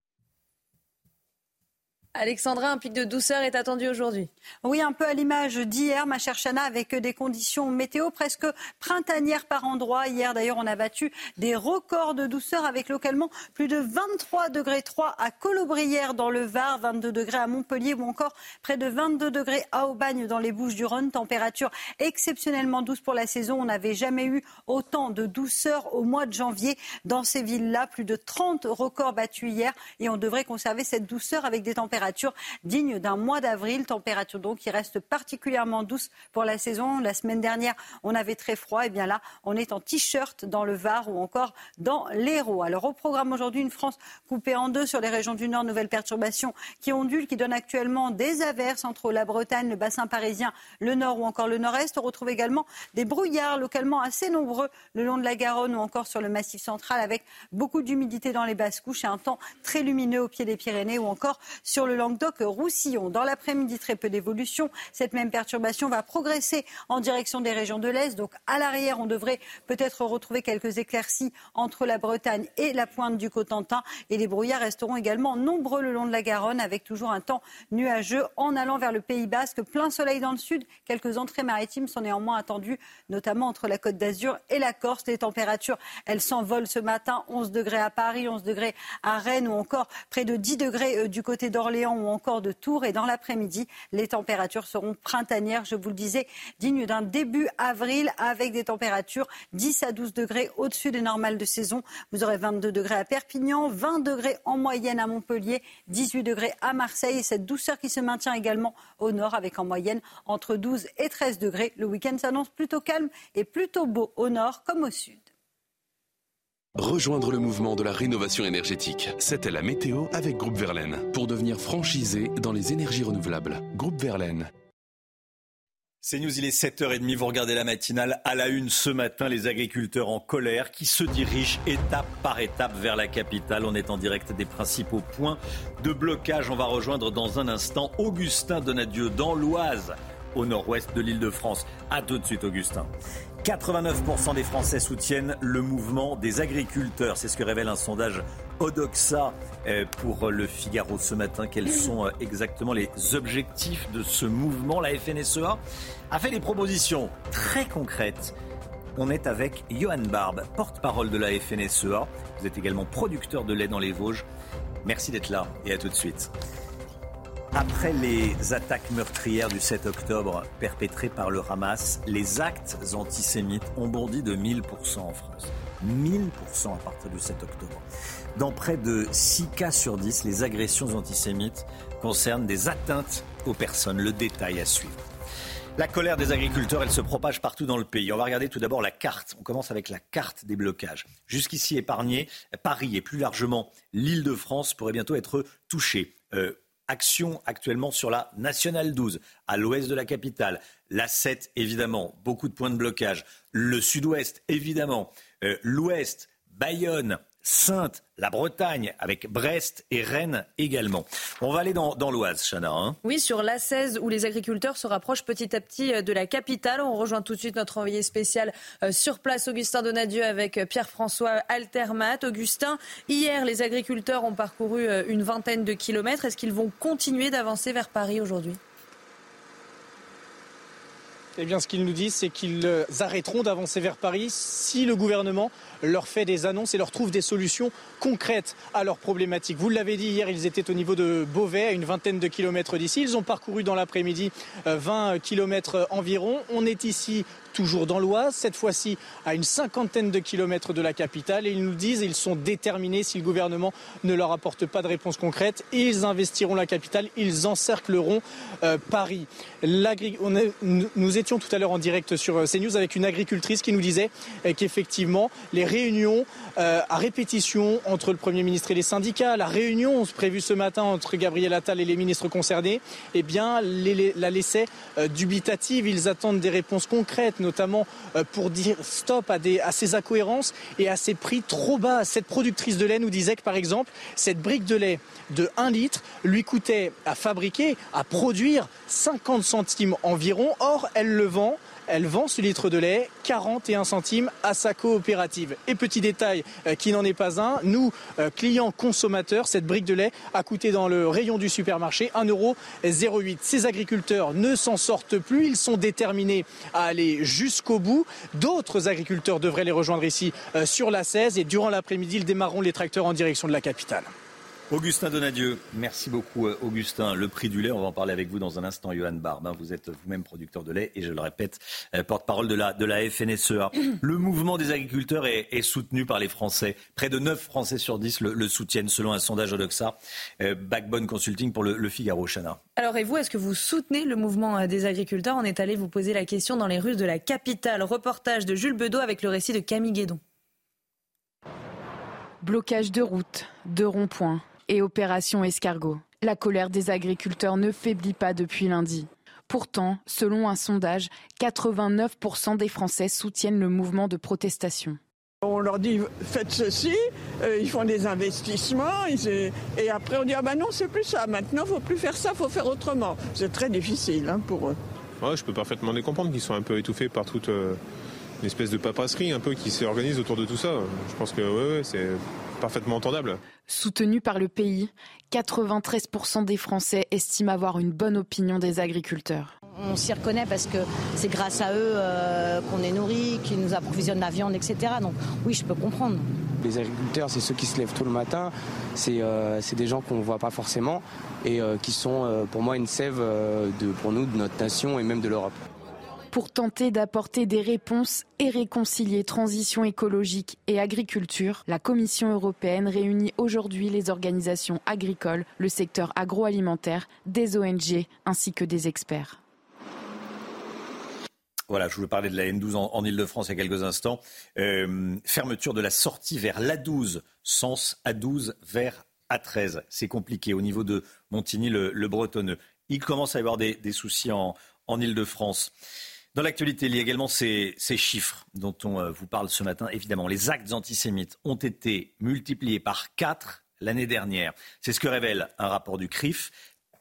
Alexandra, un pic de douceur est attendu aujourd'hui. Oui, un peu à l'image d'hier, ma chère Chana, avec des conditions météo presque printanières par endroit. Hier, d'ailleurs, on a battu des records de douceur avec localement plus de 23 degrés 3 à Colobrières dans le Var, 22 degrés à Montpellier ou encore près de 22 degrés à Aubagne dans les Bouches-du-Rhône. Température exceptionnellement douce pour la saison. On n'avait jamais eu autant de douceur au mois de janvier dans ces villes-là. Plus de 30 records battus hier et on devrait conserver cette douceur avec des températures température digne d'un mois d'avril, température donc qui reste particulièrement douce pour la saison. La semaine dernière, on avait très froid, et bien là, on est en t-shirt dans le Var ou encore dans l'Hérault. Alors au programme aujourd'hui, une France coupée en deux sur les régions du Nord, nouvelles perturbations qui ondulent, qui donnent actuellement des averses entre la Bretagne, le bassin parisien, le Nord ou encore le Nord-Est. On retrouve également des brouillards localement assez nombreux le long de la Garonne ou encore sur le Massif central avec beaucoup d'humidité dans les basses couches et un temps très lumineux au pied des Pyrénées ou encore sur le le Languedoc-Roussillon. Dans l'après-midi, très peu d'évolution. Cette même perturbation va progresser en direction des régions de l'Est. Donc à l'arrière, on devrait peut-être retrouver quelques éclaircies entre la Bretagne et la pointe du Cotentin. Et les brouillards resteront également nombreux le long de la Garonne avec toujours un temps nuageux en allant vers le Pays Basque. Plein soleil dans le sud. Quelques entrées maritimes sont néanmoins attendues, notamment entre la Côte d'Azur et la Corse. Les températures, elles s'envolent ce matin. 11 degrés à Paris, 11 degrés à Rennes ou encore près de 10 degrés euh, du côté d'Orléans ou encore de Tours. Et dans l'après-midi, les températures seront printanières, je vous le disais, dignes d'un début avril avec des températures 10 à 12 degrés au-dessus des normales de saison. Vous aurez 22 degrés à Perpignan, 20 degrés en moyenne à Montpellier, 18 degrés à Marseille. Et cette douceur qui se maintient également au nord avec en moyenne entre 12 et 13 degrés. Le week-end s'annonce plutôt calme et plutôt beau au nord comme au sud. Rejoindre le mouvement de la rénovation énergétique. C'était la météo avec Groupe Verlaine pour devenir franchisé dans les énergies renouvelables. Groupe Verlaine. C'est News, il est 7h30, vous regardez la matinale à la une ce matin, les agriculteurs en colère qui se dirigent étape par étape vers la capitale. On est en direct des principaux points de blocage. On va rejoindre dans un instant Augustin Donadieu dans l'Oise, au nord-ouest de l'île de France. A tout de suite Augustin. 89% des Français soutiennent le mouvement des agriculteurs. C'est ce que révèle un sondage Odoxa euh, pour le Figaro ce matin. Quels sont euh, exactement les objectifs de ce mouvement? La FNSEA a fait des propositions très concrètes. On est avec Johan Barbe, porte-parole de la FNSEA. Vous êtes également producteur de lait dans les Vosges. Merci d'être là et à tout de suite. Après les attaques meurtrières du 7 octobre perpétrées par le Hamas, les actes antisémites ont bondi de 1000% en France. 1000% à partir du 7 octobre. Dans près de 6 cas sur 10, les agressions antisémites concernent des atteintes aux personnes. Le détail à suivre. La colère des agriculteurs, elle se propage partout dans le pays. On va regarder tout d'abord la carte. On commence avec la carte des blocages. Jusqu'ici épargné, Paris et plus largement l'île de France pourraient bientôt être touchés. Euh, action actuellement sur la Nationale 12, à l'ouest de la capitale. La 7, évidemment, beaucoup de points de blocage. Le sud-ouest, évidemment. Euh, l'ouest, Bayonne, Sainte, la Bretagne, avec Brest et Rennes également. On va aller dans, l'Oise, Chana. Hein. oui, sur l'A16, où les agriculteurs se rapprochent petit à petit euh, de la capitale. On rejoint tout de suite notre envoyé spécial euh, sur place, Augustin Donadieu, avec euh, Pierre-François Altermat. Augustin, hier, les agriculteurs ont parcouru une vingtaine de kilomètres. Est-ce qu'ils vont continuer d'avancer vers Paris aujourd'hui? Eh bien, ce qu'ils nous disent, c'est qu'ils arrêteront d'avancer vers Paris si le gouvernement leur fait des annonces et leur trouve des solutions concrètes à leurs problématiques. Vous l'avez dit hier, ils étaient au niveau de Beauvais, à une vingtaine de kilomètres d'ici. Ils ont parcouru dans l'après-midi 20 euh, kilomètres environ. On est ici toujours dans l'Oise, cette fois-ci à une cinquantaine de kilomètres de la capitale. Et ils nous disent, ils sont déterminés si le gouvernement ne leur apporte pas de réponse concrète. Ils investiront la capitale, ils encercleront euh, Paris. nous étions tout à l'heure en direct sur euh, CNews avec une agricultrice qui nous disait qu'effectivement, les réunion euh, à répétition entre le Premier ministre et les syndicats, la réunion prévue ce matin entre Gabriel Attal et les ministres concernés, eh bien, la laissait euh, dubitative. Ils attendent des réponses concrètes, notamment euh, pour dire stop à, à ces incohérences et à ces prix trop bas. Cette productrice de lait nous disait que, par exemple, cette brique de lait de 1 litre lui coûtait à fabriquer, à produire 50 centimes environ. Or, elle le vend elle vend ce litre de lait 41 centimes à sa coopérative. Et petit détail euh, qui n'en est pas un, nous, euh, clients consommateurs, cette brique de lait a coûté dans le rayon du supermarché 1,08€. Ces agriculteurs ne s'en sortent plus, ils sont déterminés à aller jusqu'au bout. D'autres agriculteurs devraient les rejoindre ici euh, sur la 16 et durant l'après-midi, ils démarreront les tracteurs en direction de la capitale. Augustin Donadieu, merci beaucoup euh, Augustin. Le prix du lait, on va en parler avec vous dans un instant. Johan Barbe, hein. vous êtes vous-même producteur de lait et je le répète, euh, porte-parole de la, de la FNSEA. Le mouvement des agriculteurs est, soutenu par les Français. Près de 9 Français sur 10 le, soutiennent selon un sondage Odoxa, euh, Backbone Consulting pour le, Figaro Chana. Alors et vous, est-ce que vous soutenez le mouvement des agriculteurs? On est allé vous poser la question dans les rues de la capitale. Reportage de Jules Bedeau avec le récit de Camille Guédon. Blocage de routes, de ronds-points et opération escargot. La colère des agriculteurs ne faiblit pas depuis lundi. Pourtant, selon un sondage, 89% des Français soutiennent le mouvement de protestation. On leur dit faites ceci, euh, ils font des investissements et, après on dit ah ben non c'est plus ça, maintenant faut plus faire ça, faut faire autrement. C'est très difficile hein, pour eux. je peux parfaitement les comprendre qu'ils sont un peu étouffés par toute euh, une espèce de paperasserie un peu qui s'organise autour de tout ça. Je pense que ouais, c'est parfaitement entendable. Soutenu par le pays, 93% des Français estiment avoir une bonne opinion des agriculteurs. On s'y reconnaît parce que c'est grâce à eux euh, qu'on est nourri, qu'ils nous approvisionnent la viande, etc. Donc oui, je peux comprendre. Les agriculteurs, c'est ceux qui se lèvent tôt le matin, c'est euh, des gens qu'on ne voit pas forcément et euh, qui sont pour moi une sève de, pour nous, de notre nation et même de l'Europe pour tenter d'apporter des réponses et réconcilier transition écologique et agriculture, la Commission européenne réunit aujourd'hui les organisations agricoles, le secteur agroalimentaire, des ONG ainsi que des experts. Voilà, je voulais parler de la N12 en, Ile-de-France il y a quelques instants. Euh, fermeture de la sortie vers l'A12, sens A12 vers A13. C'est compliqué au niveau de Montigny-le-Bretonneux. Il commence à y avoir des, soucis en, en Ile-de-France. Dans l'actualité, il y a également ces, chiffres dont on euh, vous parle ce matin. Évidemment, les actes antisémites ont été multipliés par 4 l'année dernière. C'est ce que révèle un rapport du CRIF.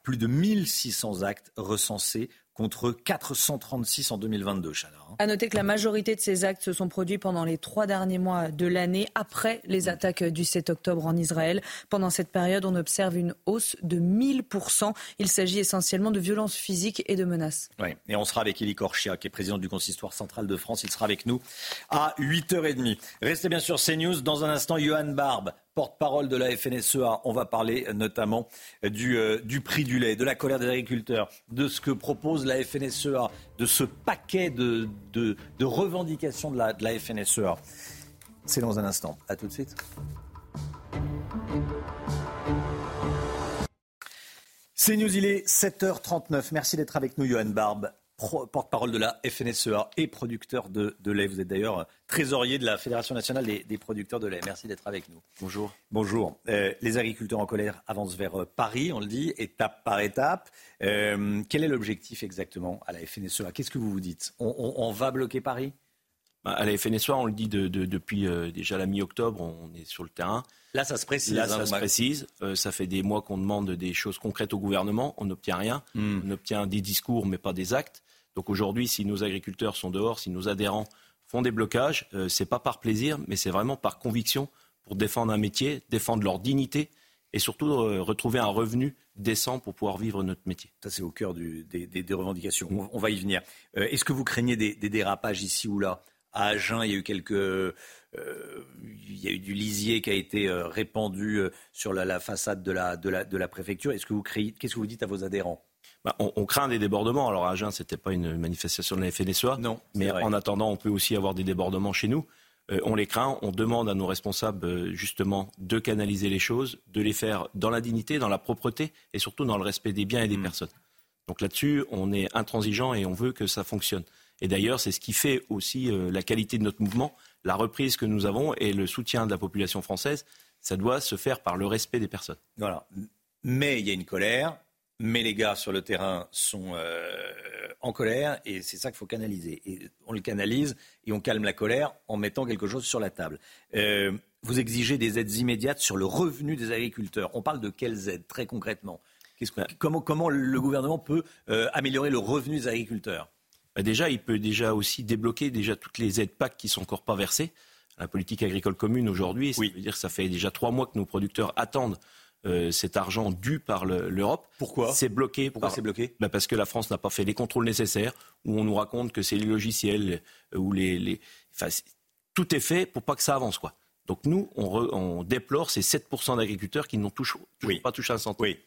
Plus de 1600 actes recensés contre 436 en 2022, Chana. Hein. À noter que la majorité de ces actes se sont produits pendant les trois derniers mois de l'année, après les attaques du 7 octobre en Israël. Pendant cette période, on observe une hausse de 1000%. Il s'agit essentiellement de violences physiques et de menaces. Oui, et on sera avec Elie Korchia, qui est président du Consistoire central de France. Il sera avec nous à 8h30. Restez bien sûr CNews. Dans un instant, Johan Barbe, porte-parole de la FNSEA. On va parler notamment du, euh, du, prix du lait, de la colère des agriculteurs, de ce que propose la FNSEA, de ce paquet de, de, revendications de la, de la FNSEA. C'est dans un instant. À tout de suite. C'est News, il est 7h39. Merci d'être avec nous, Johan Barbe porte-parole de la FNSEA et producteur de, lait. Vous êtes d'ailleurs trésorier de la Fédération nationale des, producteurs de lait. Merci d'être avec nous. Bonjour. Bonjour. Euh, les agriculteurs en colère avancent vers euh, Paris, on le dit, étape par étape. Euh, quel est l'objectif exactement à la FNSEA Qu'est-ce que vous vous dites? On, va bloquer Paris? Bah, À la FNSEA, on le dit depuis déjà la mi-octobre, on est sur le terrain. Là, ça se précise. Là, ça hein, se précise. ça fait des mois qu'on demande des choses concrètes au gouvernement. On n'obtient rien. Hmm. On obtient des discours, mais pas des actes. Donc aujourd'hui, si nos agriculteurs sont dehors, si nos adhérents font des blocages, euh, ce n'est pas par plaisir, mais c'est vraiment par conviction pour défendre un métier, défendre leur dignité et surtout euh, retrouver un revenu décent pour pouvoir vivre notre métier. Ça, c'est au cœur des, revendications. On, va y venir. Euh, est-ce que vous craignez des, dérapages ici ou là? À Agen, il y a eu quelques. il y a eu du lisier qui a été répandu sur la, façade de la, de la préfecture. Est-ce que vous qu'est-ce que vous dites à vos adhérents? Bah, on, craint des débordements. Alors à Agen, c'était pas une manifestation de la FNSEA. Non. Mais en attendant, on peut aussi avoir des débordements chez nous. Euh, on les craint. On demande à nos responsables euh, justement de canaliser les choses, de les faire dans la dignité, dans la propreté et surtout dans le respect des biens et des mmh. personnes. Donc là-dessus, on est intransigeant et on veut que ça fonctionne. Et d'ailleurs, c'est ce qui fait aussi euh, la qualité de notre mouvement, la reprise que nous avons et le soutien de la population française. Ça doit se faire par le respect des personnes. Voilà. Mais il y a une colère, mais les gars sur le terrain sont euh, en colère et c'est ça qu'il faut canaliser. Et on le canalise et on calme la colère en mettant quelque chose sur la table. Euh, vous exigez des aides immédiates sur le revenu des agriculteurs. On parle de quelles aides très concrètement? Comment, comment, le gouvernement peut euh, améliorer le revenu des agriculteurs? Bah, déjà, il peut déjà aussi débloquer déjà toutes les aides PAC qui sont encore pas versées. La politique agricole commune aujourd'hui, ça veut dire que ça fait déjà trois mois que nos producteurs attendent euh, cet argent dû par l'Europe. Pourquoi? C'est bloqué. Pourquoi c'est bloqué? Bah Parce que la France n'a pas fait les contrôles nécessaires, où on nous raconte que c'est les logiciels, euh, où les, les... Enfin, tout est fait pour pas que ça avance. quoi. Donc nous, on, déplore ces 7% d'agriculteurs qui n'ont toujours, pas touché un centime. Oui.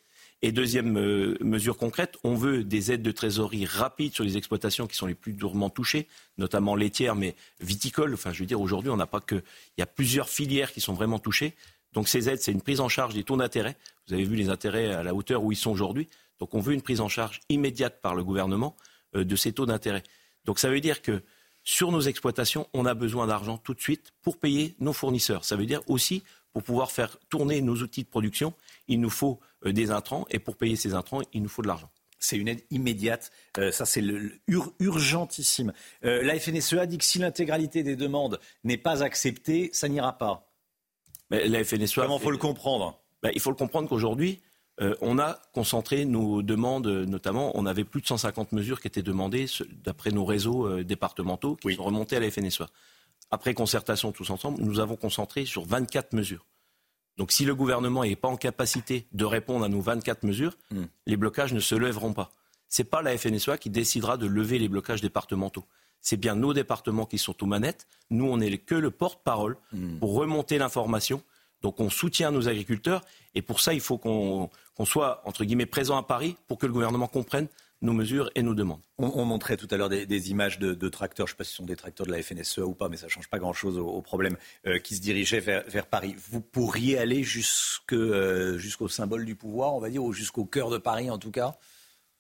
Et deuxième euh, mesure concrète, on veut des aides de trésorerie rapides sur les exploitations qui sont les plus durement touchées, notamment laitières, mais viticoles. Enfin, je veux dire, aujourd'hui, on n'a pas que. Il y a plusieurs filières qui sont vraiment touchées. Donc ces aides, c'est une prise en charge des taux d'intérêt. Vous avez vu les intérêts à la hauteur où ils sont aujourd'hui. Donc on veut une prise en charge immédiate par le gouvernement euh, de ces taux d'intérêt. Donc ça veut dire que sur nos exploitations, on a besoin d'argent tout de suite pour payer nos fournisseurs. Ça veut dire aussi pour pouvoir faire tourner nos outils de production, il nous faut euh, des intrants et pour payer ces intrants, il nous faut de l'argent. C'est une aide immédiate. Euh, ça, c'est urgentissime. La FNSEA dit que si l'intégralité des demandes n'est pas acceptée, ça n'ira pas. Mais la FNSEA. Comment faut le comprendre ben, Il faut le comprendre qu'aujourd'hui, on a concentré nos demandes, notamment, on avait plus de 150 mesures qui étaient demandées d'après nos réseaux départementaux qui sont remontés à la FNSEA. Après concertation tous ensemble, nous avons concentré sur 24 mesures. Donc si le gouvernement n'est pas en capacité de répondre à nos 24 mesures, hmm. les blocages ne se lèveront pas. Ce n'est pas la FNSEA qui décidera de lever les blocages départementaux. C'est bien nos départements qui sont aux manettes. Nous, on n'est que le porte-parole hmm. pour remonter l'information. Donc on soutient nos agriculteurs et pour ça, il faut qu'on soit, entre guillemets, présent à Paris pour que le gouvernement comprenne nos mesures et nos demandes. On, montrait tout à l'heure des, images de, tracteurs, je ne sais pas si ce sont des tracteurs de la FNSEA ou pas, mais ça ne change pas grand-chose au, problème, euh, qui se dirigeaient vers, Paris. Vous pourriez aller euh, jusqu'au symbole du pouvoir, on va dire, ou jusqu'au cœur de Paris en tout cas?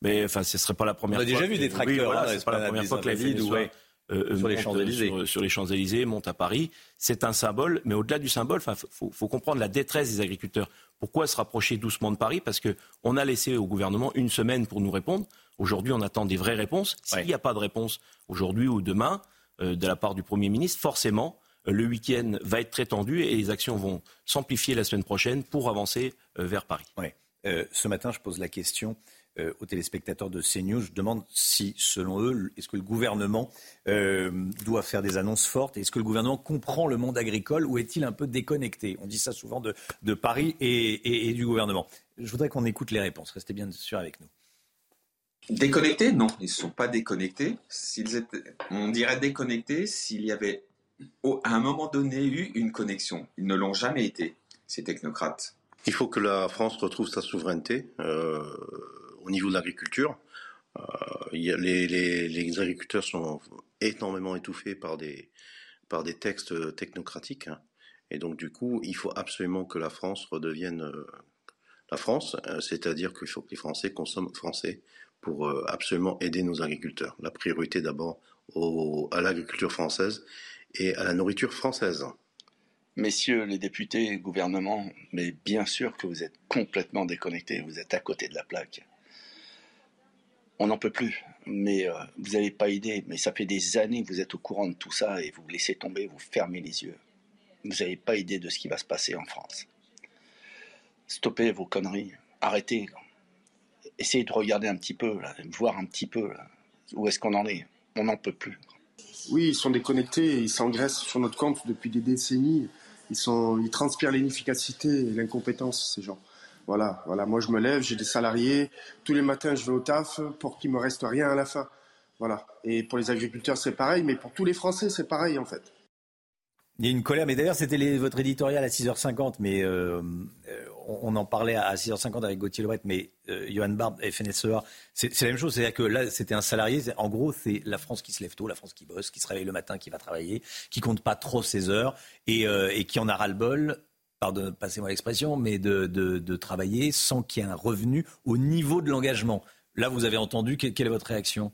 Mais enfin, ce ne serait pas la première fois. On a déjà vu des tracteurs. Oui, voilà, pas la première fois que la FNSEA euh, sur les Champs-Élysées. Sur, les Champs-Élysées, monte à Paris. C'est un symbole, mais au-delà du symbole, il faut, faut, comprendre la détresse des agriculteurs. Pourquoi se rapprocher doucement de Paris? Parce qu'on a laissé au gouvernement une semaine pour nous répondre. Aujourd'hui, on attend des vraies réponses. S'il n'y a pas de réponse aujourd'hui ou demain euh, de la part du Premier ministre, forcément, euh, le week-end va être très tendu et les actions vont s'amplifier la semaine prochaine pour avancer euh, vers Paris. ce matin, je pose la question aux téléspectateurs de CNews. Je demande si, selon eux, est-ce que le gouvernement doit faire des annonces fortes Est-ce que le gouvernement comprend le monde agricole ou est-il un peu déconnecté? On dit ça souvent de, Paris et, et, du gouvernement. Je voudrais qu'on écoute les réponses. Restez bien sûr avec nous. Déconnectés? Non, ils ne sont pas déconnectés. S'ils étaient, on dirait déconnectés s'il y avait à un moment donné eu une connexion. Ils ne l'ont jamais été, ces technocrates. Il faut que la France retrouve sa souveraineté euh, au niveau de l'agriculture. Euh, les, agriculteurs sont énormément étouffés par des, par des textes technocratiques. Et donc, du coup, il faut absolument que la France redevienne euh, la France, c'est-à-dire qu'il faut que les Français consomment français pour euh, absolument aider nos agriculteurs. La priorité d'abord à l'agriculture française et à la nourriture française. Messieurs les députés et gouvernement, mais bien sûr que vous êtes complètement déconnectés, vous êtes à côté de la plaque. On n'en peut plus, mais euh, vous n'avez pas idée, mais ça fait des années que vous êtes au courant de tout ça et vous laissez tomber, vous fermez les yeux. Vous n'avez pas idée de ce qui va se passer en France. Stoppez vos conneries, arrêtez essayez de regarder un petit peu, voir un petit peu où est-ce qu'on en est. On n'en peut plus. Oui, ils sont déconnectés, ils s'engraissent sur notre compte depuis des décennies. Ils, sont, ils transpirent l'inefficacité et l'incompétence, ces gens. Voilà, voilà. Moi, je me lève, j'ai des salariés. Tous les matins, je vais au taf pour qu'il me reste rien à la fin. Voilà. Et pour les agriculteurs, c'est pareil, mais pour tous les Français, c'est pareil, en fait. Il y a une colère, mais d'ailleurs, c'était votre éditorial à 6h50, mais euh, euh, on, en parlait à 6h50 avec Gauthier Lebret, mais euh, Johan Barbe, FNSEA, c'est la même chose. C'est-à-dire que là, c'était un salarié. En gros, c'est la France qui se lève tôt, la France qui bosse, qui se réveille le matin, qui va travailler, qui compte pas trop ses heures et, qui en a ras-le-bol passez-moi l'expression, mais de, travailler sans qu'il y ait un revenu au niveau de l'engagement. Là, vous avez entendu, quelle est votre réaction?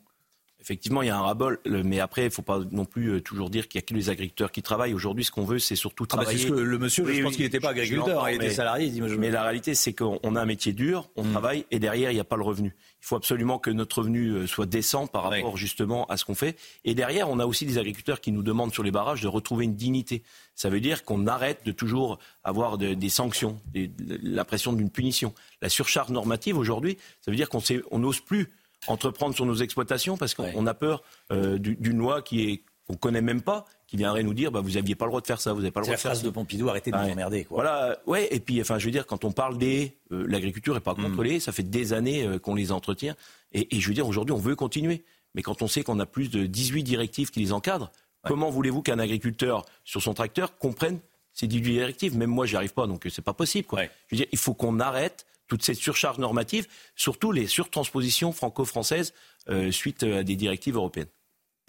Effectivement, il y a un rabol, mais après, il ne faut pas non plus euh, toujours dire qu'il y a que les agriculteurs qui travaillent. Aujourd'hui, ce qu'on veut, c'est surtout ah bah, travailler. que le monsieur, je pense qu'il n'était pas agriculteur, il était salarié. Mais la réalité, c'est qu'on a un métier dur, on hmm. travaille, et derrière, il n'y a pas le revenu. Il faut absolument que notre revenu euh, soit décent par rapport justement à ce qu'on fait. Et derrière, on a aussi des agriculteurs qui nous demandent sur les barrages de retrouver une dignité. Ça veut dire qu'on arrête de toujours avoir des sanctions, la pression d'une punition. La surcharge normative aujourd'hui, ça veut dire qu'on n'ose plus entreprendre sur nos exploitations parce qu'on a peur euh, d'une loi qui est qu'on connaît même pas, qui viendrait nous dire bah, vous n'aviez pas le droit de faire ça, vous n'avez pas le droit de faire ça. la phrase de Pompidou, arrêtez de nous emmerder. Quoi. Voilà, ouais, et puis enfin, je veux dire, quand on parle des. Euh, l'agriculture n'est pas mm. contrôlée, ça fait des années euh, qu'on les entretient. Et, et, je veux dire, aujourd'hui, on veut continuer. Mais quand on sait qu'on a plus de 18 directives qui les encadrent, comment voulez-vous qu'un agriculteur sur son tracteur comprenne ces 18 directives? Même moi, j'y arrive pas, donc c'est pas possible. Quoi. Je veux dire, il faut qu'on arrête toute cette surcharge normative, surtout les surtranspositions franco-françaises euh, suite à des directives européennes.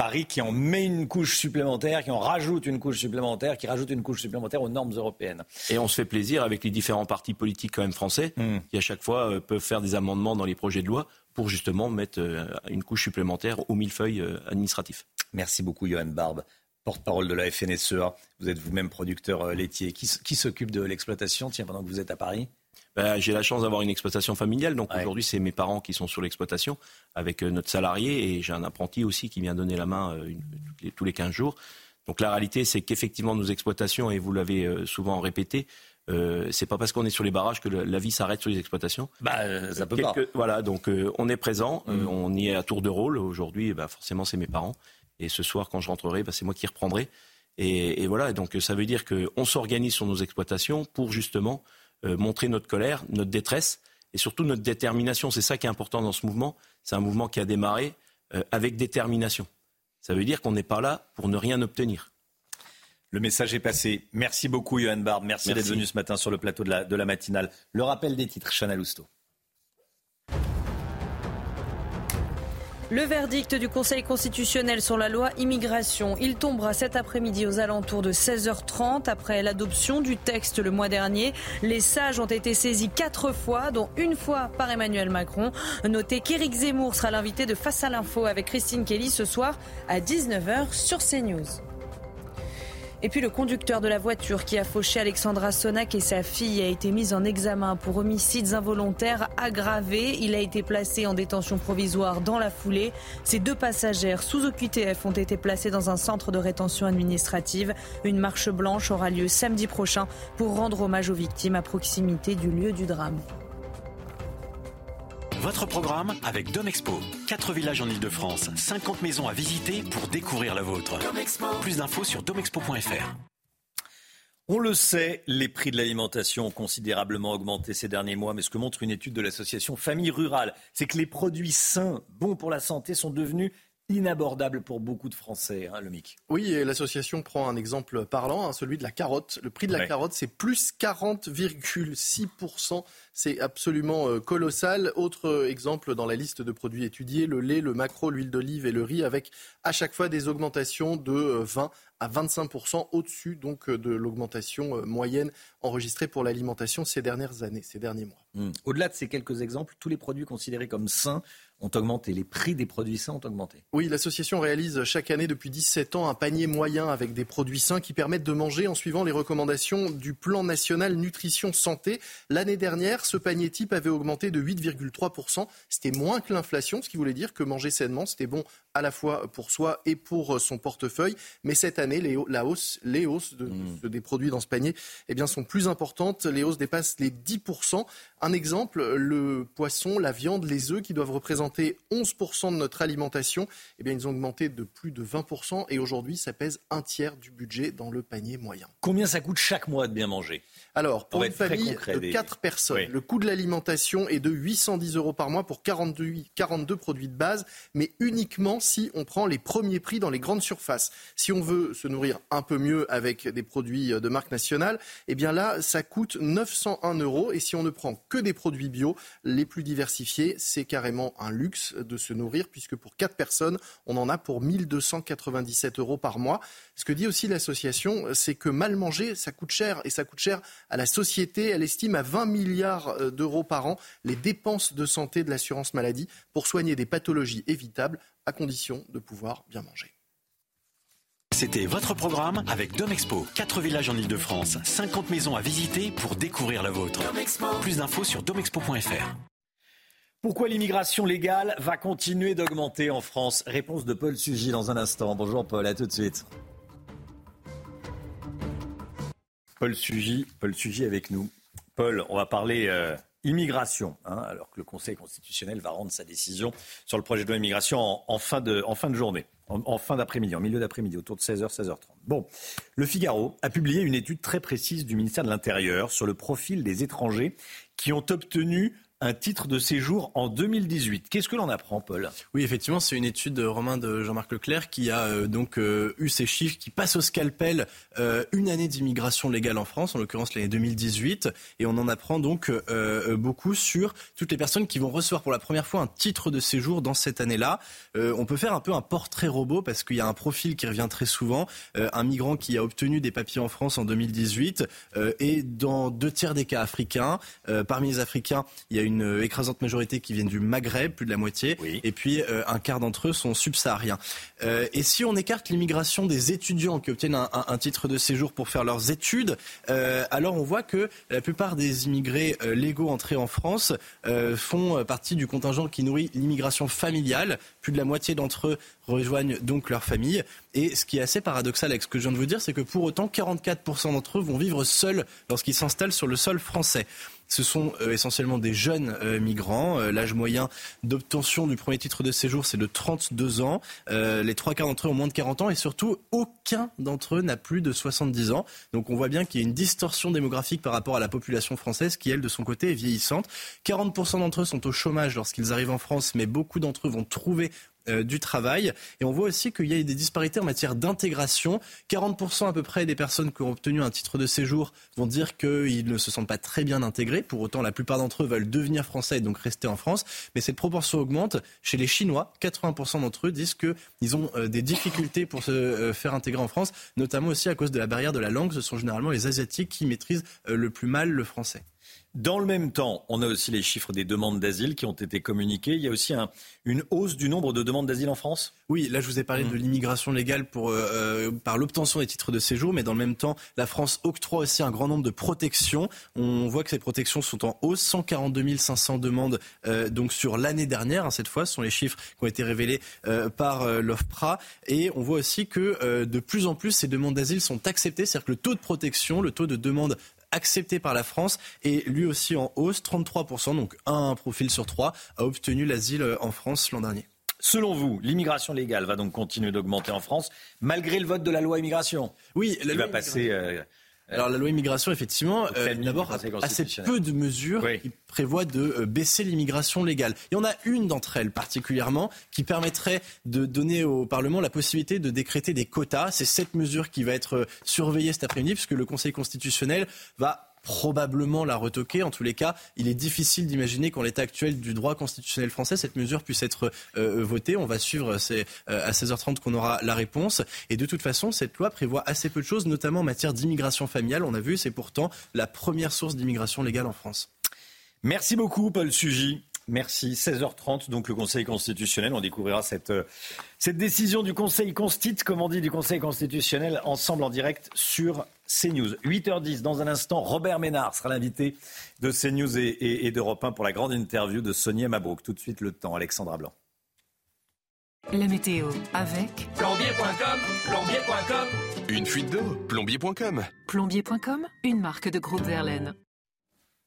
Paris qui en met une couche supplémentaire, qui en rajoute une couche supplémentaire, qui rajoute une couche supplémentaire aux normes européennes. Et on se fait plaisir avec les différents partis politiques quand même français, hmm. qui à chaque fois euh, peuvent faire des amendements dans les projets de loi pour justement mettre euh, une couche supplémentaire au millefeuille euh, administratif. Merci beaucoup Johan Barbe, porte-parole de la FNSEA. Vous êtes vous-même producteur laitier. Qui, qui s'occupe de l'exploitation, tiens, pendant que vous êtes à Paris? Bah, j'ai la chance d'avoir une exploitation familiale, donc aujourd'hui c'est mes parents qui sont sur l'exploitation avec euh, notre salarié et j'ai un apprenti aussi qui vient donner la main euh, tous les 15 jours. Donc la réalité c'est qu'effectivement nos exploitations, et vous l'avez euh, souvent répété, euh, c'est pas parce qu'on est sur les barrages que la vie s'arrête sur les exploitations. Bah, ça peut pas. Voilà, donc on est présent, mm. on y est à tour de rôle. Aujourd'hui, bah, forcément, c'est mes parents. Et ce soir, quand je rentrerai, bah, c'est moi qui reprendrai. Et, et, voilà, donc ça veut dire qu'on s'organise sur nos exploitations pour justement montrer notre colère, notre détresse et surtout notre détermination. C'est ça qui est important dans ce mouvement. C'est un mouvement qui a démarré euh, avec détermination. Ça veut dire qu'on n'est pas là pour ne rien obtenir. Le message est passé. Merci beaucoup, Johan Barbe. Merci, d'être venu ce matin sur le plateau de la, de la matinale. Le rappel des titres, Chana Lousteau. Le verdict du Conseil constitutionnel sur la loi immigration, il tombera cet après-midi aux alentours de 16h30 après l'adoption du texte le mois dernier. Les sages ont été saisis quatre fois, dont une fois par Emmanuel Macron. Notez qu'Éric Zemmour sera l'invité de Face à l'info avec Christine Kelly ce soir à 19h sur CNews. Et puis le conducteur de la voiture qui a fauché Alexandra Sonac et sa fille a été mis en examen pour homicides involontaires aggravés. Il a été placé en détention provisoire dans la foulée. Ces deux passagères sous OQTF ont été placés dans un centre de rétention administrative. Une marche blanche aura lieu samedi prochain pour rendre hommage aux victimes à proximité du lieu du drame. Votre programme avec Domexpo. 4 villages en Ile-de-France, 50 maisons à visiter pour découvrir la vôtre. Plus d'infos sur domexpo.fr. On le sait, les prix de l'alimentation ont considérablement augmenté ces derniers mois, mais ce que montre une étude de l'association Famille Rurale, c'est que les produits sains, bons pour la santé, sont devenus inabordable pour beaucoup de Français, hein, le MIC. Oui, et l'association prend un exemple parlant, hein, celui de la carotte. Le prix de la carotte, c'est plus 40,6%. C'est absolument euh, colossal. Autre euh, exemple dans la liste de produits étudiés, le lait, le macro, l'huile d'olive et le riz, avec à chaque fois des augmentations de 20 euh, à 25% au-dessus donc de l'augmentation moyenne enregistrée pour l'alimentation ces dernières années, ces derniers mois. Mmh. Au-delà de ces quelques exemples, tous les produits considérés comme sains ont augmenté, les prix des produits sains ont augmenté. Oui, l'association réalise chaque année depuis 17 ans un panier moyen avec des produits sains qui permettent de manger en suivant les recommandations du plan national nutrition santé. L'année dernière, ce panier type avait augmenté de 8,3%. C'était moins que l'inflation, ce qui voulait dire que manger sainement, c'était bon à la fois pour soi et pour son portefeuille. Mais cette année, les, la hausse, les hausses de, mmh. des produits dans ce panier eh bien, sont plus importantes. Les hausses dépassent les 10%. Un exemple, le poisson, la viande, les œufs qui doivent représenter 11% de notre alimentation, eh bien, ils ont augmenté de plus de 20% et aujourd'hui, ça pèse un tiers du budget dans le panier moyen. Combien ça coûte chaque mois de bien manger? Alors, pour une famille de 4 personnes, le coût de l'alimentation est de 810 euros par mois pour 42, 42 produits de base, mais uniquement si on prend les premiers prix dans les grandes surfaces. Si on veut se nourrir un peu mieux avec des produits de marque nationale, eh bien là, ça coûte 901 euros et si on ne prend que des produits bio. Les plus diversifiés, c'est carrément un luxe de se nourrir puisque pour 4 personnes, on en a pour 1297 euros par mois. Ce que dit aussi l'association, c'est que mal manger, ça coûte cher et ça coûte cher à la société. Elle estime à 20 milliards euh, d'euros par an les dépenses de santé de l'assurance maladie pour soigner des pathologies évitables à condition de pouvoir bien manger. C'était votre programme avec Domexpo. 4 villages en Ile-de-France, 50 maisons à visiter pour découvrir la vôtre. Plus d'infos sur domexpo.fr. Pourquoi l'immigration légale va continuer d'augmenter en France? Réponse de Paul Sugy dans un instant. Bonjour Paul, à tout de suite. Paul Sugy, Paul Sugy avec nous. Paul, on va parler euh, immigration, hein, alors que le Conseil constitutionnel va rendre sa décision sur le projet de loi immigration en, fin, de, en journée, en, fin d'après-midi, en milieu d'après-midi, autour de 16h, 16h30. Bon, le Figaro a publié une étude très précise du ministère de l'Intérieur sur le profil des étrangers qui ont obtenu un titre de séjour en 2018. Qu'est-ce que l'on apprend, Paul? Oui, effectivement, c'est une étude de Romain de Jean-Marc Leclerc qui a euh, donc euh, eu ces chiffres qui passent au scalpel euh, une année d'immigration légale en France, en l'occurrence l'année 2018, et on en apprend donc beaucoup sur toutes les personnes qui vont recevoir pour la première fois un titre de séjour dans cette année-là. on peut faire un peu un portrait robot parce qu'il y a un profil qui revient très souvent, un migrant qui a obtenu des papiers en France en 2018 et dans deux tiers des cas africains. parmi les Africains, il y a une une écrasante majorité qui viennent du Maghreb, plus de la moitié, et puis euh, un quart d'entre eux sont subsahariens. Euh, et si on écarte l'immigration des étudiants qui obtiennent un, titre de séjour pour faire leurs études, euh, alors on voit que la plupart des immigrés légaux entrés en France font partie du contingent qui nourrit l'immigration familiale. Plus de la moitié d'entre eux rejoignent donc leur famille. Et ce qui est assez paradoxal avec ce que je viens de vous dire, c'est que pour autant, 44% d'entre eux vont vivre seuls lorsqu'ils s'installent sur le sol français. Ce sont euh, essentiellement des jeunes euh, migrants. Euh, l'âge moyen d'obtention du premier titre de séjour, c'est de 32 ans. les trois quarts d'entre eux ont moins de 40 ans et surtout, aucun d'entre eux n'a plus de 70 ans. Donc on voit bien qu'il y a une distorsion démographique par rapport à la population française qui, elle, de son côté, est vieillissante. 40% d'entre eux sont au chômage lorsqu'ils arrivent en France, mais beaucoup d'entre eux vont trouver du travail. Et on voit aussi qu'il y a des disparités en matière d'intégration. 40% à peu près des personnes qui ont obtenu un titre de séjour vont dire qu'ils ne se sentent pas très bien intégrés. Pour autant, la plupart d'entre eux veulent devenir français et donc rester en France. Mais cette proportion augmente. Chez les Chinois, 80% d'entre eux disent qu'ils ont euh, des difficultés pour se euh, faire intégrer en France, notamment aussi à cause de la barrière de la langue. Ce sont généralement les Asiatiques qui maîtrisent le plus mal le français. Dans le même temps, on a aussi les chiffres des demandes d'asile qui ont été communiqués. Il y a aussi une hausse du nombre de demandes d'asile en France? Oui, là je vous ai parlé de mmh. l'immigration légale pour, euh, euh, par l'obtention des titres de séjour, mais dans le même temps, la France octroie aussi un grand nombre de protections. On voit que ces protections sont en hausse, 142 500 demandes euh, donc sur l'année dernière, hein, cette fois, ce sont les chiffres qui ont été révélés par l'OFPRA. Et on voit aussi que de plus en plus, ces demandes d'asile sont acceptées, c'est-à-dire que le taux de protection, le taux de demande accepté par la France et lui aussi en hausse, 33%, donc un profil sur trois a obtenu l'asile euh, en France l'an dernier. Selon vous, l'immigration légale va donc continuer d'augmenter en France malgré le vote de la loi immigration? Oui, la loi va passer. Euh, alors la loi immigration, effectivement, euh, d'abord assez peu de mesures qui prévoient de baisser l'immigration légale. Il y en a une d'entre elles particulièrement qui permettrait de donner au Parlement la possibilité de décréter des quotas. C'est cette mesure qui va être surveillée cet après-midi puisque le Conseil constitutionnel va probablement la retoquer. En tous les cas, il est difficile d'imaginer qu'en l'état actuel du droit constitutionnel français, cette mesure puisse être euh, votée. On va suivre, c'est euh, à 16h30 qu'on aura la réponse. Et de toute façon, cette loi prévoit assez peu de choses, notamment en matière d'immigration familiale. On a vu, c'est pourtant la première source d'immigration légale en France. Merci beaucoup, Paul Sugy. Merci. 16h30, donc le Conseil constitutionnel. On découvrira cette, euh, cette décision du Conseil constit, comme on dit, du Conseil constitutionnel, ensemble en direct sur CNews. 8h10, dans un instant, Robert Ménard sera l'invité de CNews et, et, d'Europe 1 pour la grande interview de Sonia Mabrouk. Tout de suite, le temps, Alexandra Blanc. La météo avec plombier.com, plombier.com. Une fuite d'eau, plombier.com. Plombier.com, une marque de groupe Verlaine.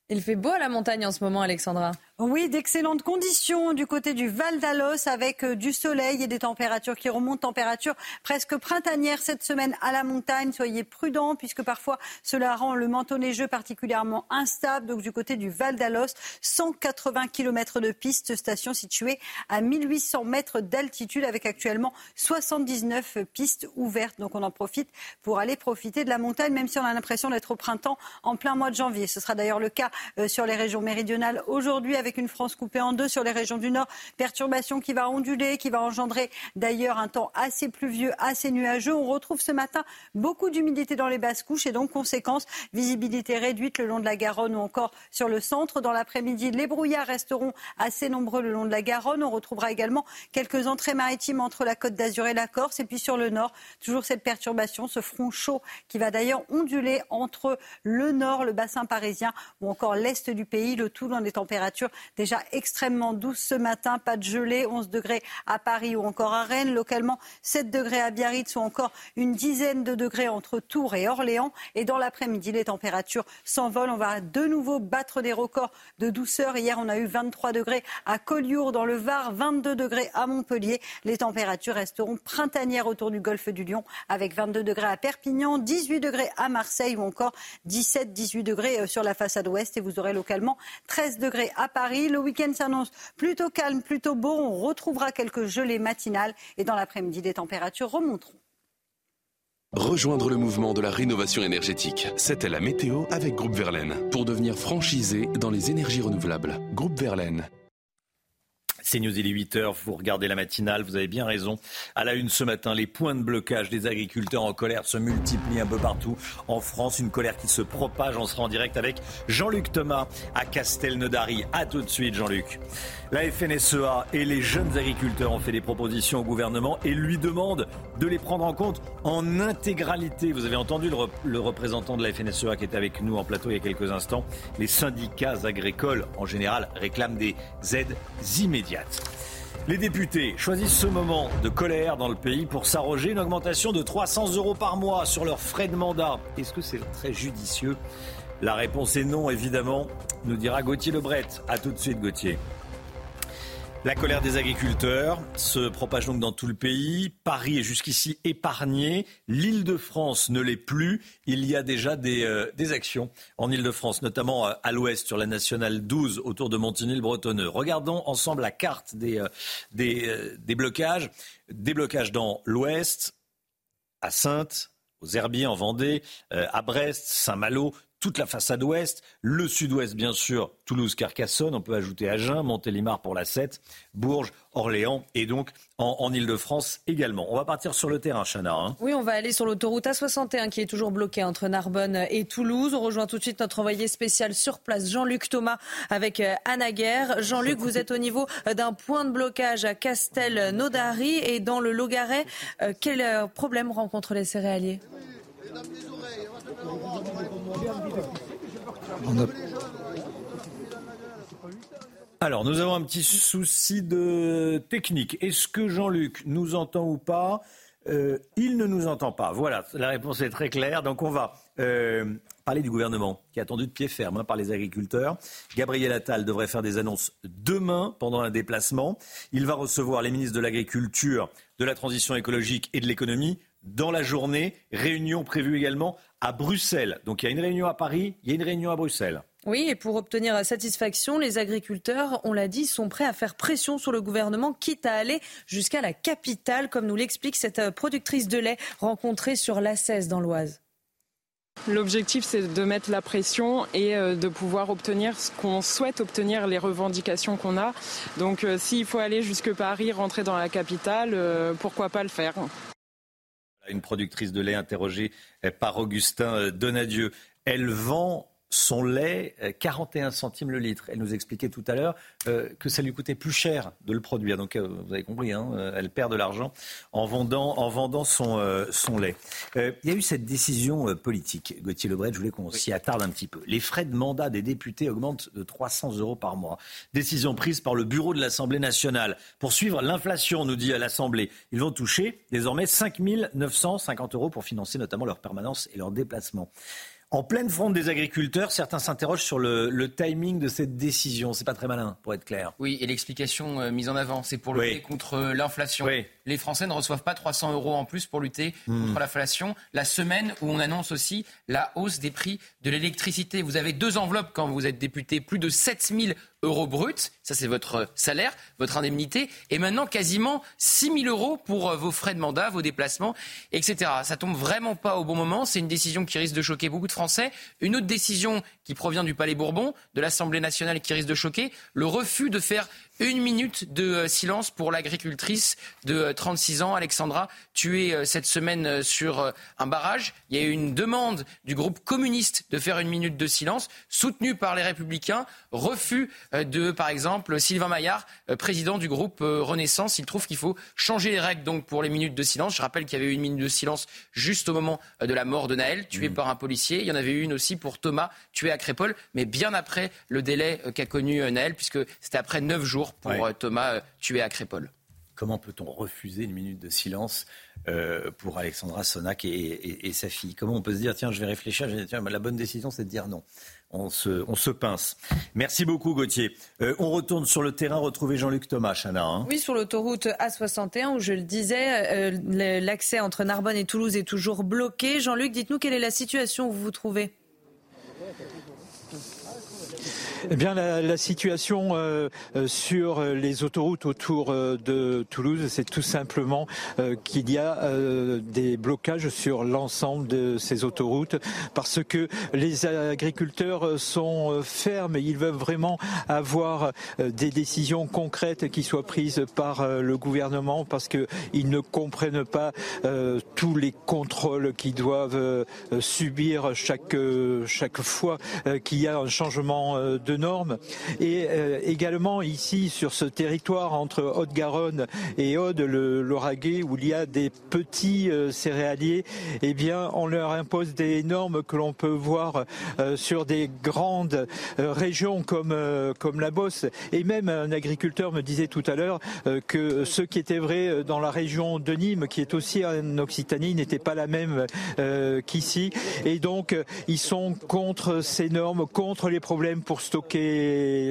Il fait beau à la montagne en ce moment, Alexandra. Oui, d'excellentes conditions du côté du Val d'Alos avec euh, du soleil et des températures qui remontent, températures presque printanières cette semaine à la montagne. Soyez prudents puisque parfois cela rend le manteau neigeux particulièrement instable. Donc du côté du Val d'Alos, 180 km de piste, station située à 1800 mètres d'altitude avec actuellement 79 pistes ouvertes. Donc on en profite pour aller profiter de la montagne même si on a l'impression d'être au printemps en plein mois de janvier. Ce sera d'ailleurs le cas euh, sur les régions méridionales aujourd'hui avec une France coupée en deux sur les régions du Nord. Perturbation qui va onduler, qui va engendrer d'ailleurs un temps assez pluvieux, assez nuageux. On retrouve ce matin beaucoup d'humidité dans les basses couches et donc conséquence, visibilité réduite le long de la Garonne ou encore sur le centre. Dans l'après-midi, les brouillards resteront assez nombreux le long de la Garonne. On retrouvera également quelques entrées maritimes entre la côte d'Azur et la Corse. Et puis sur le nord, toujours cette perturbation, ce front chaud qui va d'ailleurs onduler entre le nord, le bassin parisien ou encore l'est du pays, le tout dans des températures déjà extrêmement douce ce matin. Pas de gelée, 11 degrés à Paris ou encore à Rennes. Localement, 7 degrés à Biarritz ou encore une dizaine de degrés entre Tours et Orléans. Et dans l'après-midi, les températures s'envolent. On va de nouveau battre des records de douceur. Hier, on a eu 23 degrés à Collioure dans le Var, 22 degrés à Montpellier. Les températures resteront printanières autour du golfe du Lion avec 22 degrés à Perpignan, 18 degrés à Marseille ou encore 17-18 degrés euh, sur la façade ouest et vous aurez localement 13 degrés à Paris. Le week-end s'annonce plutôt calme, plutôt beau. On retrouvera quelques gelées matinales et dans l'après-midi, les températures remonteront. Rejoindre le mouvement de la rénovation énergétique. C'était la météo avec Groupe Verlaine pour devenir franchisé dans les énergies renouvelables. Groupe Verlaine. C'est News, il est 8h, vous regardez la matinale, vous avez bien raison. À la une ce matin, les points de blocage des agriculteurs en colère se multiplient un peu partout en France. Une colère qui se propage. On sera en direct avec Jean-Luc Thomas à Castelnaudary. A tout de suite, Jean-Luc. La FNSEA et les jeunes agriculteurs ont fait des propositions au gouvernement et lui demandent de les prendre en compte en intégralité. Vous avez entendu le, le représentant de la FNSEA qui était avec nous en plateau il y a quelques instants. Les syndicats agricoles, en général, réclament des aides immédiates. Les députés choisissent ce moment de colère dans le pays pour s'arroger une augmentation de 300 euros par mois sur leurs frais de mandat. Est-ce que c'est très judicieux? La réponse est non, évidemment, nous dira Gauthier Lebret. A tout de suite, Gauthier. La colère des agriculteurs se propage donc dans tout le pays. Paris est jusqu'ici épargné. L'Île-de-France ne l'est plus. Il y a déjà des, euh, actions en Île-de-France, notamment euh, à l'ouest sur la nationale 12 autour de Montigny-le-Bretonneux. Regardons ensemble la carte des, euh, des, blocages. Des blocages dans l'ouest, à Sainte, aux Herbiers en Vendée, à Brest, Saint-Malo, toute la façade ouest, le sud-ouest bien sûr, Toulouse, Carcassonne, on peut ajouter Agen, Montélimar pour la 7, Bourges, Orléans et donc en, Ile-de-France également. On va partir sur le terrain, Chana. Hein. Oui, on va aller sur l'autoroute A61 qui est toujours bloquée entre Narbonne et Toulouse. On rejoint tout de suite notre envoyé spécial sur place, Jean-Luc Thomas, avec euh, Anna Guerre. Jean-Luc, vous êtes au niveau euh, d'un point de blocage à Castel-Naudary et dans le Logaret. Euh, quel problème rencontrent les céréaliers? Alors, nous avons un petit souci de technique. Est-ce que Jean-Luc nous entend ou pas euh, Il ne nous entend pas. Voilà, la réponse est très claire. Donc, on va euh, parler du gouvernement qui est attendu de pied ferme hein, par les agriculteurs. Gabriel Attal devrait faire des annonces demain pendant un déplacement. Il va recevoir les ministres de l'Agriculture, de la Transition écologique et de l'économie dans la journée. Réunion prévue également à Bruxelles. Donc il y a une réunion à Paris, il y a une réunion à Bruxelles. Oui, et pour obtenir satisfaction, les agriculteurs, on l'a dit, sont prêts à faire pression sur le gouvernement, quitte à aller jusqu'à la capitale, comme nous l'explique cette productrice de lait rencontrée sur l'A16 dans l'Oise. L'objectif, c'est de mettre la pression et euh, de pouvoir obtenir ce qu'on souhaite obtenir, les revendications qu'on a. Donc euh, s'il faut aller jusque Paris, rentrer dans la capitale, euh, pourquoi pas le faire? Une productrice de lait interrogée par Augustin Donadieu. Elle vend son lait 41 euh, centimes le litre. Elle nous expliquait tout à l'heure euh, que ça lui coûtait plus cher de le produire. Donc euh, vous avez compris, hein, elle perd de l'argent en vendant, en vendant son, son lait. il y a eu cette décision politique. Gauthier Lebret, je voulais qu'on s'y attarde un petit peu. Les frais de mandat des députés augmentent de 300 euros par mois. Décision prise par le bureau de l'Assemblée nationale. Pour suivre l'inflation, nous dit à l'Assemblée, ils vont toucher désormais 5 950 euros pour financer notamment leur permanence et leur déplacement. En pleine fronde des agriculteurs, certains s'interrogent sur le, timing de cette décision. C'est pas très malin, pour être clair. Oui, et l'explication euh, mise en avant, c'est pour lutter contre l'inflation. Les Français ne reçoivent pas 300 euros en plus pour lutter hmm. contre l'inflation. La semaine où on annonce aussi la hausse des prix de l'électricité. Vous avez deux enveloppes quand vous êtes député, plus de 7000 euros bruts, ça c'est votre salaire, votre indemnité, et maintenant quasiment 6 000 euros pour euh, vos frais de mandat, vos déplacements, etc. Ça tombe vraiment pas au bon moment, c'est une décision qui risque de choquer beaucoup de Français. Une autre décision qui provient du Palais Bourbon, de l'Assemblée nationale qui risque de choquer, le refus de faire Une minute de silence pour l'agricultrice de 36 ans, Alexandra, tuée cette semaine sur un barrage. Il y a eu une demande du groupe communiste de faire une minute de silence, soutenue par les Républicains. Refus de, par exemple, Sylvain Maillard, président du groupe Renaissance. Il trouve qu'il faut changer les règles donc pour les minutes de silence. Je rappelle qu'il y avait eu une minute de silence juste au moment de la mort de Naël, tué mmh. par un policier. Il y en avait eu une aussi pour Thomas, tué à Crépole, mais bien après le délai qu'a connu Naël, puisque c'était après neuf jours pour Thomas tué à Crépole. Comment peut-on refuser une minute de silence euh, pour Alexandra Sonac et, sa fille? Comment on peut se dire, tiens, je vais réfléchir, je vais tiens, la bonne décision, c'est de dire non on se, on se pince. Merci beaucoup, Gauthier. Euh, on retourne sur le terrain, retrouver Jean-Luc Thomas, Chana. Hein. Oui, sur l'autoroute A61, où je le disais, euh, l'accès entre Narbonne et Toulouse est toujours bloqué. Jean-Luc, dites-nous quelle est la situation où vous vous trouvez? Eh bien, la, situation euh, euh, sur les autoroutes autour euh, de Toulouse, c'est tout simplement qu'il y a des blocages sur l'ensemble de ces autoroutes parce que les agriculteurs sont fermes. Ils veulent vraiment avoir des décisions concrètes qui soient prises par le gouvernement parce qu'ils ne comprennent pas tous les contrôles qu'ils doivent subir chaque, chaque fois qu'il y a un changement de Et euh, également ici, sur ce territoire entre Haute-Garonne et Aude, le Lauragais, où il y a des petits euh, céréaliers, eh bien, on leur impose des normes que l'on peut voir euh, sur des grandes régions comme, comme la Bosse. Et même un agriculteur me disait tout à l'heure que ce qui était vrai dans la région de Nîmes, qui est aussi en Occitanie, n'était pas la même qu'ici. Et donc, ils sont contre ces normes, contre les problèmes pour stocker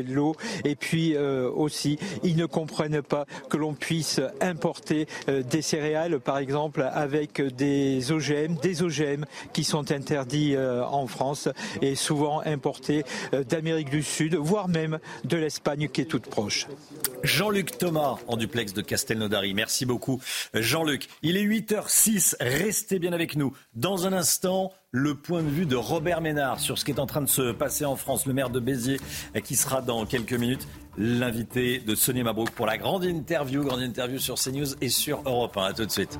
l'eau. Et puis euh, aussi, ils ne comprennent pas que l'on puisse importer euh, des céréales, par exemple, avec des OGM, des OGM qui sont interdits euh, en France et souvent importés d'Amérique du Sud, voire même de l'Espagne qui est toute proche. Jean-Luc Thomas en duplex de Castelnaudary. Merci beaucoup, Jean-Luc. Il est 8h06. Restez bien avec nous. Dans un instant, le point de vue de Robert Ménard sur ce qui est en train de se passer en France. Le maire de Béziers qui sera dans quelques minutes l'invité de Sonia Mabrouk pour la grande interview, grande interview sur CNews et sur Europe 1. A tout de suite.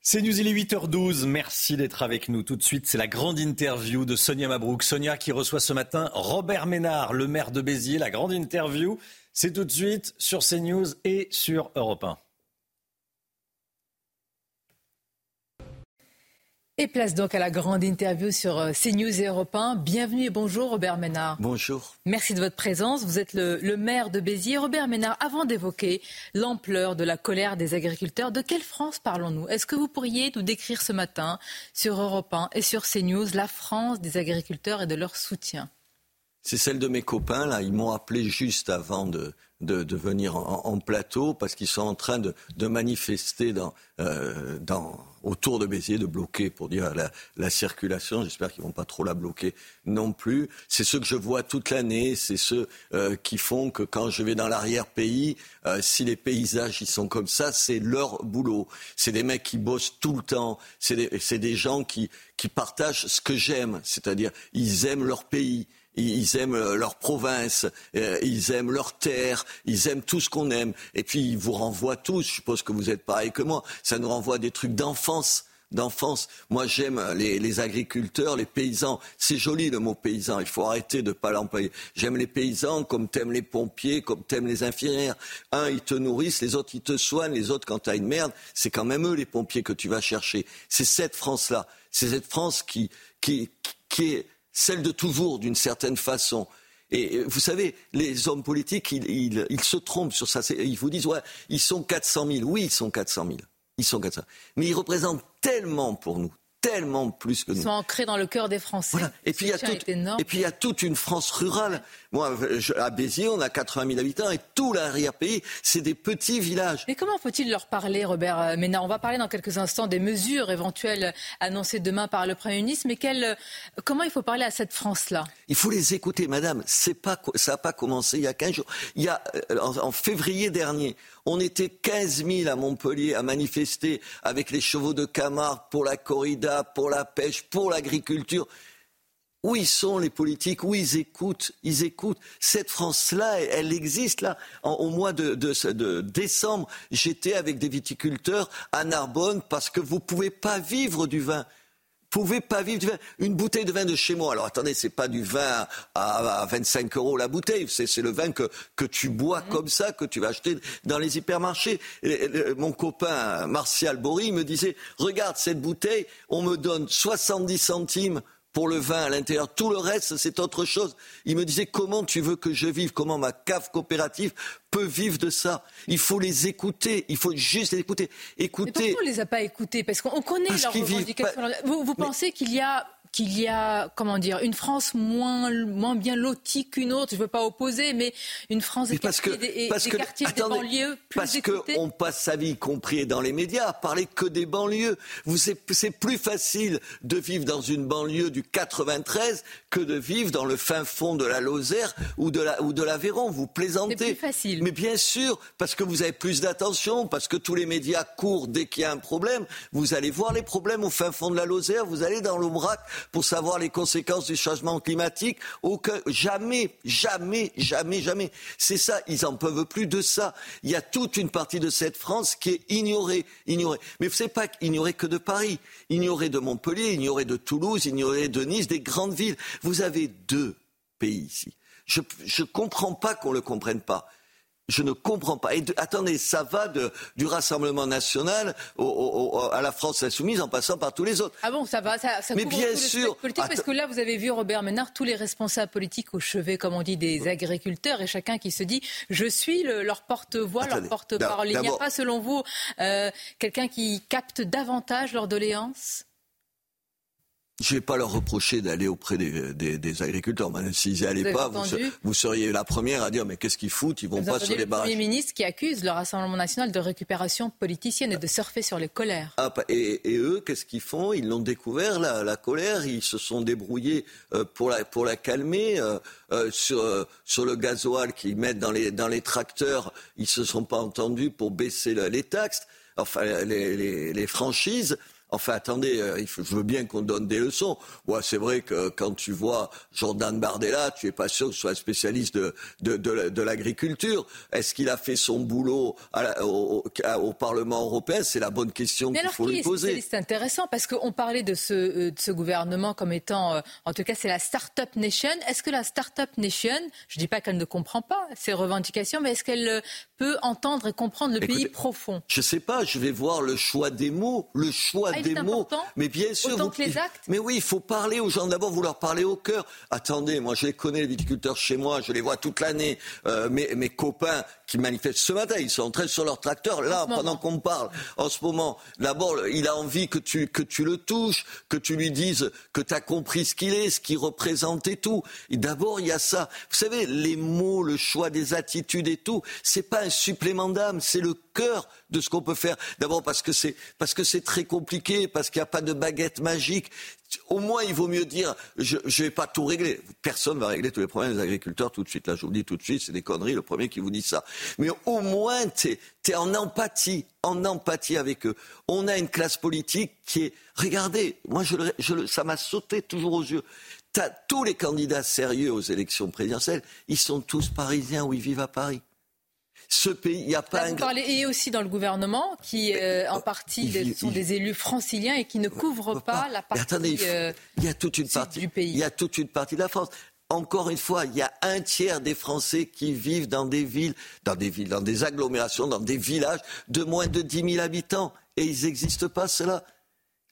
C'est News, il est 8h12. Merci d'être avec nous. Tout de suite, c'est la grande interview de Sonia Mabrouk. Sonia qui reçoit ce matin Robert Ménard, le maire de Béziers. La grande interview, c'est tout de suite sur CNews et sur Europe 1. Et place donc à la grande interview sur euh, CNews et Europe 1. Bienvenue et bonjour Robert Ménard. Bonjour. Merci de votre présence. Vous êtes le, maire de Béziers. Robert Ménard, avant d'évoquer l'ampleur de la colère des agriculteurs, de quelle France parlons-nous? Est-ce que vous pourriez nous décrire ce matin sur Europe 1 et sur CNews la France des agriculteurs et de leur soutien? C'est celle de mes copains. Là, ils m'ont appelé juste avant de, de, venir en, plateau parce qu'ils sont en train de, manifester dans, euh, dans, autour de Béziers, de bloquer pour dire la, circulation. J'espère qu'ils vont pas trop la bloquer non plus. C'est ce que je vois toute l'année. C'est ceux euh, qui font que quand je vais dans l'arrière-pays, euh, si les paysages ils sont comme ça, c'est leur boulot. C'est des mecs qui bossent tout le temps. C'est des, des gens qui, qui partagent ce que j'aime, c'est-à-dire ils aiment leur pays ils aiment euh, leur province, euh, ils aiment leur terre, ils aiment tout ce qu'on aime. Et puis ils vous renvoient tous, je suppose que vous êtes pareil que moi, ça nous renvoie des trucs d'enfance d'enfance. Moi, j'aime les, agriculteurs, les paysans. C'est joli le mot paysan. Il faut arrêter de ne pas l'employer. J'aime les paysans comme t'aimes les pompiers, comme t'aimes les infirmières. Un, ils te nourrissent, les autres, ils te soignent. Les autres, quand t'as une merde, c'est quand même eux les pompiers que tu vas chercher. C'est cette France-là. C'est cette France qui, qui, qui est celle de toujours d'une certaine façon. Et vous savez, les hommes politiques, ils, se trompent sur ça. Ils vous disent, ouais, ils sont 400 000. Oui, ils sont 400 000. Ils sont 400 000. Mais ils représentent tellement pour nous, tellement plus que nous. Ils sont ancrés dans le cœur des Français. Et, puis, il y a et puis il y a toute une France rurale. Moi, à Béziers, on a 80 000 habitants et tout l'arrière-pays, c'est des petits villages. Mais comment faut-il leur parler, Robert Ménard? On va parler dans quelques instants des mesures éventuelles annoncées demain par le Premier ministre. Mais comment il faut parler à cette France-là? Il faut les écouter, madame. Pas, ça n'a pas commencé il y a 15 jours. Il y a, euh, en février dernier, on était 15 000 à Montpellier à manifester avec les chevaux de Camargue pour la corrida, pour la pêche, pour l'agriculture. Où ils sont les politiques? Où ils écoutent? Ils écoutent. Cette France-là, elle, existe là. au mois de, de décembre, j'étais avec des viticulteurs à Narbonne parce que vous ne pouvez pas vivre du vin pouvez pas vivre du vin. Une bouteille de vin de chez moi. Alors attendez, c'est pas du vin à, 25 euros la bouteille. C'est le vin que, que tu bois mmh. comme ça, que tu vas acheter dans les hypermarchés. mon copain Martial Bory me disait, regarde cette bouteille, on me donne 70 centimes pour le vin à l'intérieur. Tout le reste, c'est autre chose. Il me disait comment tu veux que je vive, comment ma cave coopérative peut vivre de ça? Il faut les écouter, il faut juste les écouter. Écouter. Mais pourquoi on les a pas écoutés? Parce qu'on connaît leurs revendications. Vous, pensez qu'il y a qu'il y a, comment dire, une France moins, moins bien lotie qu'une autre. Je ne veux pas opposer, mais une France des, parce que, des, parce que, quartiers des banlieues plus Parce qu'on passe sa vie, y compris dans les médias, à parler que des banlieues. C'est plus facile de vivre dans une banlieue du 93 que de vivre dans le fin fond de la Lozère ou de la ou de l'Aveyron. Vous plaisantez. C'est plus facile. Mais bien sûr, parce que vous avez plus d'attention, parce que tous les médias courent dès qu'il y a un problème. Vous allez voir les problèmes au fin fond de la Lozère. Vous allez dans l'Aubrac pour savoir les conséquences du changement climatique. Aucun, jamais, jamais, jamais, jamais. C'est ça, ils en peuvent plus de ça. Il y a toute une partie de cette France qui est ignorée, ignorée. Mais c'est pas ignorée que de Paris, ignorée de Montpellier, ignorée de Toulouse, ignorée de Nice, des grandes villes. Vous avez deux pays ici. Je ne comprends pas qu'on ne le comprenne pas. Je ne comprends pas. Et attendez, ça va de, du Rassemblement national à la France insoumise en passant par tous les autres. Ah bon, ça va, ça, ça Mais bien sûr. Politique, parce que là, vous avez vu Robert Ménard, tous les responsables politiques au chevet, comme on dit, des agriculteurs, et chacun qui se dit, je suis leur porte-voix, leur porte-parole. Il n'y a pas, selon vous, euh, quelqu'un qui capte davantage leurs doléances je ne vais pas leur reprocher d'aller auprès des, des, des agriculteurs. S'ils n'y allaient pas, vous, seriez la première à dire mais qu'est-ce qu'ils foutent? Ils vont pas sur les barrages. Le Premier ministre qui accuse le Rassemblement national de récupération politicienne et de surfer sur les colères. Ah, et, et, eux, qu'est-ce qu'ils font? Ils l'ont découvert, la, la, colère. Ils se sont débrouillés euh, pour, la, pour la calmer. Euh, euh, sur, sur le gasoil qu'ils mettent dans les, dans les tracteurs, ils ne se sont pas entendus pour baisser les taxes, enfin les, les, les franchises. Enfin, attendez, euh, je veux bien qu'on donne des leçons. C'est vrai que quand tu vois Jordan Bardella, tu es pas sûr que ce soit un spécialiste de, de, de, l'agriculture. Est-ce qu'il a fait son boulot au, au, Parlement européen? C'est la bonne question qu'il faut lui poser. C'est intéressant parce qu'on parlait de ce, euh, de ce gouvernement comme étant, euh, en tout cas, c'est la Start-up Nation. Est-ce que la Start-up Nation, je ne dis pas qu'elle ne comprend pas ces revendications, mais est-ce qu'elle peut entendre et comprendre le pays profond? Je ne sais pas, je vais voir le choix des mots, le choix ah, des mots. Mais bien sûr, Autant que les actes. Mais oui, il faut parler aux gens. D'abord, vous leur parlez au cœur. Attendez, moi, je les connais les viticulteurs chez moi, je les vois toute l'année. Euh, mes, mes copains qui manifestent ce matin, ils sont en train sur leur tracteur là pendant qu'on parle. En ce moment, d'abord, il a envie que tu que tu le touches, que tu lui dises que tu as compris ce qu'il est, ce qu'il représente et tout. Et d'abord, il y a ça. Vous savez, les mots, le choix des attitudes et tout, c'est pas un supplément d'âme, c'est le cœur de ce qu'on peut faire. D'abord parce que c'est parce que c'est très compliqué, parce qu'il n'y a pas de baguette magique. Au moins, il vaut mieux dire je ne vais pas tout régler. Personne ne va régler tous les problèmes des agriculteurs tout de suite. Là, je vous le dis tout de suite, c'est des conneries. Le premier qui vous dit ça. Mais au moins, tu es, en empathie, en empathie avec eux. On a une classe politique qui est. Regardez, moi, ça m'a sauté toujours aux yeux. tous les candidats sérieux aux élections présidentielles, ils sont tous parisiens ou ils vivent à Paris ce pays, il n'y a pas un... Parlez, et aussi dans le gouvernement, qui euh, en partie sont des élus franciliens et qui ne couvrent pas, la partie attendez, euh, il, y a toute une partie du pays. Il y a toute une partie de la France. Encore une fois, il y a un tiers des Français qui vivent dans des villes, dans des villes, dans des agglomérations, dans des villages de moins de 10 000 habitants. Et ils n'existent pas, cela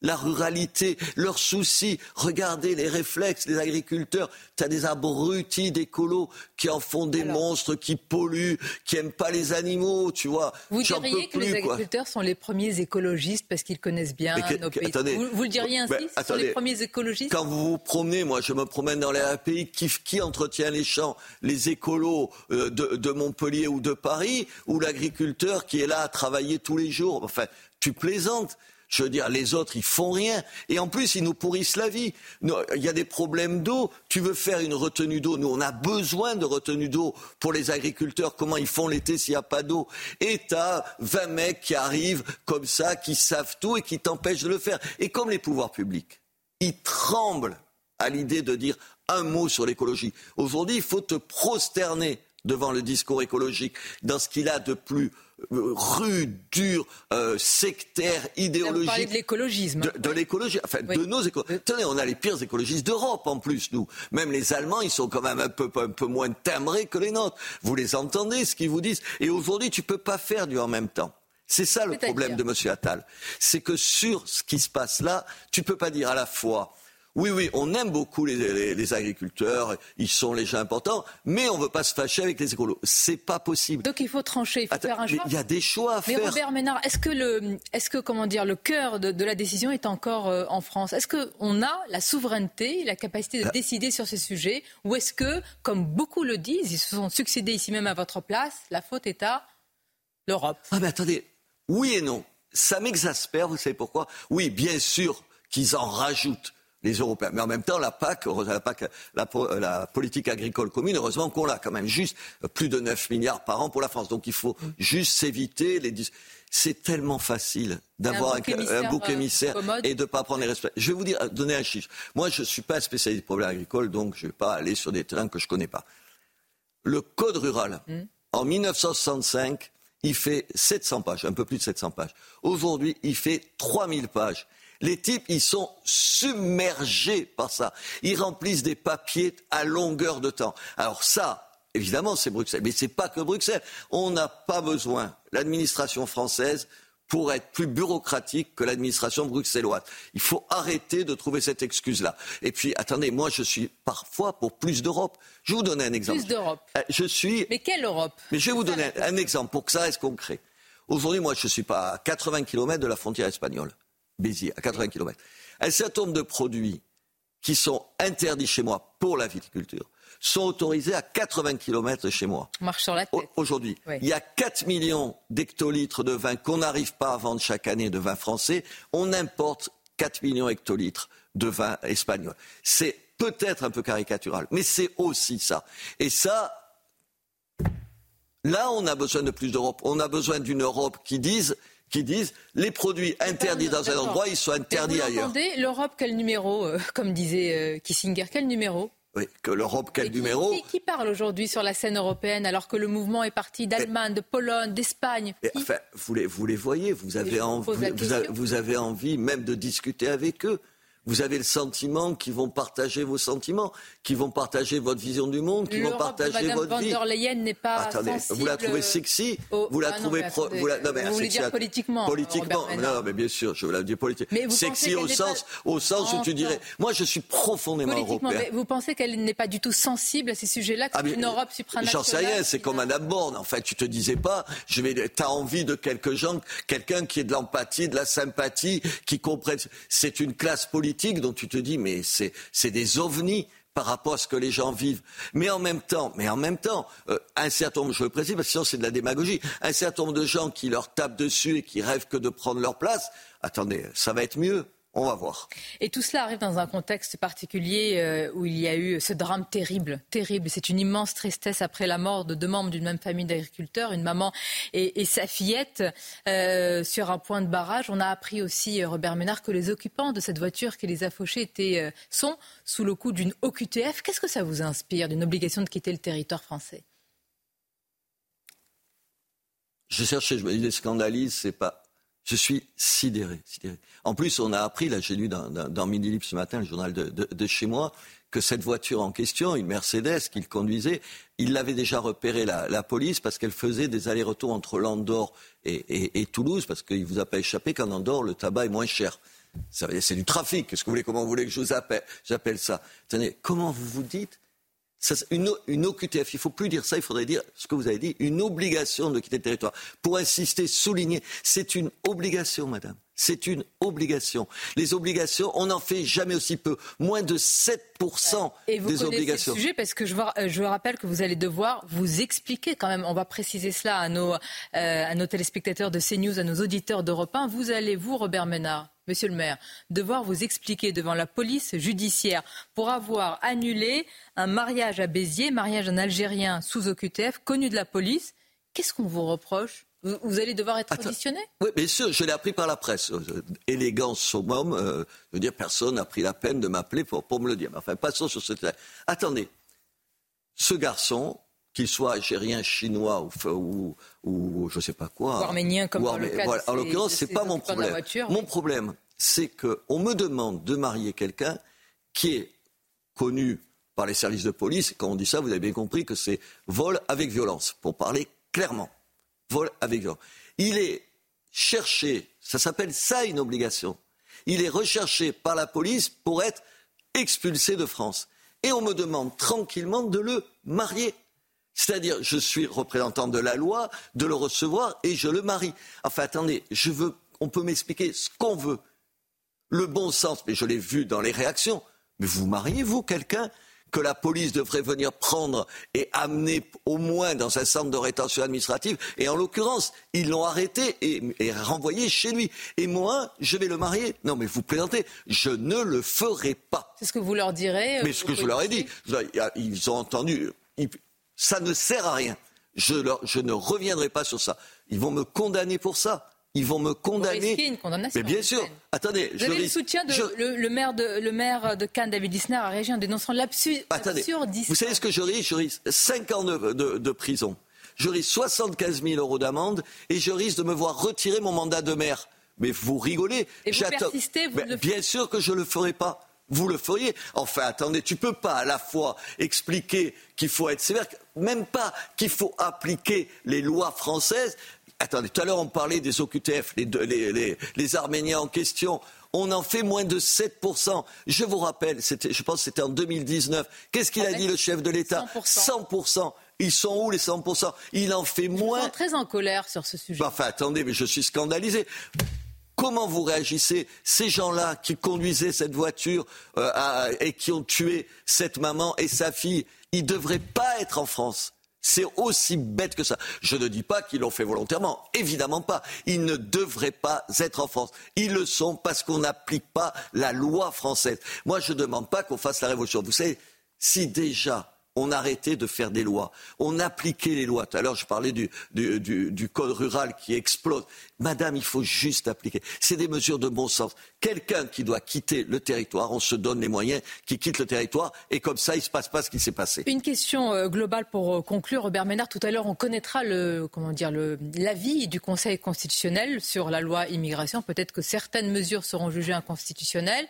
la ruralité, leurs soucis. Regardez les réflexes des agriculteurs. Tu as des abrutis d'écolos qui en font des monstres, qui polluent, qui aiment pas les animaux, tu vois. Vous diriez que les agriculteurs sont les premiers écologistes parce qu'ils connaissent bien nos pays. vous, le diriez ainsi Ce sont les premiers écologistes Quand vous vous promenez, moi je me promène dans les pays, qui, qui entretient les champs Les écolos euh, de, de Montpellier ou de Paris ou l'agriculteur qui est là à travailler tous les jours Enfin, tu plaisantes. Je veux dire, les autres, ils font rien. Et en plus, ils nous pourrissent la vie. Il y a des problèmes d'eau. Tu veux faire une retenue d'eau? Nous, on a besoin de retenue d'eau pour les agriculteurs. Comment ils font l'été s'il n'y a pas d'eau? Et t'as 20 mecs qui arrivent comme ça, qui savent tout et qui t'empêchent de le faire. Et comme les pouvoirs publics, ils tremblent à l'idée de dire un mot sur l'écologie. Aujourd'hui, il faut te prosterner devant le discours écologique, dans ce qu'il a de plus rude, dur, euh, sectaire, idéologique. Vous parlez de l'écologisme. De, l'écologie, enfin de nos écologistes. Tenez, on a les pires écologistes d'Europe en plus, nous. Même les Allemands, ils sont quand même un peu, un peu moins timbrés que les nôtres. Vous les entendez, ce qu'ils vous disent. Et aujourd'hui, tu peux pas faire du en même temps. C'est ça le problème de M. Attal. C'est que sur ce qui se passe là, tu peux pas dire à la fois oui, oui, on aime beaucoup les, agriculteurs, ils sont les gens importants, mais on ne veut pas se fâcher avec les écolos. C'est pas possible. Donc il faut trancher, il faut faire un choix. Il y a des choix à mais faire. Robert Ménard, est-ce que le, est-ce que comment dire, le cœur de, la décision est encore euh, en France? Est-ce qu'on a la souveraineté, la capacité de ah. décider sur ces sujets, ou est-ce que, comme beaucoup le disent, ils se sont succédés ici même à votre place, la faute est à l'Europe? Ah mais attendez, oui et non. Ça m'exaspère, vous savez pourquoi? Oui, bien sûr qu'ils en rajoutent les Européens. Mais en même temps, la PAC, la, PAC, la, politique agricole commune, heureusement qu'on l'a quand même juste plus de 9 milliards par an pour la France. Donc il faut juste s'éviter les... C'est tellement facile d'avoir un, bouc émissaire, euh, et de ne pas prendre les respects. Je vais vous dire, donner un chiffre. Moi, je ne suis pas spécialiste des problèmes agricoles, donc je ne vais pas aller sur des terrains que je ne connais pas. Le Code rural, hmm. en 1965, il fait 700 pages, un peu plus de 700 pages. Aujourd'hui, il fait 3000 pages. Les types, ils sont submergés par ça. Ils remplissent des papiers à longueur de temps. Alors ça, évidemment, c'est Bruxelles. Mais c'est pas que Bruxelles. On n'a pas besoin, l'administration française, pour être plus bureaucratique que l'administration bruxelloise. Il faut arrêter de trouver cette excuse-là. Et puis, attendez, moi, je suis parfois pour plus d'Europe. Je vais vous donner un exemple. Plus d'Europe. Euh, je suis. Mais quelle Europe? Mais je vais vous donner un, exemple pour que ça reste concret. Aujourd'hui, moi, je ne suis pas à 80 km de la frontière espagnole. Béziers, à 80 km. Un certain nombre de produits qui sont interdits chez moi pour la viticulture sont autorisés à 80 km chez moi. marche sur la tête. Aujourd'hui, il y a 4 millions d'hectolitres de vin qu'on n'arrive pas à vendre chaque année de vin français. On importe 4 millions d'hectolitres de vin espagnol. C'est peut-être un peu caricatural, mais c'est aussi ça. Et ça, là, on a besoin de plus d'Europe. On a besoin d'une Europe qui dise qui disent les produits interdits dans un endroit, ils sont interdits vous ailleurs. L'Europe, quel numéro euh, Comme disait euh, Kissinger, quel numéro? Oui, que l'Europe, quel numéro? qui, parle aujourd'hui sur la scène européenne alors que le mouvement est parti d'Allemagne, de Pologne, d'Espagne? Enfin, vous les, vous les voyez, vous avez, envie, vous avez envie même de discuter avec eux vous avez le sentiment qu'ils vont partager vos sentiments, qu'ils vont partager votre vision du monde, qu'ils vont partager Madame votre van vie. n'est pas Attendez, vous la trouvez sexy Vous la ah trouvez pro... vous, la... non, mais vous voulez dire politiquement Politiquement, non, mais bien sûr, je veux la dire politiquement. Sexy au sens, au sens où tu dirais, moi je suis profondément européen. Mais vous pensez qu'elle n'est pas du tout sensible à ces sujets-là, que ah, une Europe supranationale J'en sais rien, c'est comme Madame Borne. En fait, tu te disais pas, je vais, t'as envie de quelque gens, quelqu'un qui ait de l'empathie, de la sympathie, qui comprenne. C'est une classe politique dont tu te dis mais c'est des ovnis par rapport à ce que les gens vivent. Mais en même temps, mais en même temps, euh, un certain nombre, je le précise, parce que sinon c'est de la démagogie, un certain nombre de gens qui leur tapent dessus et qui rêvent que de prendre leur place, attendez, ça va être mieux. On va voir. Et tout cela arrive dans un contexte particulier euh, où il y a eu ce drame terrible, terrible. C'est une immense tristesse après la mort de deux membres d'une même famille d'agriculteurs, une maman et, sa fillette, euh, sur un point de barrage. On a appris aussi, euh, Robert Ménard, que les occupants de cette voiture qui les a fauchés étaient, sont sous le coup d'une OQTF. Qu'est-ce que ça vous inspire d'une obligation de quitter le territoire français? Je cherchais, je me disais, scandalise, c'est pas je suis sidéré, sidéré. En plus, on a appris, là j'ai lu dans, dans, Libre ce matin, le journal de, chez moi, que cette voiture en question, une Mercedes qu'il conduisait, il l'avait déjà repérée la, police parce qu'elle faisait des allers-retours entre l'Andorre et, Toulouse, parce qu'il ne vous a pas échappé qu'en Andorre, le tabac est moins cher. C'est du trafic. Qu'est-ce que vous voulez, comment vous voulez que je vous appelle, j'appelle ça? Tenez, comment vous vous dites une, une, OQTF, il ne faut plus dire ça, il faudrait dire ce que vous avez dit, une obligation de quitter le territoire. Pour insister, souligner, c'est une obligation, madame. C'est une obligation. Les obligations, on n'en fait jamais aussi peu. Moins de 7% Et vous des obligations. Le sujet parce que je vous, euh, je rappelle que vous allez devoir vous expliquer quand même. On va préciser cela à nos, euh, à nos téléspectateurs de CNews, à nos auditeurs d'Europe 1. Vous allez, vous, Robert Ménard, Monsieur le maire, devoir vous expliquer devant la police judiciaire pour avoir annulé un mariage à Béziers, mariage d'un Algérien sous OQTF, connu de la police. Qu'est-ce qu'on vous reproche? Vous, allez devoir être auditionné? Oui, bien sûr, je l'ai appris par la presse. Euh, élégance summum, euh, je veux dire, personne n'a pris la peine de m'appeler pour, pour me le dire. Mais enfin, passons sur ce terrain. Attendez, ce garçon, qu'il soit algérien, chinois ou, ou, ou, je ne sais pas quoi. Ou arménien, comme dans le cas voilà, En l'occurrence, ce n'est pas mon problème. mon problème, c'est qu'on me demande de marier quelqu'un qui est connu par les services de police. Quand on dit ça, vous avez bien compris que c'est vol avec violence, pour parler clairement. Il est cherché, ça s'appelle ça une obligation. Il est recherché par la police pour être expulsé de France. Et on me demande tranquillement de le marier. C'est-à-dire, je suis représentant de la loi, de le recevoir et je le marie. Enfin, attendez, je veux, on peut m'expliquer ce qu'on veut. Le bon sens, mais je l'ai vu dans les réactions. Mais vous mariez, vous, quelqu'un que la police devrait venir prendre et amener au moins dans un centre de rétention administrative. Et en l'occurrence, ils l'ont arrêté et, renvoyé chez lui. Et moi, je vais le marier. Non, mais vous plaisantez, je ne le ferai pas. C'est ce que vous leur direz. Euh, mais ce que je leur ai dit, ils ont entendu. ça ne sert à rien. Je, je ne reviendrai pas sur ça. Ils vont me condamner pour ça ils vont me condamner. Une condamnation, mais bien sûr. Attendez, vous avez le soutien de le, maire de le maire de Cannes, David Lisner, a réagi en dénonçant l'absurdité. Vous savez ce que je risque Je risque 5 ans de, prison. Je risque 75 000 euros d'amende et je risque de me voir retirer mon mandat de maire. Mais vous rigolez. Et vous persistez, vous le Bien sûr que je ne le ferai pas. Vous le feriez. Enfin, attendez, tu peux pas à la fois expliquer qu'il faut être sévère, même pas qu'il faut appliquer les lois françaises, Attendez, tout à l'heure on parlait des OQTF, les, Arméniens en question. On en fait moins de 7%. Je vous rappelle, je pense que c'était en 2019. Qu'est-ce qu'il a dit le chef de l'État 100%. Ils sont où les 100% Il en fait moins. Sont très en colère sur ce sujet. Enfin, attendez, mais je suis scandalisé. Comment vous réagissez Ces gens-là qui conduisaient cette voiture euh, et qui ont tué cette maman et sa fille, ils ne devraient pas être en France. C'est aussi bête que ça. Je ne dis pas qu'ils l'ont fait volontairement. Évidemment pas. Ils ne devraient pas être en France. Ils le sont parce qu'on n'applique pas la loi française. Moi, je ne demande pas qu'on fasse la révolution. Vous savez, si déjà on arrêtait de faire des lois. On appliquait les lois. Tout à l'heure, je parlais du, code rural qui explose. Madame, il faut juste appliquer. C'est des mesures de bon sens. Quelqu'un qui doit quitter le territoire, on se donne les moyens, qui quitte le territoire, et comme ça, il ne se passe pas ce qui s'est passé. Une question euh, globale pour euh, conclure, Robert Ménard. Tout à l'heure, on connaîtra comment dire, l'avis du Conseil constitutionnel sur la loi immigration. Peut-être que certaines mesures seront jugées inconstitutionnelles.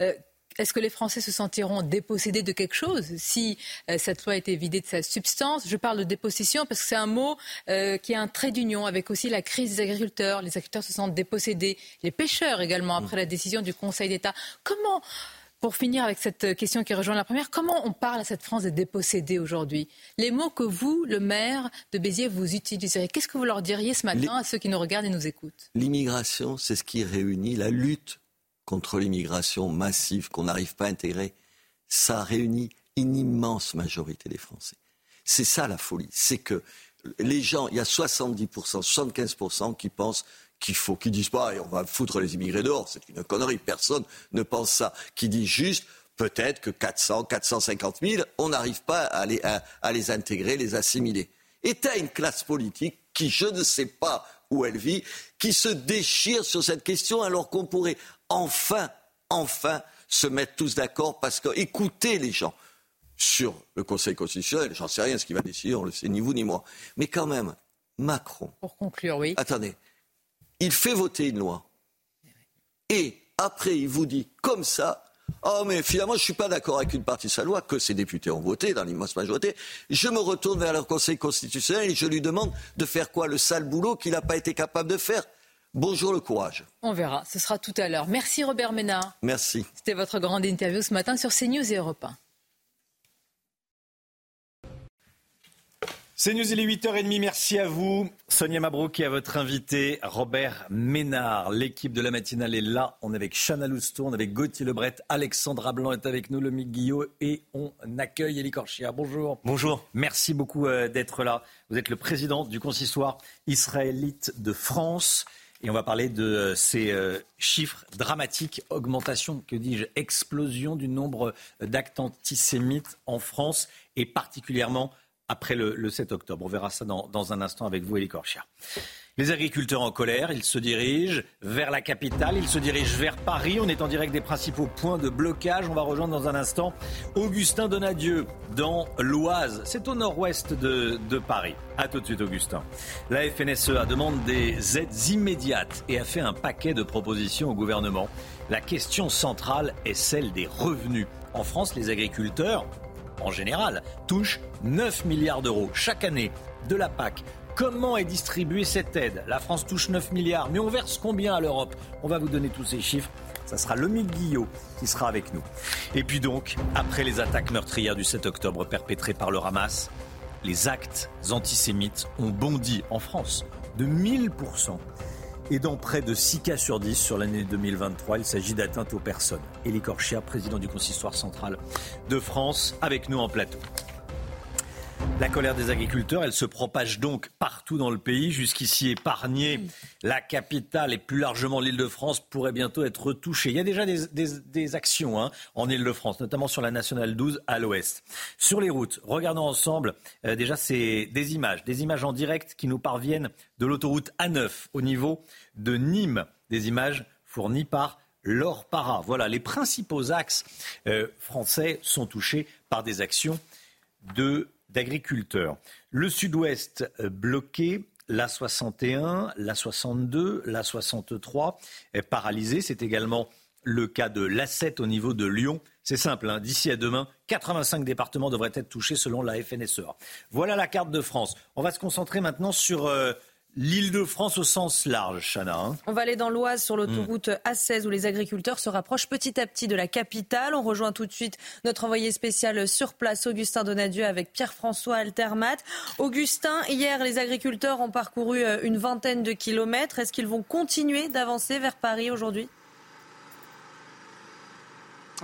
Euh, est-ce que les Français se sentiront dépossédés de quelque chose si euh, cette loi a été vidée de sa substance? Je parle de dépossession parce que c'est un mot euh, qui a un trait d'union avec aussi la crise des agriculteurs. Les agriculteurs se sentent dépossédés, les pêcheurs également après la décision du Conseil d'État. Comment pour finir avec cette question qui rejoint la première, comment on parle à cette France des dépossédés aujourd'hui? Les mots que vous, le maire de Béziers, vous utiliseriez, qu'est-ce que vous leur diriez ce matin à ceux qui nous regardent et nous écoutent? L'immigration, c'est ce qui réunit la lutte contre l'immigration massive qu'on n'arrive pas à intégrer, ça réunit une immense majorité des Français. C'est ça la folie. C'est que les gens, il y a 70%, 75% qui pensent qu'il faut, qui disent pas, on va foutre les immigrés dehors, c'est une connerie, personne ne pense ça. Qui dit juste, peut-être que 400, 450 000, on n'arrive pas à les, à, les intégrer, les assimiler. Et tu as une classe politique qui, je ne sais pas où elle vit, qui se déchire sur cette question alors qu'on pourrait enfin, enfin se mettre tous d'accord parce que écoutez les gens sur le Conseil constitutionnel, j'en sais rien ce qu'il va décider, on le sait ni vous ni moi. Mais quand même, Macron. Pour conclure, oui. Attendez, il fait voter une loi. Et après, il vous dit comme ça, Oh, mais finalement, je ne suis pas d'accord avec une partie de sa loi que ses députés ont voté dans l'immense majorité. Je me retourne vers le Conseil constitutionnel et je lui demande de faire quoi Le sale boulot qu'il n'a pas été capable de faire. Bonjour le courage. On verra, ce sera tout à l'heure. Merci Robert Ménard. Merci. C'était votre grande interview ce matin sur CNews et Europe 1. C'est News, il est 8h30, merci à vous. Sonia Mabrouk et à votre invité, Robert Ménard. L'équipe de la matinale est là. On est avec Chana Lousteau, on est avec Gauthier Lebret, Alexandra Blanc est avec nous, le Guillot et on accueille Elie Corchia. Bonjour. Bonjour. Merci beaucoup euh, d'être là. Vous êtes le président du consistoire israélite de France. Et on va parler de euh, ces euh, chiffres dramatiques, augmentation, que dis-je, explosion du nombre d'actes antisémites en France et particulièrement après le, 7 octobre. On verra ça dans, un instant avec vous, Elie Corchia. Les agriculteurs en colère, ils se dirigent vers la capitale, ils se dirigent vers Paris. On est en direct des principaux points de blocage. On va rejoindre dans un instant Augustin Donadieu dans l'Oise. C'est au nord-ouest de, Paris. A tout de suite, Augustin. La FNSEA demande des aides immédiates et a fait un paquet de propositions au gouvernement. La question centrale est celle des revenus. En France, les agriculteurs, en général, touchent 9 milliards d'euros chaque année de la PAC. Comment est distribuée cette aide? La France touche 9 milliards, mais on verse combien à l'Europe? On va vous donner tous ces chiffres. Ça sera Lomique Guillot qui sera avec nous. Et puis donc, après les attaques meurtrières du 7 octobre perpétrées par le Hamas, les actes antisémites ont bondi en France de 1000%. Et dans près de 6 cas sur 10 sur l'année 2023, il s'agit d'atteinte aux personnes. Elie Corchia, président du Consistoire central de France, avec nous en plateau. La colère des agriculteurs, elle se propage donc partout dans le pays. Jusqu'ici épargnée, la capitale et plus largement l'Île-de-France pourrait bientôt être touchée. Il y a déjà des, actions hein, en Île-de-France, notamment sur la nationale 12 à l'ouest. Sur les routes, regardons ensemble euh, déjà c'est des images, des images en direct qui nous parviennent de l'autoroute A9 au niveau de Nîmes. Des images fournies par Laure Para. Voilà, les principaux axes euh, français sont touchés par des actions de d'agriculteurs. Le sud-ouest euh, bloqué, la 61, la 62, la 63 est paralysée. C'est également le cas de l'A7 au niveau de Lyon. C'est simple, hein. d'ici à demain, 85 départements devraient être touchés selon la FNSEA. Voilà la carte de France. On va se concentrer maintenant sur euh, L'Île-de-France au sens large, Chana. Hein. On va aller dans l'Oise sur l'autoroute A16 où les agriculteurs se rapprochent petit à petit de la capitale. On rejoint tout de suite notre envoyé spécial sur place, Augustin Donadieu, avec Pierre-François Altermat. Augustin, hier, les agriculteurs ont parcouru euh, une vingtaine de kilomètres. Est-ce qu'ils vont continuer d'avancer vers Paris aujourd'hui?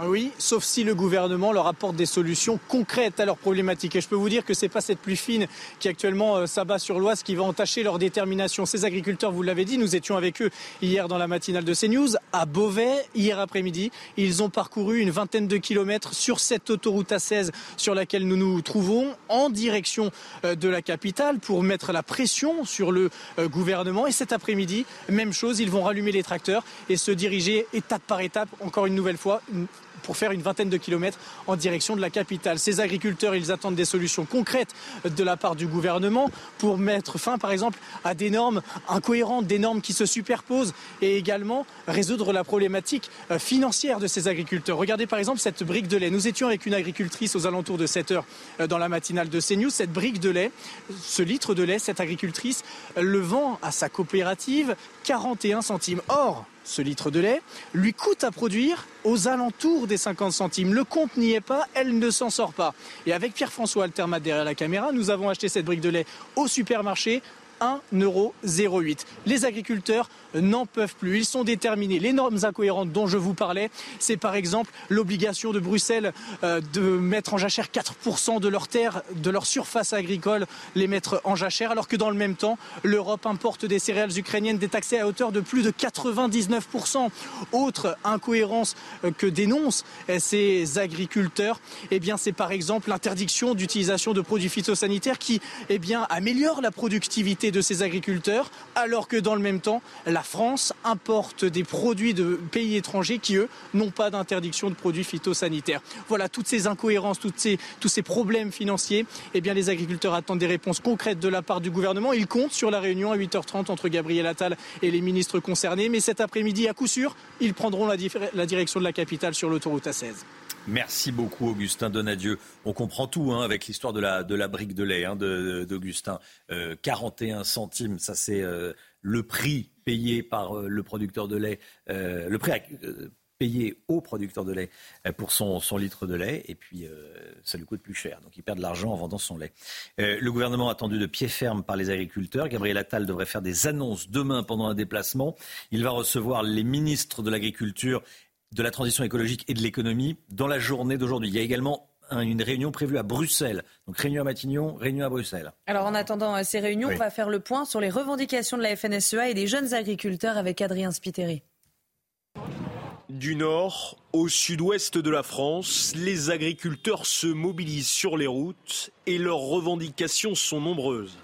Oui, sauf si le gouvernement leur apporte des solutions concrètes à leurs problématiques. Et je peux vous dire que ce n'est pas cette pluie fine qui actuellement euh, s'abat sur l'Oise qui va entacher leur détermination. Ces agriculteurs, vous l'avez dit, nous étions avec eux hier dans la matinale de CNews à Beauvais, hier après-midi. Ils ont parcouru une vingtaine de kilomètres sur cette autoroute A16 sur laquelle nous nous trouvons en direction euh, de la capitale pour mettre la pression sur le euh, gouvernement. Et cet après-midi, même chose, ils vont rallumer les tracteurs et se diriger étape par étape, encore une nouvelle fois, pour faire une vingtaine de kilomètres en direction de la capitale. Ces agriculteurs, ils attendent des solutions concrètes de la part du gouvernement pour mettre fin, par exemple, à des normes incohérentes, des normes qui se superposent et également résoudre la problématique euh, financière de ces agriculteurs. Regardez par exemple cette brique de lait. Nous étions avec une agricultrice aux alentours de 7 heures euh, dans la matinale de CNews. Cette brique de lait, ce litre de lait, cette agricultrice le vend à sa coopérative 41 centimes. Or, ce litre de lait, lui coûte à produire aux alentours des 50 centimes. Le compte n'y est pas, elle ne s'en sort pas. Et avec Pierre-François Altermat derrière la caméra, nous avons acheté cette brique de lait au supermarché 1,08€. Les agriculteurs n'en peuvent plus. Ils sont déterminés. Les normes incohérentes dont je vous parlais, c'est par exemple l'obligation de Bruxelles euh, de mettre en jachère 4% de leurs terres, de leur surface agricole, les mettre en jachère, alors que dans le même temps, l'Europe importe des céréales ukrainiennes détaxées à hauteur de plus de 99%. Autre incohérence euh, que dénoncent euh, ces agriculteurs, eh bien, c'est par exemple l'interdiction d'utilisation de produits phytosanitaires qui, eh bien, améliore la productivité de ces agriculteurs, alors que dans le même temps, la France importe des produits de pays étrangers qui, eux, n'ont pas d'interdiction de produits phytosanitaires. Voilà, toutes ces incohérences, tous ces problèmes financiers, eh bien, les agriculteurs attendent des réponses concrètes de la part du gouvernement. Ils comptent sur la réunion à 8h30 entre Gabriel Attal et les ministres concernés. Mais cet après-midi, à coup sûr, ils prendront la, la direction de la capitale sur l'autoroute A16. Merci beaucoup, Augustin Donadieu. On comprend tout hein, avec l'histoire de la, de la brique de lait hein, d'Augustin. 41 euh, centimes, ça c'est euh, le prix payé par euh, le producteur de lait, le prix payé au producteur de lait pour son, son, litre de lait, et puis ça lui coûte plus cher. Donc il perd de l'argent en vendant son lait. le gouvernement attendu de pied ferme par les agriculteurs. Gabriel Attal devrait faire des annonces demain pendant un déplacement. Il va recevoir les ministres de l'Agriculture de la transition écologique et de l'économie dans la journée d'aujourd'hui. Il y a également une réunion prévue à Bruxelles. Donc réunion à Matignon, réunion à Bruxelles. Alors en attendant euh, ces réunions, on va faire le point sur les revendications de la FNSEA et des jeunes agriculteurs avec Adrien Spiteri. Du nord au sud-ouest de la France, les agriculteurs se mobilisent sur les routes et leurs revendications sont nombreuses.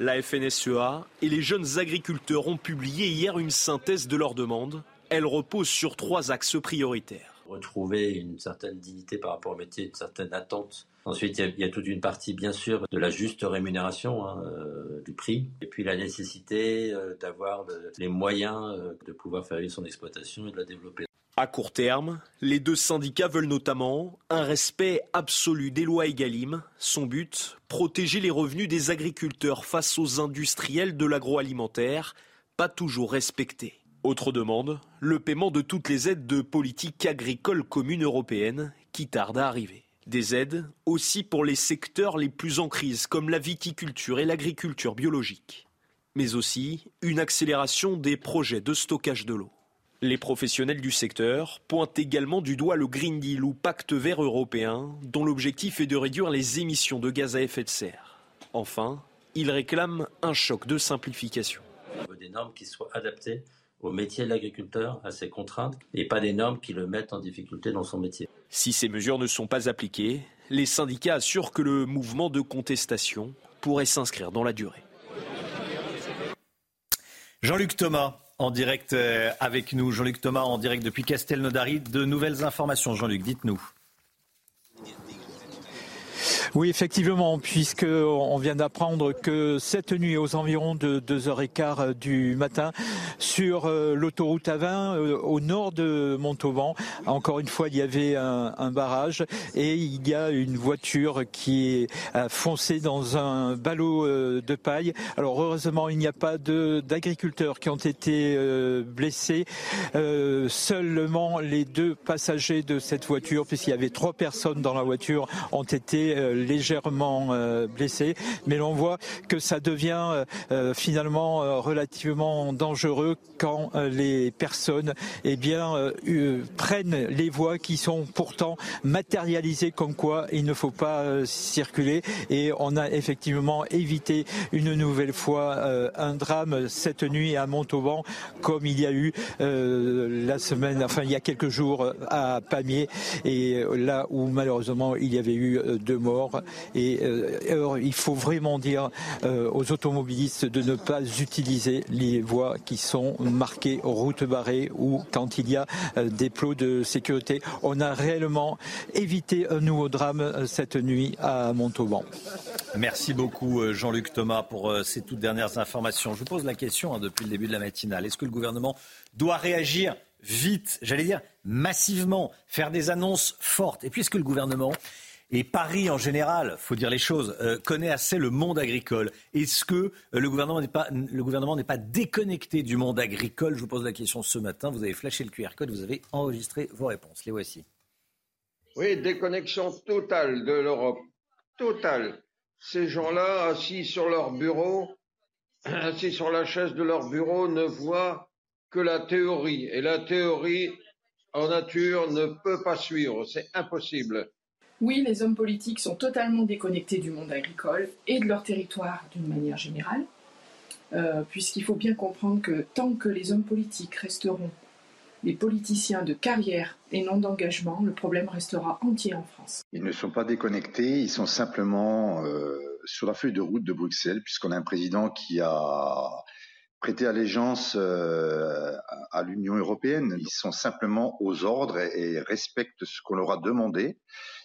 La FNSEA et les jeunes agriculteurs ont publié hier une synthèse de leurs demandes. Elle repose sur trois axes prioritaires. Retrouver une certaine dignité par rapport au métier, une certaine attente. Ensuite, il y, a, toute une partie, bien sûr, de la juste rémunération hein, euh, du prix. Et puis la nécessité euh, d'avoir les moyens euh, de pouvoir faire vivre son exploitation et de la développer. À court terme, les deux syndicats veulent notamment un respect absolu des lois Egalim. Son but, protéger les revenus des agriculteurs face aux industriels de l'agroalimentaire, pas toujours respectés. Autre demande, le paiement de toutes les aides de politique agricole commune européenne qui tardent à arriver. Des aides aussi pour les secteurs les plus en crise comme la viticulture et l'agriculture biologique. Mais aussi une accélération des projets de stockage de l'eau. Les professionnels du secteur pointent également du doigt le Green Deal ou pacte vert européen, dont l'objectif est de réduire les émissions de gaz à effet de serre. Enfin, ils réclament un choc de simplification. Des normes qui soient adaptées au métier de l'agriculteur, à ses contraintes, et pas des normes qui le mettent en difficulté dans son métier. Si ces mesures ne sont pas appliquées, les syndicats assurent que le mouvement de contestation pourrait s'inscrire dans la durée. Jean-Luc Thomas, en direct euh, avec nous. Jean-Luc Thomas en direct depuis Castelnaudary. De nouvelles informations, Jean-Luc, dites-nous. Oui, effectivement, puisque on vient d'apprendre que cette nuit, aux environs de 2h15 du matin, sur euh, l'autoroute A20 euh, au nord de Montauban, encore une fois, il y avait un, barrage et il y a une voiture qui a foncé dans un ballot euh, de paille. Alors heureusement, il n'y a pas d'agriculteurs qui ont été blessés. seulement les deux passagers de cette voiture, puisqu'il y avait trois personnes dans la voiture, ont été légèrement euh, blessés, mais l'on voit que ça devient euh, euh, finalement relativement dangereux quand les personnes eh bien, prennent les voies qui sont pourtant matérialisées comme quoi il ne faut pas circuler. Et on a effectivement évité une nouvelle fois un drame cette nuit à Montauban, comme il y a eu la semaine, enfin il y a quelques jours à Pamiers, et là où malheureusement il y avait eu deux morts. Et euh, il faut vraiment dire euh, aux automobilistes de ne pas utiliser les voies qui sont marquées route barrée ou quand il y a euh, des plots de sécurité. On a réellement évité un nouveau drame cette nuit à Montauban. Merci beaucoup Jean-Luc Thomas pour ces toutes dernières informations. Je vous pose la question hein, depuis le début de la matinale. Est-ce que le gouvernement doit réagir vite, j'allais dire massivement, faire des annonces fortes? Et puis est-ce que le gouvernement et Paris en général, faut dire les choses, euh, connaît assez le monde agricole. Est-ce que euh, le gouvernement n'est pas le gouvernement n'est pas déconnecté du monde agricole? Je vous pose la question ce matin. Vous avez flashé le QR code, vous avez enregistré vos réponses. Les voici. Oui, déconnexion totale de l'Europe, totale. Ces gens-là, assis sur leur bureau, assis sur la chaise de leur bureau, ne voient que la théorie. Et la théorie, en nature, ne peut pas suivre. C'est impossible. Oui, les hommes politiques sont totalement déconnectés du monde agricole et de leur territoire d'une manière générale, euh, puisqu'il faut bien comprendre que tant que les hommes politiques resteront des politiciens de carrière et non d'engagement, le problème restera entier en France. Ils ne sont pas déconnectés, ils sont simplement euh, sur la feuille de route de Bruxelles, puisqu'on a un président qui a prêté allégeance euh, à l'Union européenne. Ils sont simplement aux ordres et respectent ce qu'on leur a demandé.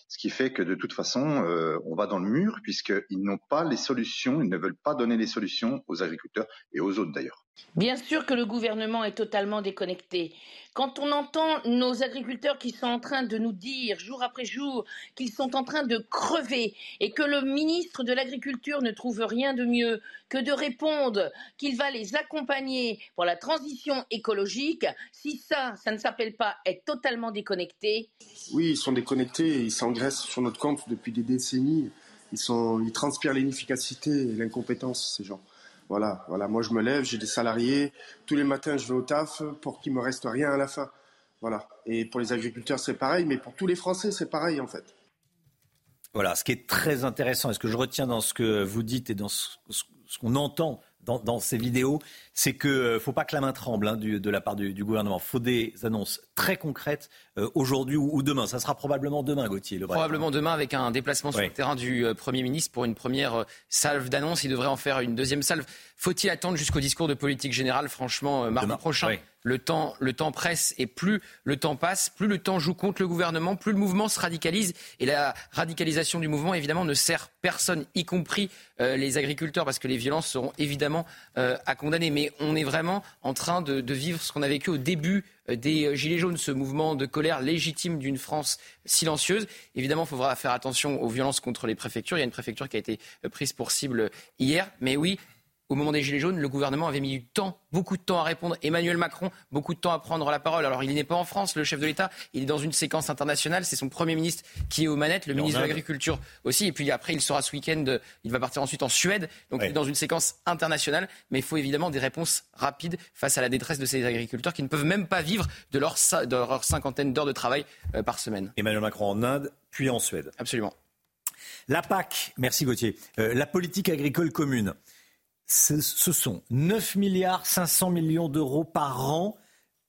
Ce qui fait que de toute façon, euh, on va dans le mur puisqu'ils n'ont pas les solutions, ils ne veulent pas donner les solutions aux agriculteurs et aux autres d'ailleurs. Bien sûr que le gouvernement est totalement déconnecté. Quand on entend nos agriculteurs qui sont en train de nous dire jour après jour qu'ils sont en train de crever et que le ministre de l'Agriculture ne trouve rien de mieux que de répondre qu'il va les accompagner pour la transition écologique, si ça, ça ne s'appelle pas être totalement déconnecté. Oui, ils sont déconnectés, ils s'engraissent sur notre compte depuis des décennies. Ils, transpirent l'inefficacité et l'incompétence, ces gens. Voilà, voilà. Moi, je me lève, j'ai des salariés. Tous les matins, je vais au taf pour qu'il me reste rien à la fin. Voilà. Et pour les agriculteurs, c'est pareil, mais pour tous les Français, c'est pareil, en fait. Voilà. Ce qui est très intéressant, et ce que je retiens dans ce que vous dites et dans ce, qu'on entend dans, ces vidéos, c'est que ne faut pas que la main tremble hein, de la part du, gouvernement. Il faut des annonces très concrètes aujourd'hui ou, demain. Ça sera probablement demain, Gauthier. Le probablement demain avec un déplacement sur le terrain du Premier ministre pour une première salve d'annonces. Il devrait en faire une deuxième salve. Faut-il attendre jusqu'au discours de politique générale, franchement, mardi prochain le temps, le temps presse et plus le temps passe, plus le temps joue contre le gouvernement, plus le mouvement se radicalise. Et la radicalisation du mouvement, évidemment, ne sert personne, y compris euh, les agriculteurs, parce que les violences seront évidemment euh, à condamner. Mais on est vraiment en train de, de vivre ce qu'on a vécu au début euh, des Gilets jaunes, ce mouvement de colère légitime d'une France silencieuse. Évidemment, il faudra faire attention aux violences contre les préfectures. Il y a une préfecture qui a été prise pour cible hier. Mais oui, au moment des Gilets jaunes, le gouvernement avait mis du temps, beaucoup de temps à répondre. Emmanuel Macron, beaucoup de temps à prendre la parole. Alors, il n'est pas en France, le chef de l'État. Il est dans une séquence internationale. C'est son Premier ministre qui est aux manettes, le ministre de l'Agriculture aussi. Et puis après, il sera ce week-end, il va partir ensuite en Suède. Donc, il est dans une séquence internationale. Mais il faut évidemment des réponses rapides face à la détresse de ces agriculteurs qui ne peuvent même pas vivre de leur, de cinquantaine d'heures de travail euh, par semaine. Emmanuel Macron en Inde, puis en Suède. Absolument. La PAC, merci Gauthier. Euh, la politique agricole commune ce, sont 9 milliards 500 millions d'euros par an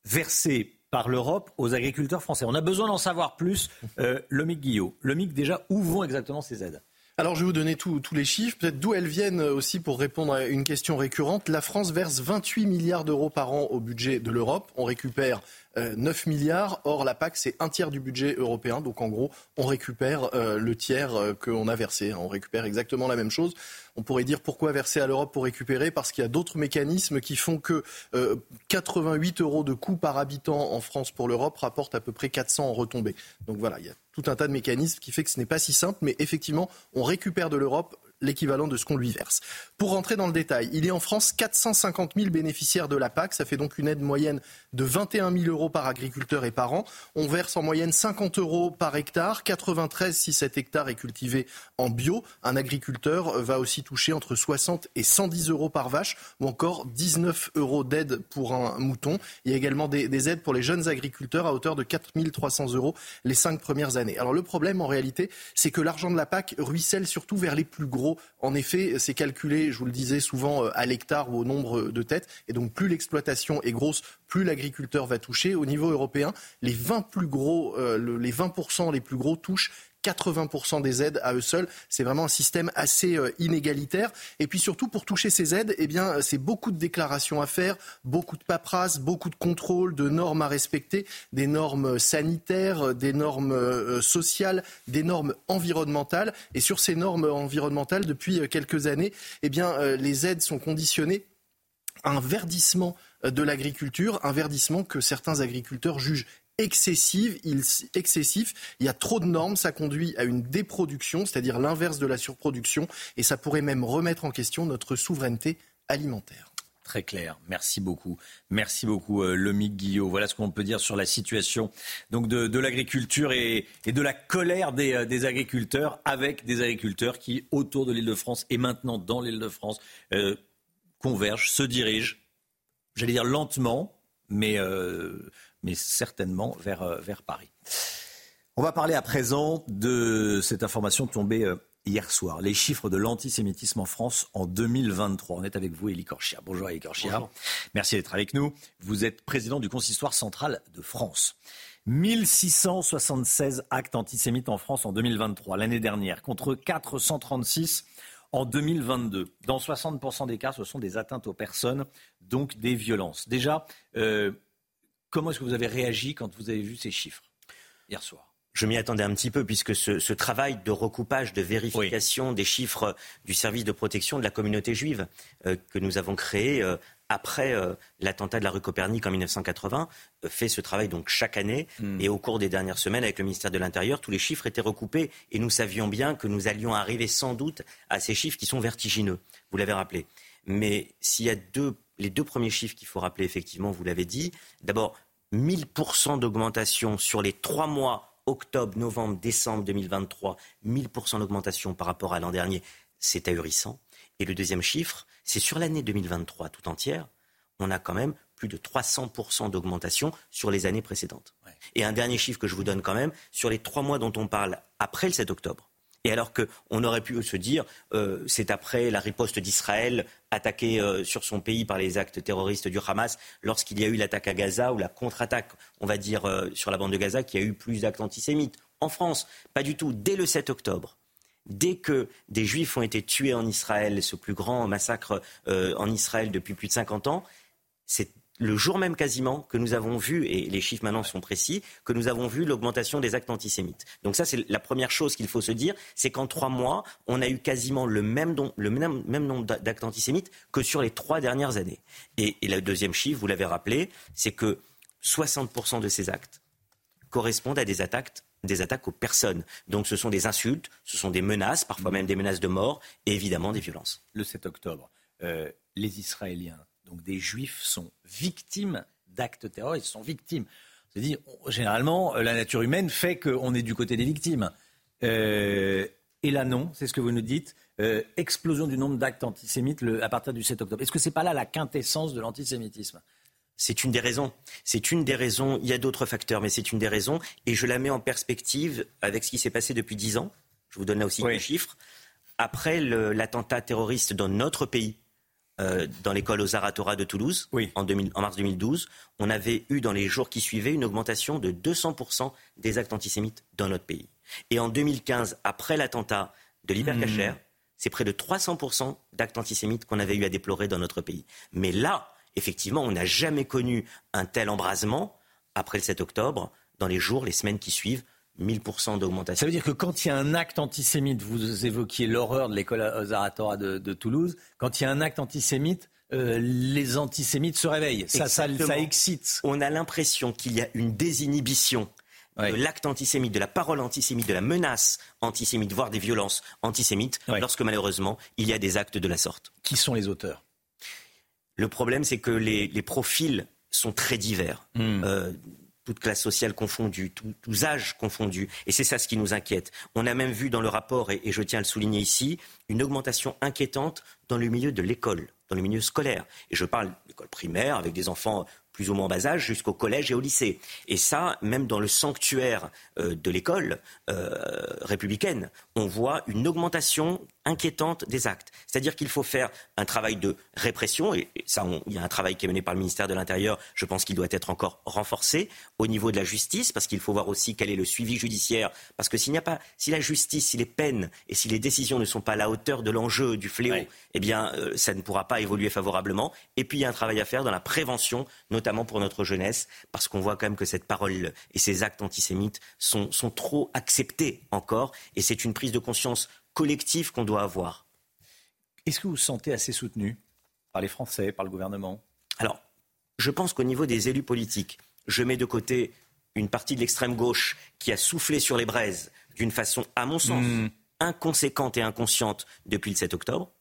versés par l'Europe aux agriculteurs français. On a besoin d'en savoir plus. Euh, le MIC Guillot, le déjà, où vont exactement ces aides? Alors je vais vous donner tous les chiffres, peut-être d'où elles viennent aussi pour répondre à une question récurrente. La France verse 28 milliards d'euros par an au budget de l'Europe. On récupère 9 euh, milliards. Or, la PAC, c'est un tiers du budget européen. Donc, en gros, on récupère euh, le tiers euh, qu'on a versé. On récupère exactement la même chose. On pourrait dire pourquoi verser à l'Europe pour récupérer? Parce qu'il y a d'autres mécanismes qui font que 88 euros de coût par habitant en France pour l'Europe rapportent à peu près 400 en retombées. Donc voilà, il y a tout un tas de mécanismes qui fait que ce n'est pas si simple, mais effectivement, on récupère de l'Europe l'équivalent de ce qu'on lui verse. Pour rentrer dans le détail, il y a en France 450 000 bénéficiaires de la PAC. Ça fait donc une aide moyenne de 21 000 euros par agriculteur et par an. On verse en moyenne 50 euros par hectare, 93 si cet hectare est cultivé en bio. Un agriculteur va aussi toucher entre 60 et 110 euros par vache ou encore 19 euros d'aide pour un mouton. Il y a également des, des, aides pour les jeunes agriculteurs à hauteur de 4 300 euros les cinq premières années. Alors le problème en réalité, c'est que l'argent de la PAC ruisselle surtout vers les plus gros en effet, c'est calculé, je vous le disais souvent, euh, à l'hectare ou au nombre de têtes. Et donc, plus l'exploitation est grosse, plus l'agriculteur va toucher. Au niveau européen, les 20 plus gros, euh, les 20% les plus gros touchent 80% des aides à eux seuls. C'est vraiment un système assez euh, inégalitaire. Et puis surtout, pour toucher ces aides, eh bien, c'est beaucoup de déclarations à faire, beaucoup de paperasse, beaucoup de contrôles, de normes à respecter, des normes sanitaires, des normes euh, sociales, des normes environnementales. Et sur ces normes environnementales, depuis euh, quelques années, eh bien, les aides sont conditionnées à un verdissement de l'agriculture, un verdissement que certains agriculteurs jugent excessif. Il y a trop de normes, ça conduit à une déproduction, c'est-à-dire l'inverse de la surproduction, et ça pourrait même remettre en question notre souveraineté alimentaire. Très clair. Merci beaucoup. Merci beaucoup, euh, Lomique Guillot. Voilà ce qu'on peut dire sur la situation de, l'agriculture et, de la colère euh, des, agriculteurs avec des agriculteurs qui, autour de l'île de France et maintenant dans l'île de France, euh, convergent, se dirigent, j'allais dire lentement, mais mais certainement vers, euh, vers Paris. On va parler à présent de cette information tombée euh, hier soir. Les chiffres de l'antisémitisme en France en 2023. On est avec vous, Elie Corchia. Bonjour, Elie Corchia. Merci d'être avec nous. Vous êtes président du Consistoire central de France. 1676 actes antisémites en France en 2023, l'année dernière, contre 436 en 2022. Dans 60% des cas, ce sont des atteintes aux personnes, donc des violences. Déjà, euh, Comment est-ce que vous avez réagi quand vous avez vu ces chiffres hier soir? Je m'y attendais un petit peu puisque ce, travail de recoupage, de vérification des chiffres du service de protection de la communauté juive euh, que nous avons créé euh, après euh, l'attentat de la rue Copernic en 1980 fait ce travail donc chaque année hmm. et au cours des dernières semaines avec le ministère de l'Intérieur tous les chiffres étaient recoupés et nous savions bien que nous allions arriver sans doute à ces chiffres qui sont vertigineux vous l'avez rappelé mais s'il y a deux les deux premiers chiffres qu'il faut rappeler, effectivement, vous l'avez dit. D'abord, 1000% d'augmentation sur les trois mois octobre, novembre, décembre 2023, 1000% d'augmentation par rapport à l'an dernier, c'est ahurissant. Et le deuxième chiffre, c'est sur l'année 2023 tout entière, on a quand même plus de 300% d'augmentation sur les années précédentes. Et un dernier chiffre que je vous donne quand même, sur les trois mois dont on parle après le 7 octobre, Et alors qu'on aurait pu se dire, euh, c'est après la riposte d'Israël attaqué euh, sur son pays par les actes terroristes du Hamas, lorsqu'il y a eu l'attaque à Gaza ou la contre-attaque, on va dire, euh, sur la bande de Gaza, qu'il y a eu plus d'actes antisémites. En France, pas du tout. Dès le 7 octobre, dès que des juifs ont été tués en Israël, ce plus grand massacre en Israël depuis plus de 50 ans, c'est le jour même quasiment que nous avons vu, et les chiffres maintenant sont précis, que nous avons vu l'augmentation des actes antisémites. Donc ça, c'est la première chose qu'il faut se dire, c'est qu'en trois mois, on a eu quasiment le même, nombre d'actes antisémites que sur les trois dernières années. Et, le deuxième chiffre, vous l'avez rappelé, c'est que 60% de ces actes correspondent à des attaques des attaques aux personnes. Donc ce sont des insultes, ce sont des menaces, parfois même des menaces de mort, et évidemment des violences. Le 7 octobre, euh, les Israéliens donc des juifs sont victimes d'actes terroristes, sont victimes. C'est-à-dire, généralement, la nature humaine fait qu'on est du côté des victimes. Euh, et là, non, c'est ce que vous nous dites. Euh, explosion du nombre d'actes antisémites à partir du 7 octobre. Est-ce que ce n'est pas là la quintessence de l'antisémitisme? C'est une des raisons. C'est une des raisons. Il y a d'autres facteurs, mais c'est une des raisons. Et je la mets en perspective avec ce qui s'est passé depuis dix ans. Je vous donne là aussi des chiffres. Après l'attentat terroriste dans notre pays, euh, dans l'école aux Aratora de Toulouse en, en, mars 2012, on avait eu dans les jours qui suivaient une augmentation de 200% des actes antisémites dans notre pays. Et en 2015, après l'attentat de l'Hypercacher, mmh. c'est près de 300% d'actes antisémites qu'on avait eu à déplorer dans notre pays. Mais là, effectivement, on n'a jamais connu un tel embrasement après le 7 octobre, dans les jours, les semaines qui suivent, 1000% d'augmentation. Ça veut dire que quand il y a un acte antisémite, vous évoquiez l'horreur de l'école Zaratora de, de, Toulouse, quand il y a un acte antisémite, euh, les antisémites se réveillent. Ça, ça, excite. On a l'impression qu'il y a une désinhibition de l'acte antisémite, de la parole antisémite, de la menace antisémite, voire des violences antisémites, lorsque malheureusement il y a des actes de la sorte. Qui sont les auteurs? Le problème, c'est que les, profils sont très divers. Hmm. Euh, toute classe sociale confondue, tous âges confondus. Et c'est ça ce qui nous inquiète. On a même vu dans le rapport, et, je tiens à le souligner ici, une augmentation inquiétante dans le milieu de l'école, dans le milieu scolaire. Et je parle d'école primaire, avec des enfants plus ou moins bas âge, jusqu'au collège et au lycée. Et ça, même dans le sanctuaire euh, de l'école euh, républicaine, on voit une augmentation inquiétante des actes. C'est-à-dire qu'il faut faire un travail de répression, et ça, il y a un travail qui est mené par le ministère de l'Intérieur, je pense qu'il doit être encore renforcé au niveau de la justice, parce qu'il faut voir aussi quel est le suivi judiciaire, parce que s'il n'y a pas, si la justice, si les peines et si les décisions ne sont pas à la hauteur de l'enjeu, du fléau, eh bien, euh, ça ne pourra pas évoluer favorablement. Et puis, il y a un travail à faire dans la prévention, notamment notamment pour notre jeunesse, parce qu'on voit quand même que cette parole et ces actes antisémites sont, sont trop acceptés encore, et c'est une prise de conscience collective qu'on doit avoir. Est-ce que vous vous sentez assez soutenu par les Français, par le gouvernement? Alors, je pense qu'au niveau des élus politiques, je mets de côté une partie de l'extrême gauche qui a soufflé sur les braises d'une façon, à mon sens, hmm. inconséquente et inconsciente depuis le 7 octobre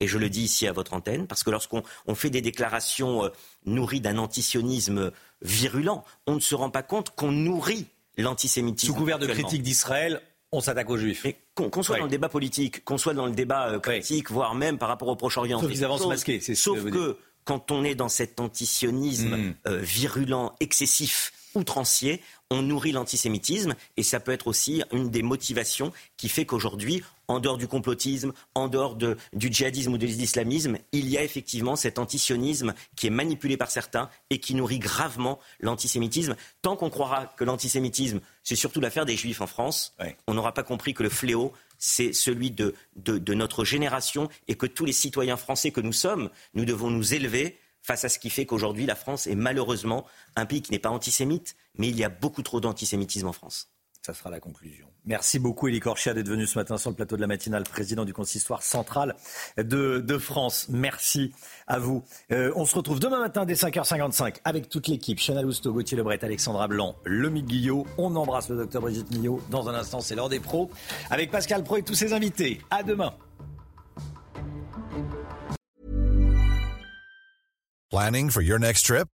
et je le dis ici à votre antenne, parce que lorsqu'on fait des déclarations euh, nourries d'un antisionisme virulent, on ne se rend pas compte qu'on nourrit l'antisémitisme. Sous couvert de critique d'Israël, on s'attaque aux juifs. Qu'on soit dans le débat politique, qu'on soit dans le débat euh, critique, voire même par rapport au Proche-Orient. Sauf qu'ils avancent masqués, c'est Sauf que, quand on est dans cet antisionisme hmm. euh, virulent, excessif, outrancier, on nourrit l'antisémitisme et ça peut être aussi une des motivations qui fait qu'aujourd'hui, en dehors du complotisme, en dehors du djihadisme ou de l'islamisme, il y a effectivement cet antisionisme qui est manipulé par certains et qui nourrit gravement l'antisémitisme. Tant qu'on croira que l'antisémitisme, c'est surtout l'affaire des juifs en France, on n'aura pas compris que le fléau, c'est celui de, de notre génération et que tous les citoyens français que nous sommes, nous devons nous élever face à ce qui fait qu'aujourd'hui la France est malheureusement un pays qui n'est pas antisémite, mais il y a beaucoup trop d'antisémitisme en France. Ça sera la conclusion. Merci beaucoup, Elie Korchia, d'être venu ce matin sur le plateau de la matinale, président du consistoire central de, France. Merci à vous. Euh, on se retrouve demain matin dès 5h55 avec toute l'équipe. Chanel Gauthier Lebret, Alexandra Blanc, Lomi Guillot. On embrasse le docteur Brigitte Millot. Dans un instant, c'est l'heure des pros avec Pascal Pro et tous ses invités. À demain. Planning for your next trip?